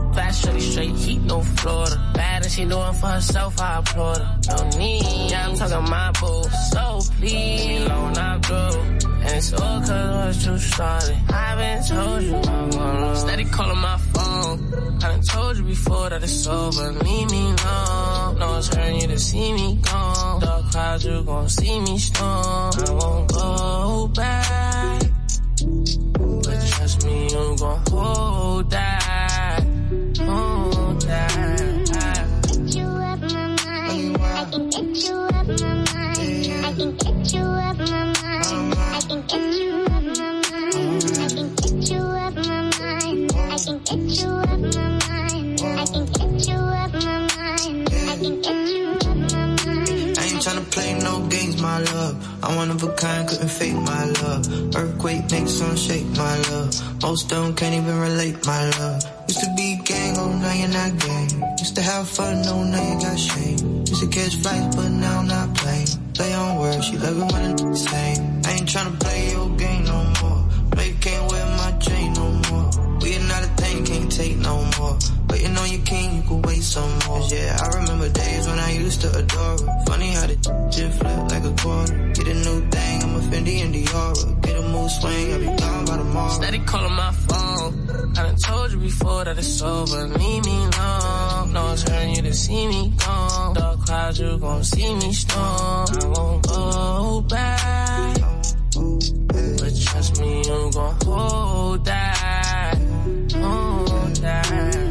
Fast shorty straight heat, no Florida. Bad and she doing for herself, I applaud her. No need, yeah, I'm talking my boo. So please, me alone, I do. And it's all cause I was too started. I've been told you I'm gonna Steady calling my phone. I done told you before that it's over. Leave me alone. No one's hurting you to see me gone. Dark clouds, you gon' see me storm. I won't go back. But trust me, you gon' hold that. Hold that. Get you up my mind. I can get you up my mind. I can get you up my mind. I can get you up my mind. I can get you up my mind. I can get you up my mind. I can get you up my mind. You games, my love. I'm one of a kind, couldn't fake my love. Earthquake makes some shake, my love. Most don't can't even relate, my love. Used to be gang, oh now you're not gang. Used to have fun, no now you got shame. Used to catch flights, but now I'm not playing. Play on words, she love it when it's same. I ain't tryna play your game no more. You can't wear my chain no more. We are not a thing, can't take no more. Waiting on your king, you could wait some more. Yeah, I remember days when I used to adore her. Funny how the shit flip like a quarter. Get a new thing, I'm a Fendi and Dior. Get a mood swing, I'll be gone by tomorrow. Steady calling my phone. I done told you before that it's over. Leave me alone. No one's hurting you to see me gone. Dark clouds, you gon' see me storm. I won't go back. But trust me, I'm gon' hold that. Hold that.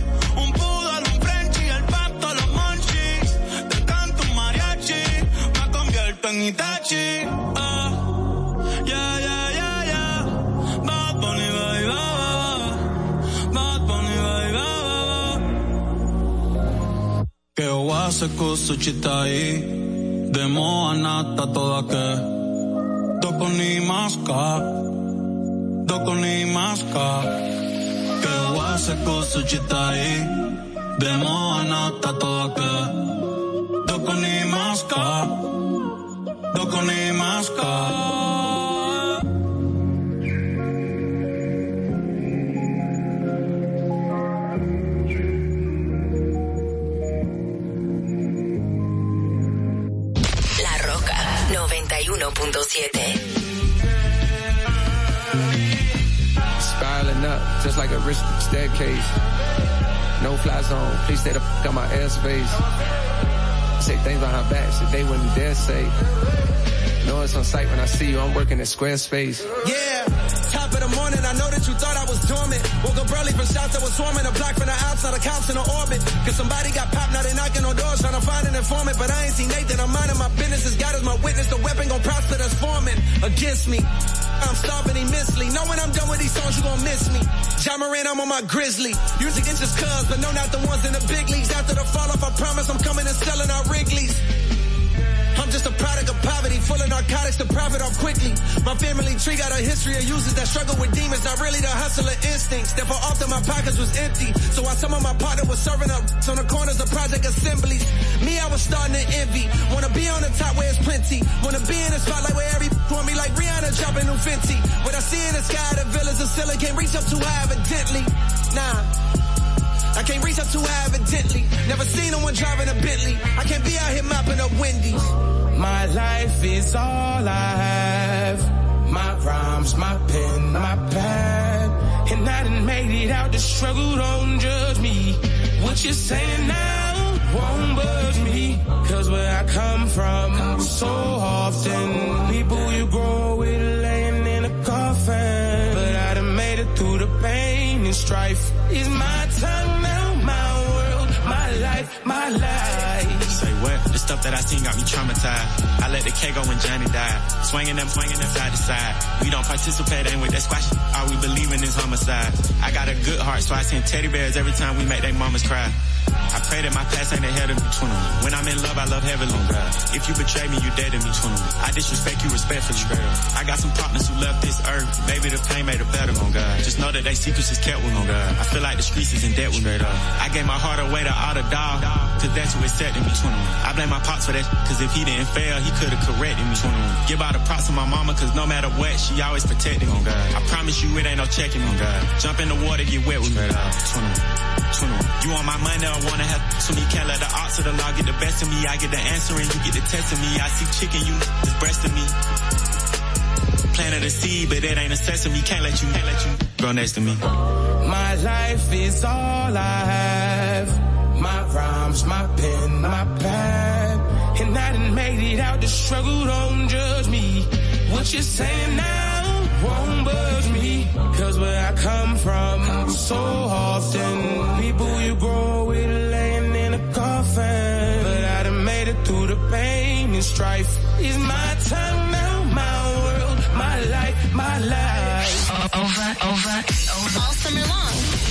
ah. Yeah, yeah, yeah, yeah. Ba, ba. Bad Bunny, baby, ba, ba, ba. kusuchitai Demo anata toda ke Doko ni maska Doko ni maska Ke wase kusuchitai Demo anata toda ke Doko ni maska Doko ni maska La Roca 91.7. Spiraling up, just like a rich staircase. No fly zone, please stay the f out my airspace. I say things behind back, shit they wouldn't dare say. Know it's on sight when I see you, I'm working at Squarespace. Yeah, morning, I know that you thought I was dormant. Woke up early from shots that was swarming, a block from the outside, the cops in the orbit. Cause somebody got popped, now they knocking on doors, trying to find an informant. But I ain't seen Nathan, I'm minding my business, as God is my witness, the weapon gon' prosper that's forming against me. I'm starving immensely. Know when I'm done with these songs, you gon' miss me. John Moran, I'm on my grizzly. Music is just cuz, but no, not the ones in the big leagues. After the fall off, I promise I'm coming and selling our Wrigley's. I'm just a product of poverty, full of narcotics to profit off quickly. My family tree got a history of users that struggle with demons, not really the hustler instincts. Therefore, often my pockets was empty. So while some of my partner was serving up on the corners of project assemblies, me, I was starting to envy. Wanna be on the top where it's plenty. Wanna be in the spotlight where every want me like Rihanna dropping new Fenty. What I see in the sky, the villas of Scylla can't reach up too high evidently. Nah. I can't reach up too high evidently. Never seen no one driving a Bentley. I can't be out here mopping up Wendy's. My life is all I have. My rhymes, my pen, my pad. And I done made it out the struggle, don't judge me. What you're saying now won't budge me. Cause where I come from, so often, people you grow and strife. Is my time now, my world, my life, my life. The stuff that I seen got me traumatized. I let the K go when Johnny died. Swinging them, swinging them side to side. We don't participate in with that squash. All we believe in is homicide. I got a good heart, so I send teddy bears every time we make they mamas cry. I pray that my past ain't ahead of me, 21. When I'm in love, I love heavily. If you betray me, you dead to me, 21. I disrespect you respectfully. Up. I got some partners who left this earth. Maybe the pain made it better, oh God. Just know that they secrets is kept with, oh God. I feel like the streets is in debt with Straight up. I gave my heart away to all the dog, cause that's who accepted me, 21. I blame my pops for that, cause if he didn't fail, he could've corrected me, 21. Give all the props to my mama, cause no matter what, she always protected me, oh God. I promise you it ain't no checking, oh God. Jump in the water, get wet with me, 21. 21. You want my money I wanna have to me? Can't let the odds of the law get the best of me. I get the answer and you get the test of me. I see chicken, you is breast of me. Planted a seed, but it ain't a sesame. Can't let you, can't let you grow next to me. My life is all I have. My rhymes, my pen, my pad. And I done made it out the struggle, don't judge me. What you're saying now won't budge me. Cause where I come from, so often, people you grow with laying in a coffin. But I done made it through the pain and strife. Is my time now, my world, my life, my life. Over, over, over. All summer long.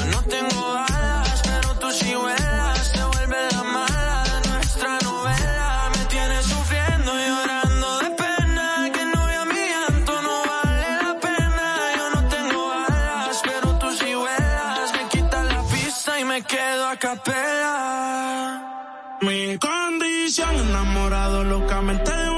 enamorado locamente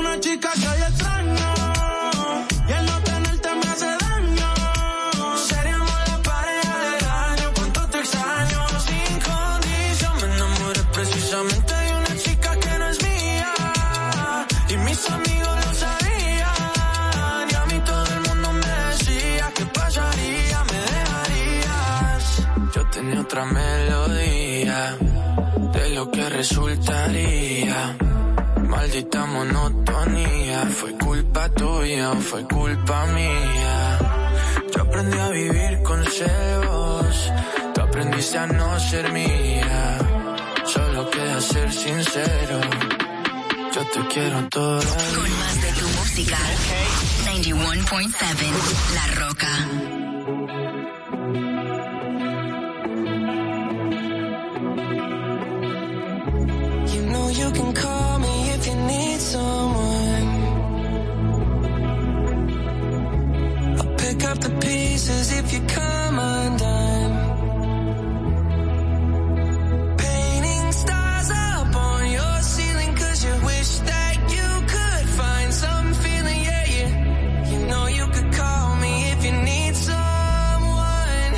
monotonía. Fue culpa tuya, fue culpa mía. Yo aprendí a vivir con celos. Tú aprendiste a no ser mía. Solo queda ser sincero. Yo te quiero todo. Con más de tu música. Okay. 91.7 La Roca. you can call pieces if you come undone. Painting stars up on your ceiling cause you wish that you could find some feeling, yeah, you, you know you could call me if you need someone.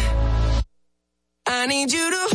I need you to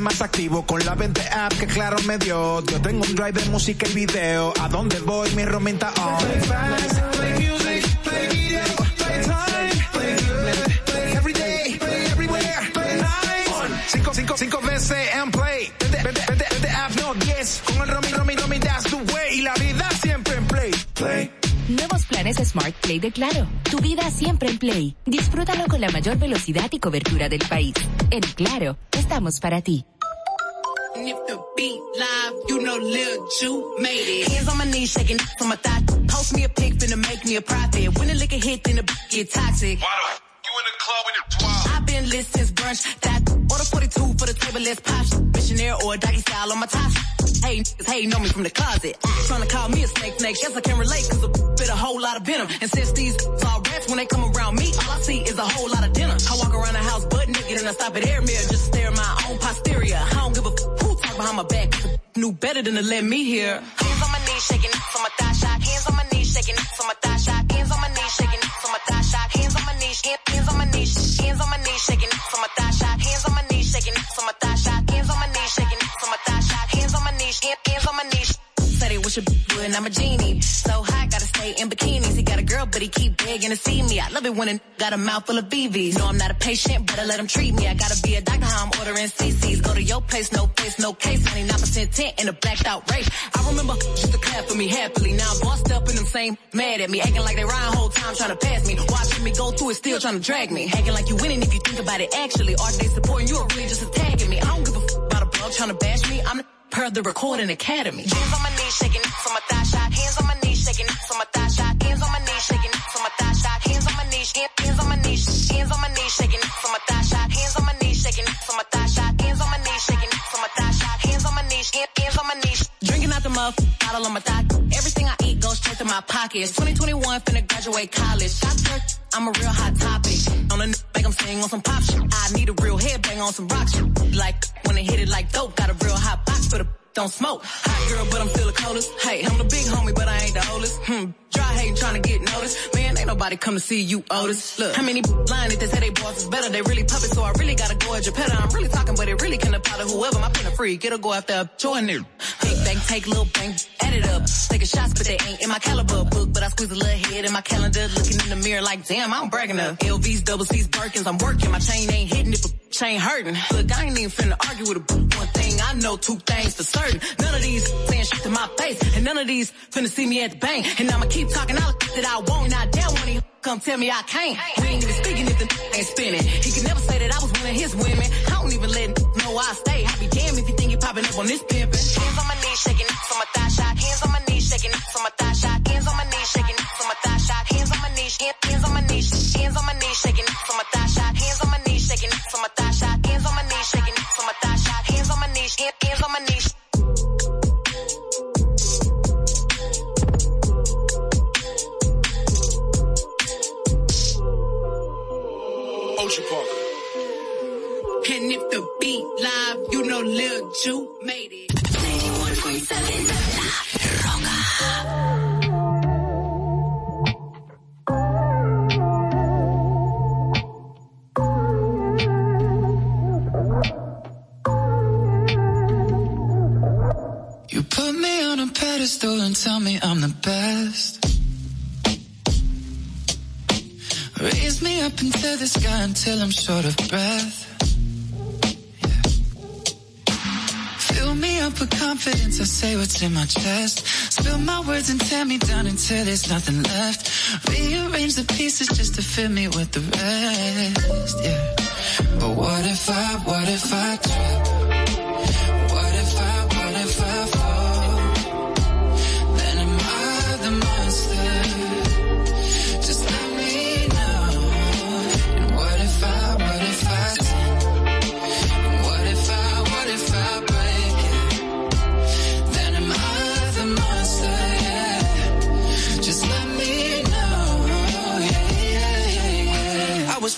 más activo con la 20 app que claro me dio. Yo tengo un drive de música y video. A donde voy mi romita on. Play fast, play music, play video, play time, play good, play every day, play everywhere, play nice. Cinco, cinco, cinco veces en play. 20, 20, 20, 20 app, no 10. Con el romi, romi, romi, that's the way. Y la vida siempre en play. Play. Nuevos planes Smart Play de Claro. Tu vida siempre en Play. Disfrútalo con la mayor velocidad y cobertura del país. En Claro, estamos para ti. If the beat live, you know Lil Ju made it. Hands on my knees, shaking from my thigh. Post me a pic, finna make me a profit. When the liquor hit, then the get toxic. You in the club and it's wild. I've been lit since brunch. That order 42 for the table, let's pop. Missionaire or a doggy style on my top. Hey, niggas hating on me from the closet. Trying to call me a snake snake. Guess I can relate cause a bit a whole lot of venom. And since these all rats, when they come around me, all I see is a whole lot of dinner. I walk around the house naked and I stop at air mirror just stare at my own posterior. I don't give a f- who talk behind my back. Knew better than to let me hear. Hands on my knees, shaking from my thigh shot. Hands on my knees, shaking from my thigh shot. Hands on my knees, shaking from my thigh shot. Hands on my knees, hand- hands on my knees, hands on my knees, shaking from my thigh shot. Hands on my knees, shaking from my thigh shot. Hands on my knees, shaking from my thigh shot. Hands on my knees, hand- hands on my knees. Wish a I'm a genie. So hot, gotta stay in bikinis. He got a girl, but he keep begging to see me. I love it when a got a mouth full of BVs. No, I'm not a patient, but I let him treat me. I gotta be a doctor, how I'm ordering CCs. Go to your place, no face, no case. 99% tint in a blacked out race. I remember just to clap for me happily. Now I'm bossed up and them same mad at me. Acting like they rhyme whole time trying to pass me. Watching me go through it, still trying to drag me. Acting like you winning if you think about it actually. Are they supporting you or really just attacking me? I don't give a f- about a blog trying to bash me. I'm per the recording academy. Hands on my knees, shaking from my thigh shot. Hands on my knees, shaking from my thigh shot. Hands on my knees, shaking from my thigh shot. Hands on my knees, hands on my knees, hands on my knees, shaking from my thigh shot. Hands on my knees, shaking from my thigh shot. Hands on my knees, shaking from my thigh shot. Hands on my knees, hands on my knees. Drinking out the muff, bottle on my thigh. Everything I eat goes straight to my pockets. 2021, finna graduate college. Shot church, I'm a real hot topic. On a n- make 'em sing on some pop shit. I need a real headbang on some rock shit. Like, when they hit it like dope, got a real hot for the don't smoke. Hot girl, but I'm still the coldest. Hey, I'm the big homie, but I ain't the oldest. Hmm. Dry hating trying to get noticed. Man, ain't nobody come to see you, Otis. Look, how many lying if they say they boss is better? They really puppets, so I really gotta go at your pet. I'm really talking, but it really can apply to whoever. My pen a freak, it'll go after a Jordan. Big bang, take little bang, add it up. Taking shots, but they ain't in my caliber book. But I squeeze a little head in my calendar, looking in the mirror like, damn, I'm bragging enough. LVs, double C's, Birkins, I'm working. My chain ain't hitting if a chain hurting. Look, I ain't even finna argue with a one thing. I know two things for certain. None of these saying shit to my face, and none of these finna see me at the bank. And I'ma keep talking all the that I won't, and I dare when he come tell me I can't. We ain't even speaking if the ain't spinning. He could never say that I was one of his women. I don't even let know I stay. I be damned if you think you popping up on this pimpin'. Hands on my knees, shaking from my thigh shot. Hands on my knees, shaking from my thigh shot. Hands on my knees, shaking from my thigh shot. Hands on my knees, hands on my knees, hands on my knees, shaking from my thigh shot. Hands on my knees, shaking from my thigh Hands on my knees, on my knees. Ocean Park. And if the beat live, you know Lil Ju made it. 91.7 put me on a pedestal and tell me I'm the best. Raise me up into the sky until I'm short of breath. Fill me up with confidence, I say what's in my chest. Spill my words and tear me down until there's nothing left. Rearrange the pieces just to fill me with the rest. Yeah. But what if I, what if I trip?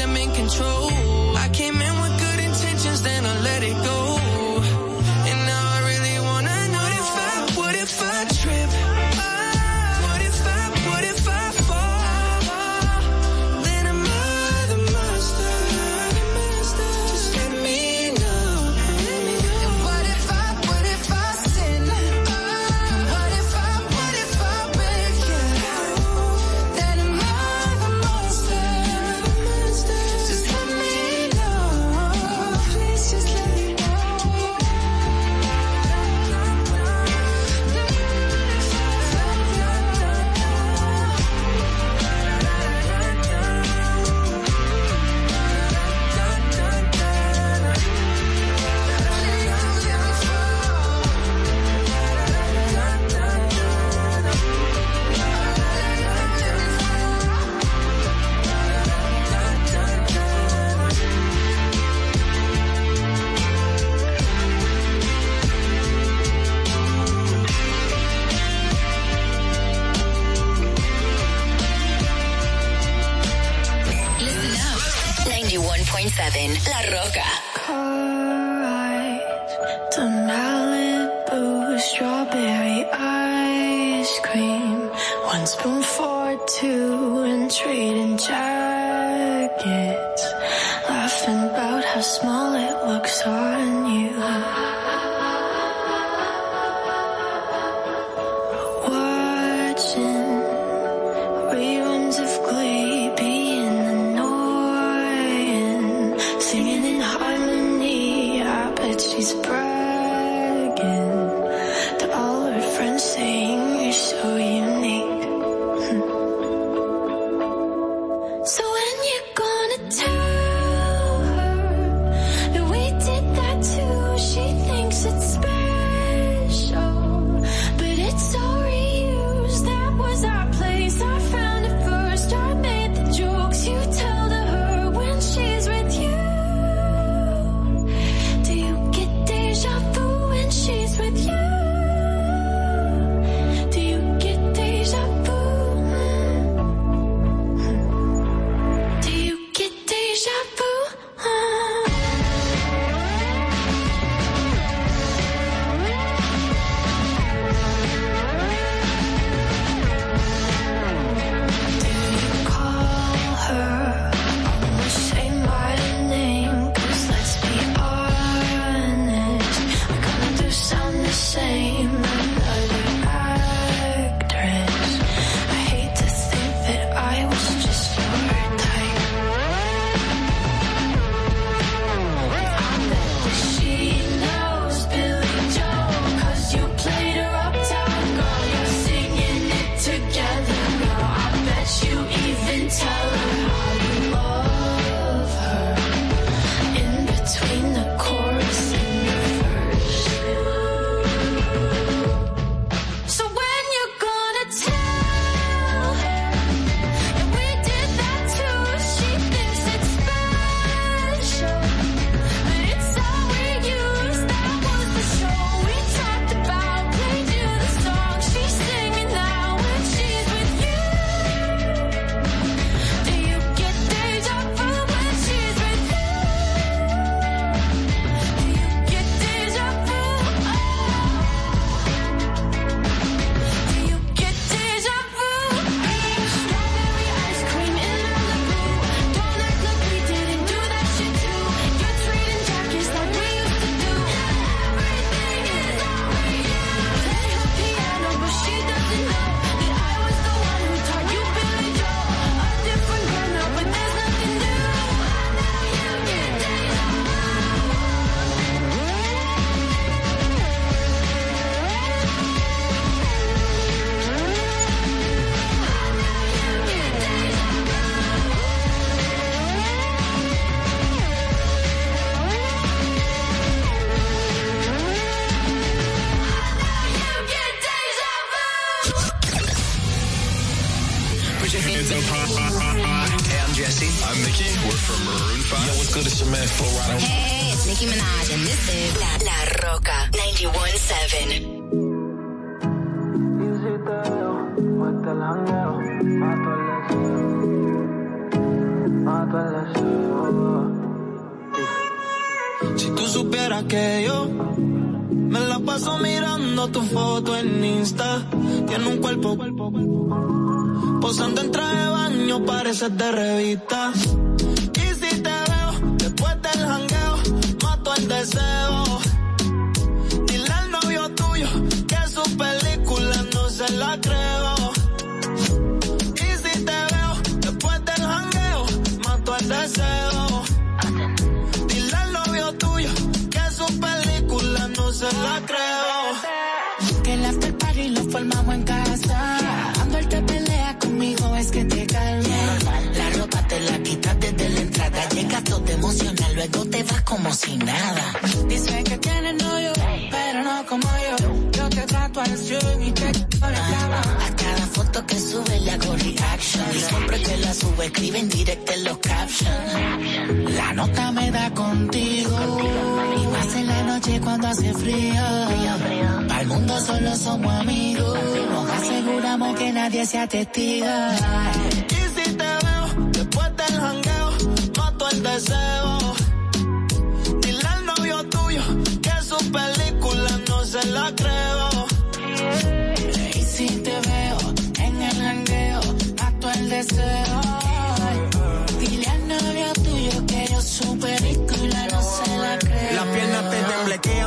I'm in control.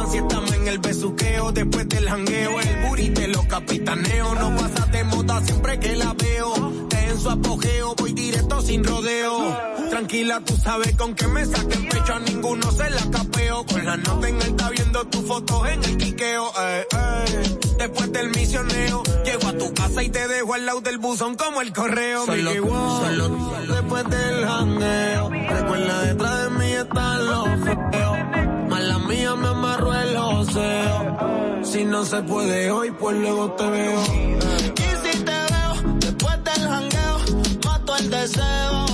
Si estamos en el besuqueo. Después del jangueo, el booty te lo capitaneo. No pasa de moda siempre que la veo. Te en su apogeo, voy directo sin rodeo. Tranquila, tú sabes con que me saque el pecho. A ninguno se la capeo. Con la nota en alta viendo tus fotos en el quiqueo. eh, eh. Después del misioneo, llego a tu casa y te dejo al lado del buzón como el correo. Solo- Mickey, wow. solo- después del jangueo. Recuerda detrás de mí están los feos. Mala mía me amarró Si no se puede hoy, pues luego te veo. Y si te veo después del jangueo, mato el deseo.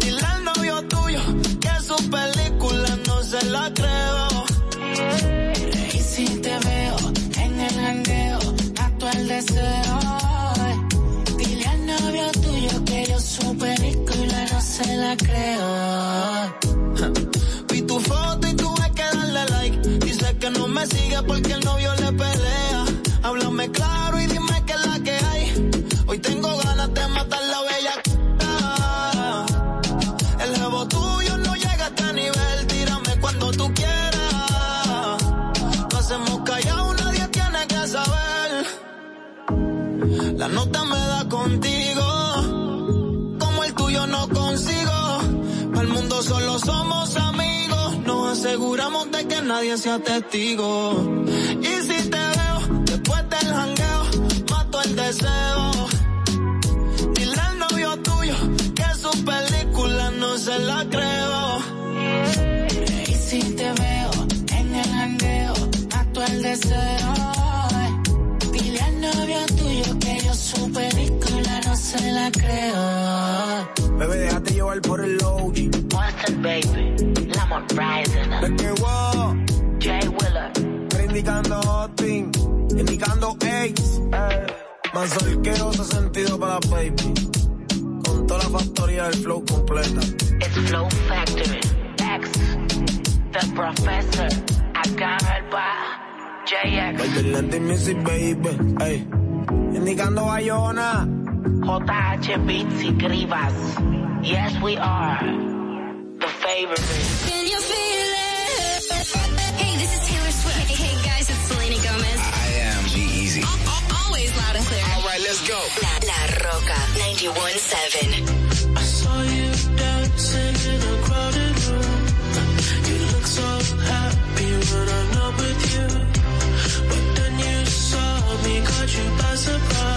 Dile al novio tuyo que su película no se la creo. Y si te veo en el jangueo, mato el deseo. Dile al novio tuyo que yo su película no se la creo. Vi tu foto sigue porque el novio le pelea. Háblame claro y dime qué es la que hay. Hoy tengo ganas de matar la bella. El jevo tuyo no llega a este nivel. Tírame cuando tú quieras. Lo hacemos callado, nadie tiene que saber. La nota me da contigo. Como el tuyo no consigo. Para el mundo solo somos amigos. Nos aseguramos de que nadie sea testigo. Y si te veo después del jangueo, mato el deseo. Dile al novio tuyo que su película no se la creo. Y si te veo en el jangueo, mato el deseo. Dile al novio tuyo que yo su película no se la creo. Bebé, déjate llevar por el OG. Monster baby, Lamont Rising. Es que wow. Jay Willer. Pero indicando Hotpin, indicando Ace. Más solqueroso sentido para baby. Con toda la factoría del flow completa. It's Flow Factory. X, The Professor. Acá el by JX. Bailando music, baby. Ey. Indicando Bayona. JH Beats y Grivas. Yes, we are. The favorite. Can you feel it? Hey, this is Taylor Swift. Hey, guys, it's Selena Gomez. I am G-Eazy. Always loud and clear. All right, let's go. La, La Roca 91.7. I saw you dancing in a crowded room. You look so happy when I'm not with you. But then you saw me, caught you by surprise.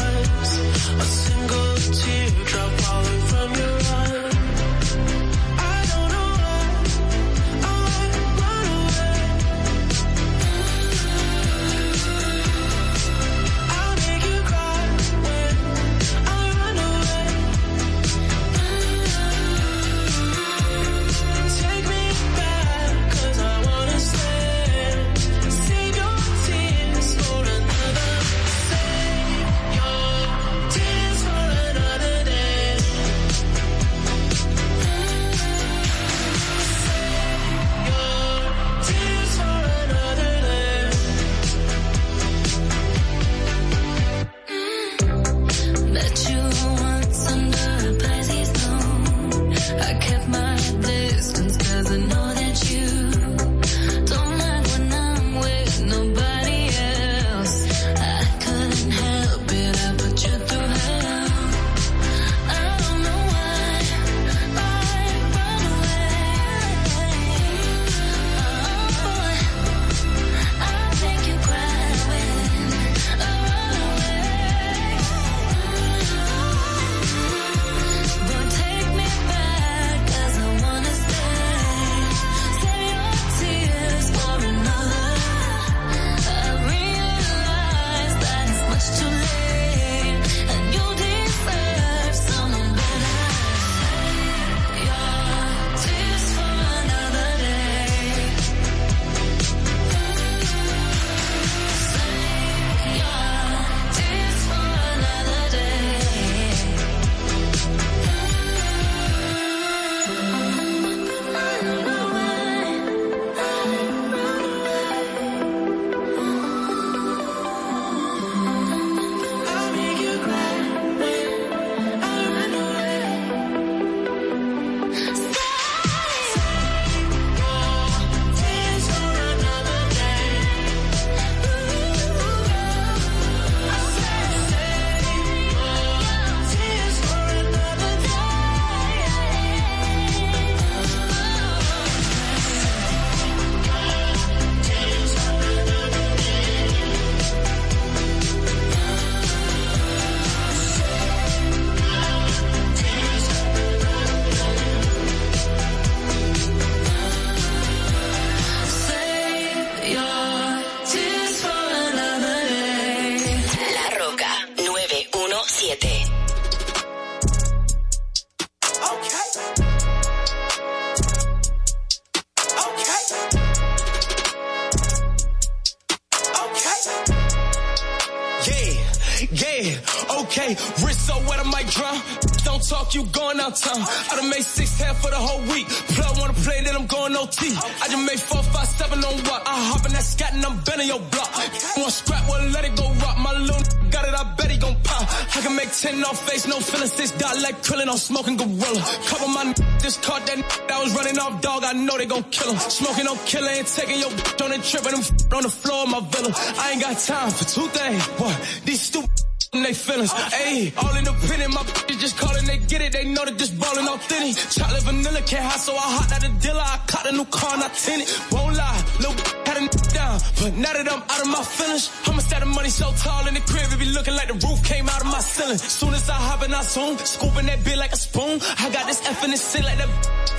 Yeah, yeah, okay. Wrist so wet, I might drown. Don't talk, you going out town. I done made six half for the whole week. Plug wanna play, then I'm going OT. I just made four, five, seven on what? I hop in that scat and I'm bending your block. One scrap, well let it go rock. My little got it, I bet he gon' pop. I can make ten off face, no feeling six dot like krillin on smoking gorilla. Couple my just caught that that was running off dog. I know they gon' kill him. Smoking on killer and taking your on a and tripping them on the floor of my villa. I ain't got time for two things. What? These stupid in they feelings. Ayy, all independent, my bitches just calling, they get it, they know that this ballin' authentic. Chocolate vanilla can't hide, so I hot out the dealer. I caught a new car and I it. Won't lie, little had a down, but now that I'm out of my feelings, I'ma stack the money so tall in the crib, it be looking like the roof came out of my ceiling. Soon as I hop in, I zoom, scooping that bit like a spoon. I got this F in the sit like that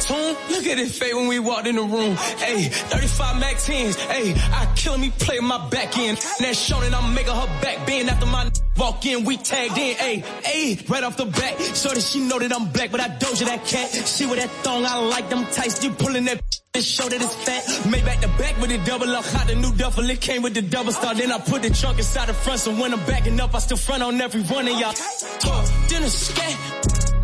tune. Look at it fade when we walked in the room. Hey, 35 Mac 10s. Hey, I kill me, play my back end. That showing I'm making her back bend after my walk in, we tagged in. Ayy, ayy, right off the bat. So that she know that I'm black, but I doja that cat. She with that thong, I like them tights. You pulling that and show that it's fat. Made back the back with the double up. Hot the new duffel, it came with the double star. Then I put the trunk inside the front, so when I'm backing up, I still front on every one of y'all. Talk, a scat.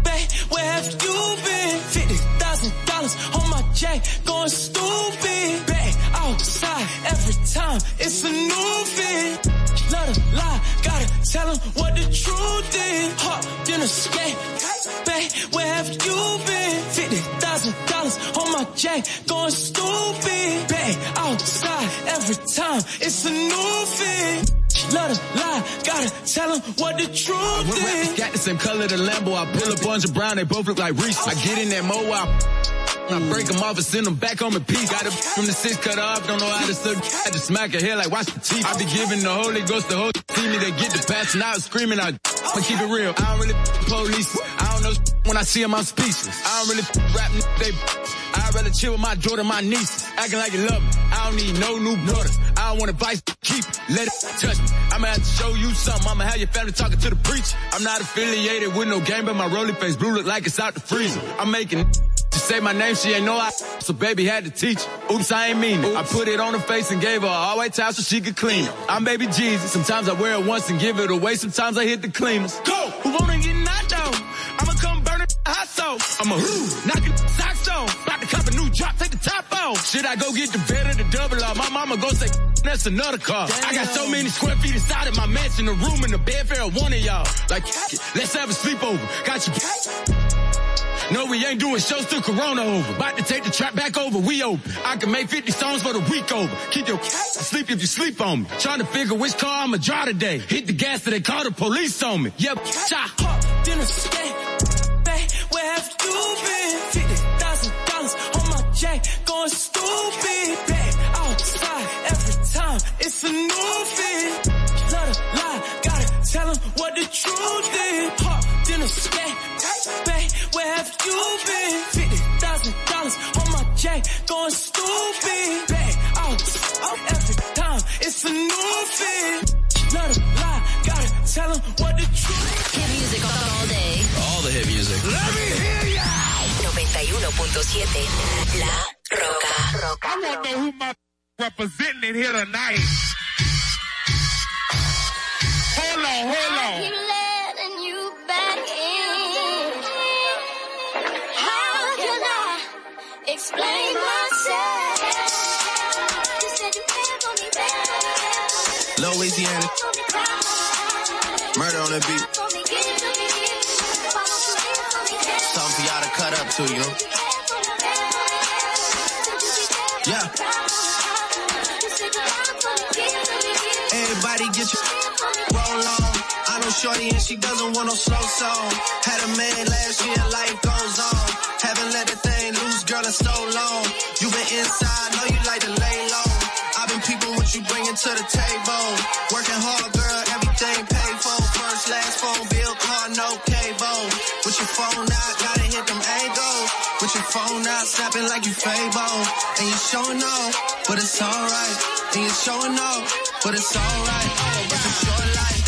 Where have you been? Fifty thousand dollars on my jack, going stupid. Back outside every time, it's a new fit. Let her lie, gotta tell him what the truth is. Hot dinner skate, babe, where have you been? Fifty thousand dollars on my jack, going stupid. Back outside every time, it's a new fit. Let her lie, gotta tell him what the truth is. got the same color, the Lambo, I pull up orange and brown, they both look like Reese. I get in that mo, I I break them off and send them back home in peace. Got it from the six cut off, don't know how to suck. I just smack her hair like watch the teeth. I be giving the Holy Ghost the whole see me, they get the passion out screaming out. I'ma keep it real. I don't really police. I don't when I see them, I'm. I don't really rap, they. I'd rather chill with my daughter, my niece, acting like you love me. I don't need no new brother. I don't want advice, keep it, let it touch me. I'ma have to show you something. I'ma have your family talking to the preacher. I'm not affiliated with no game, but my rolling face blue look like it's out the freezer. I'm making to say my name, she ain't know I, so baby had to teach. Oops, I ain't mean it. I put it on her face and gave her a all white towel so she could clean it. I'm baby Jesus. Sometimes I wear it once and give it away. Sometimes I hit the cleaners. Go! Who wanna get knocked it hot sauce. I'ma whoo, knock it socks off. About to cop a new drop, take the top off. Should I go get the bed or the double R? My mama go say, that's another car. I got so many square feet inside of my mansion, the room and the bed for one of y'all. Like, let's have a sleepover. Got you. No, we ain't doing shows till Corona over. About to take the trap back over, we open. I can make 50 songs for the week over. Keep your sleep if you sleep on me. Trying to figure which car I'ma drive today. Hit the gas so they call the police on me. Yep, shot. dinner where have you been? Fifty thousand dollars on my jack, going stupid. Back outside every time, it's a new fit. Let her lie, gotta tell him what the truth is. Hot dinner skate. Babe, where have you been? Fifty thousand dollars on my jack, going stupid. Back every time, it's a new fit. Lie, gotta tell him what the truth music all day. Music. Let me hear ya. 91.7 La Roca. I want to know who my representing it here tonight. Hold on, hold on. keep letting you back in. How can I explain myself? You said you care for me better. Louisiana. Murder on the beat. To you? Yeah. Everybody get your roll on. I know Shorty and she doesn't want no slow song. Had a man last year, life goes on. Haven't let the thing loose, girl, in so long. You been inside, know you like to lay low. I've been people what you bringing to the table. Working hard, girl, everything paid for. First, last Stop snapping like you fable, And you showing up, but it's alright. And you showing up, but it's alright. It's a short life.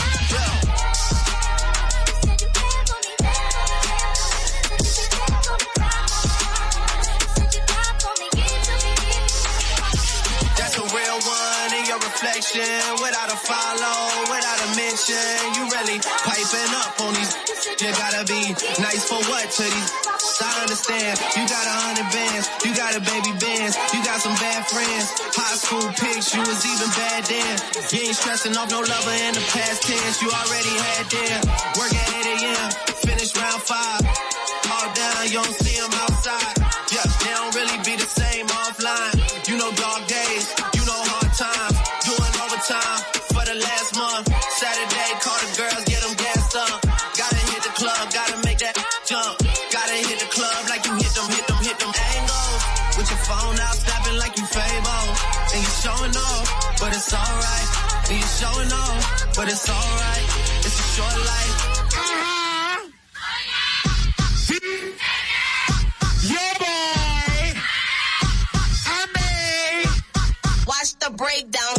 That's a real one in your reflection. Without a follow, without a mention. You really piping up on these. You gotta be nice for what to these yes, I understand. You got a hundred bands, you got a baby bands, you got some bad friends. High school pics, you was even bad then. You ain't stressing off no lover in the past tense, you already had them. Work at 8 a.m., finish round five. All down, you don't see them outside. Yeah, they don't really be the same it's alright. And you're showing off, but it's alright. It's a short life. Uh-huh. Yeah, boy. I mean, watch the breakdown.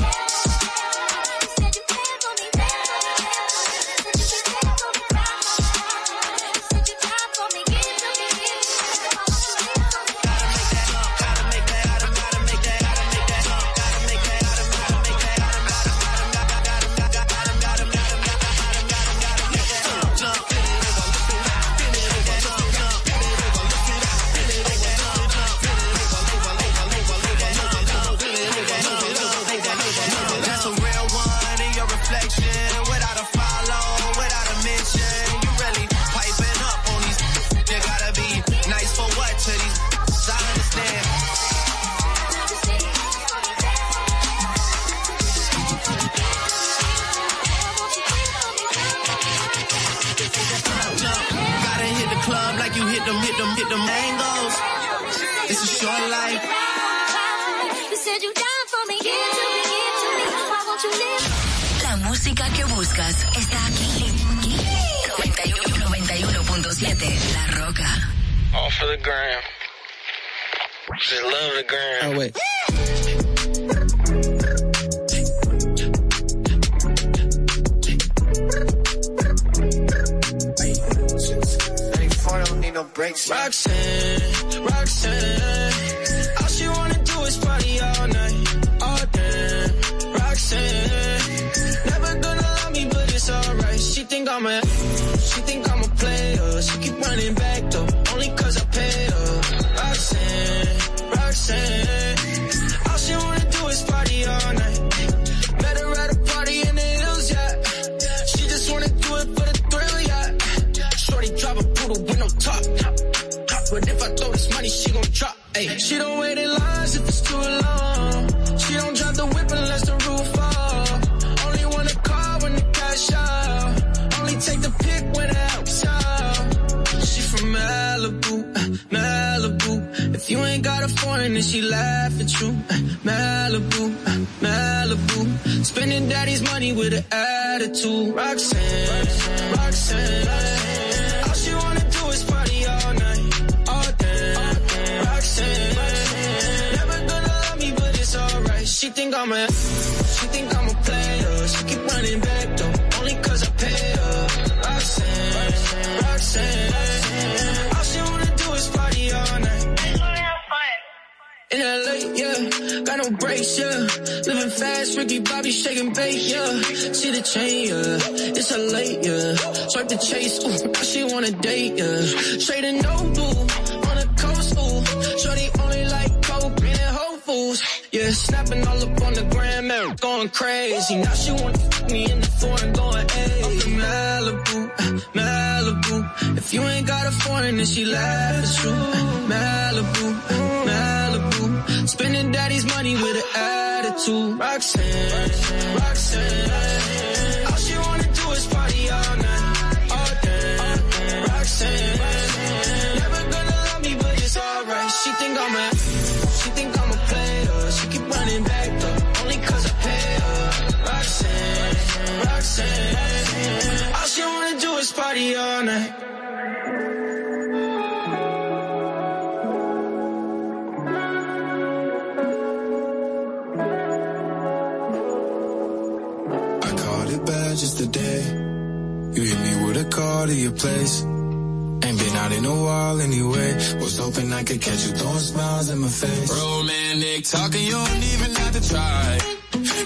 I could catch you throwing smiles in my face. Romantic talking, you don't even have to try.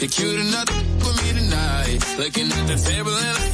You're cute enough with me tonight. Looking at the table and I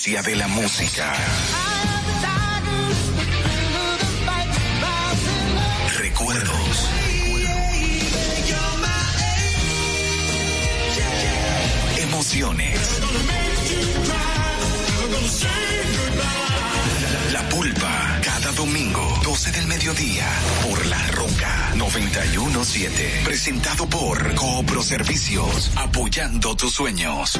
esencia de la música. Recuerdos. Emociones. La pulpa, cada domingo, 12 del mediodía, por La Roca 917. Presentado por Coopro Servicios, apoyando tus sueños.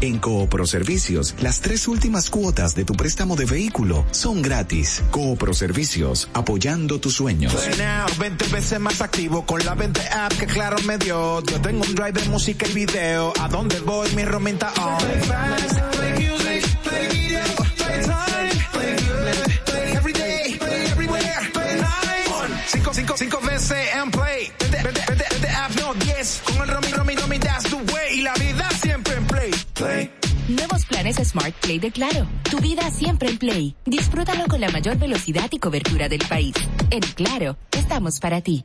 en Coopro Servicios, las tres últimas cuotas de tu préstamo de vehículo son gratis. Coopro Servicios, apoyando tus sueños. Now, 20 veces más activo con la 20 app que claro me dio. Yo tengo un drive de música y video. A donde voy mi romenta on. Planes Smart Play de Claro. Tu vida siempre en Play. Disfrútalo con la mayor velocidad y cobertura del país. En Claro, estamos para ti.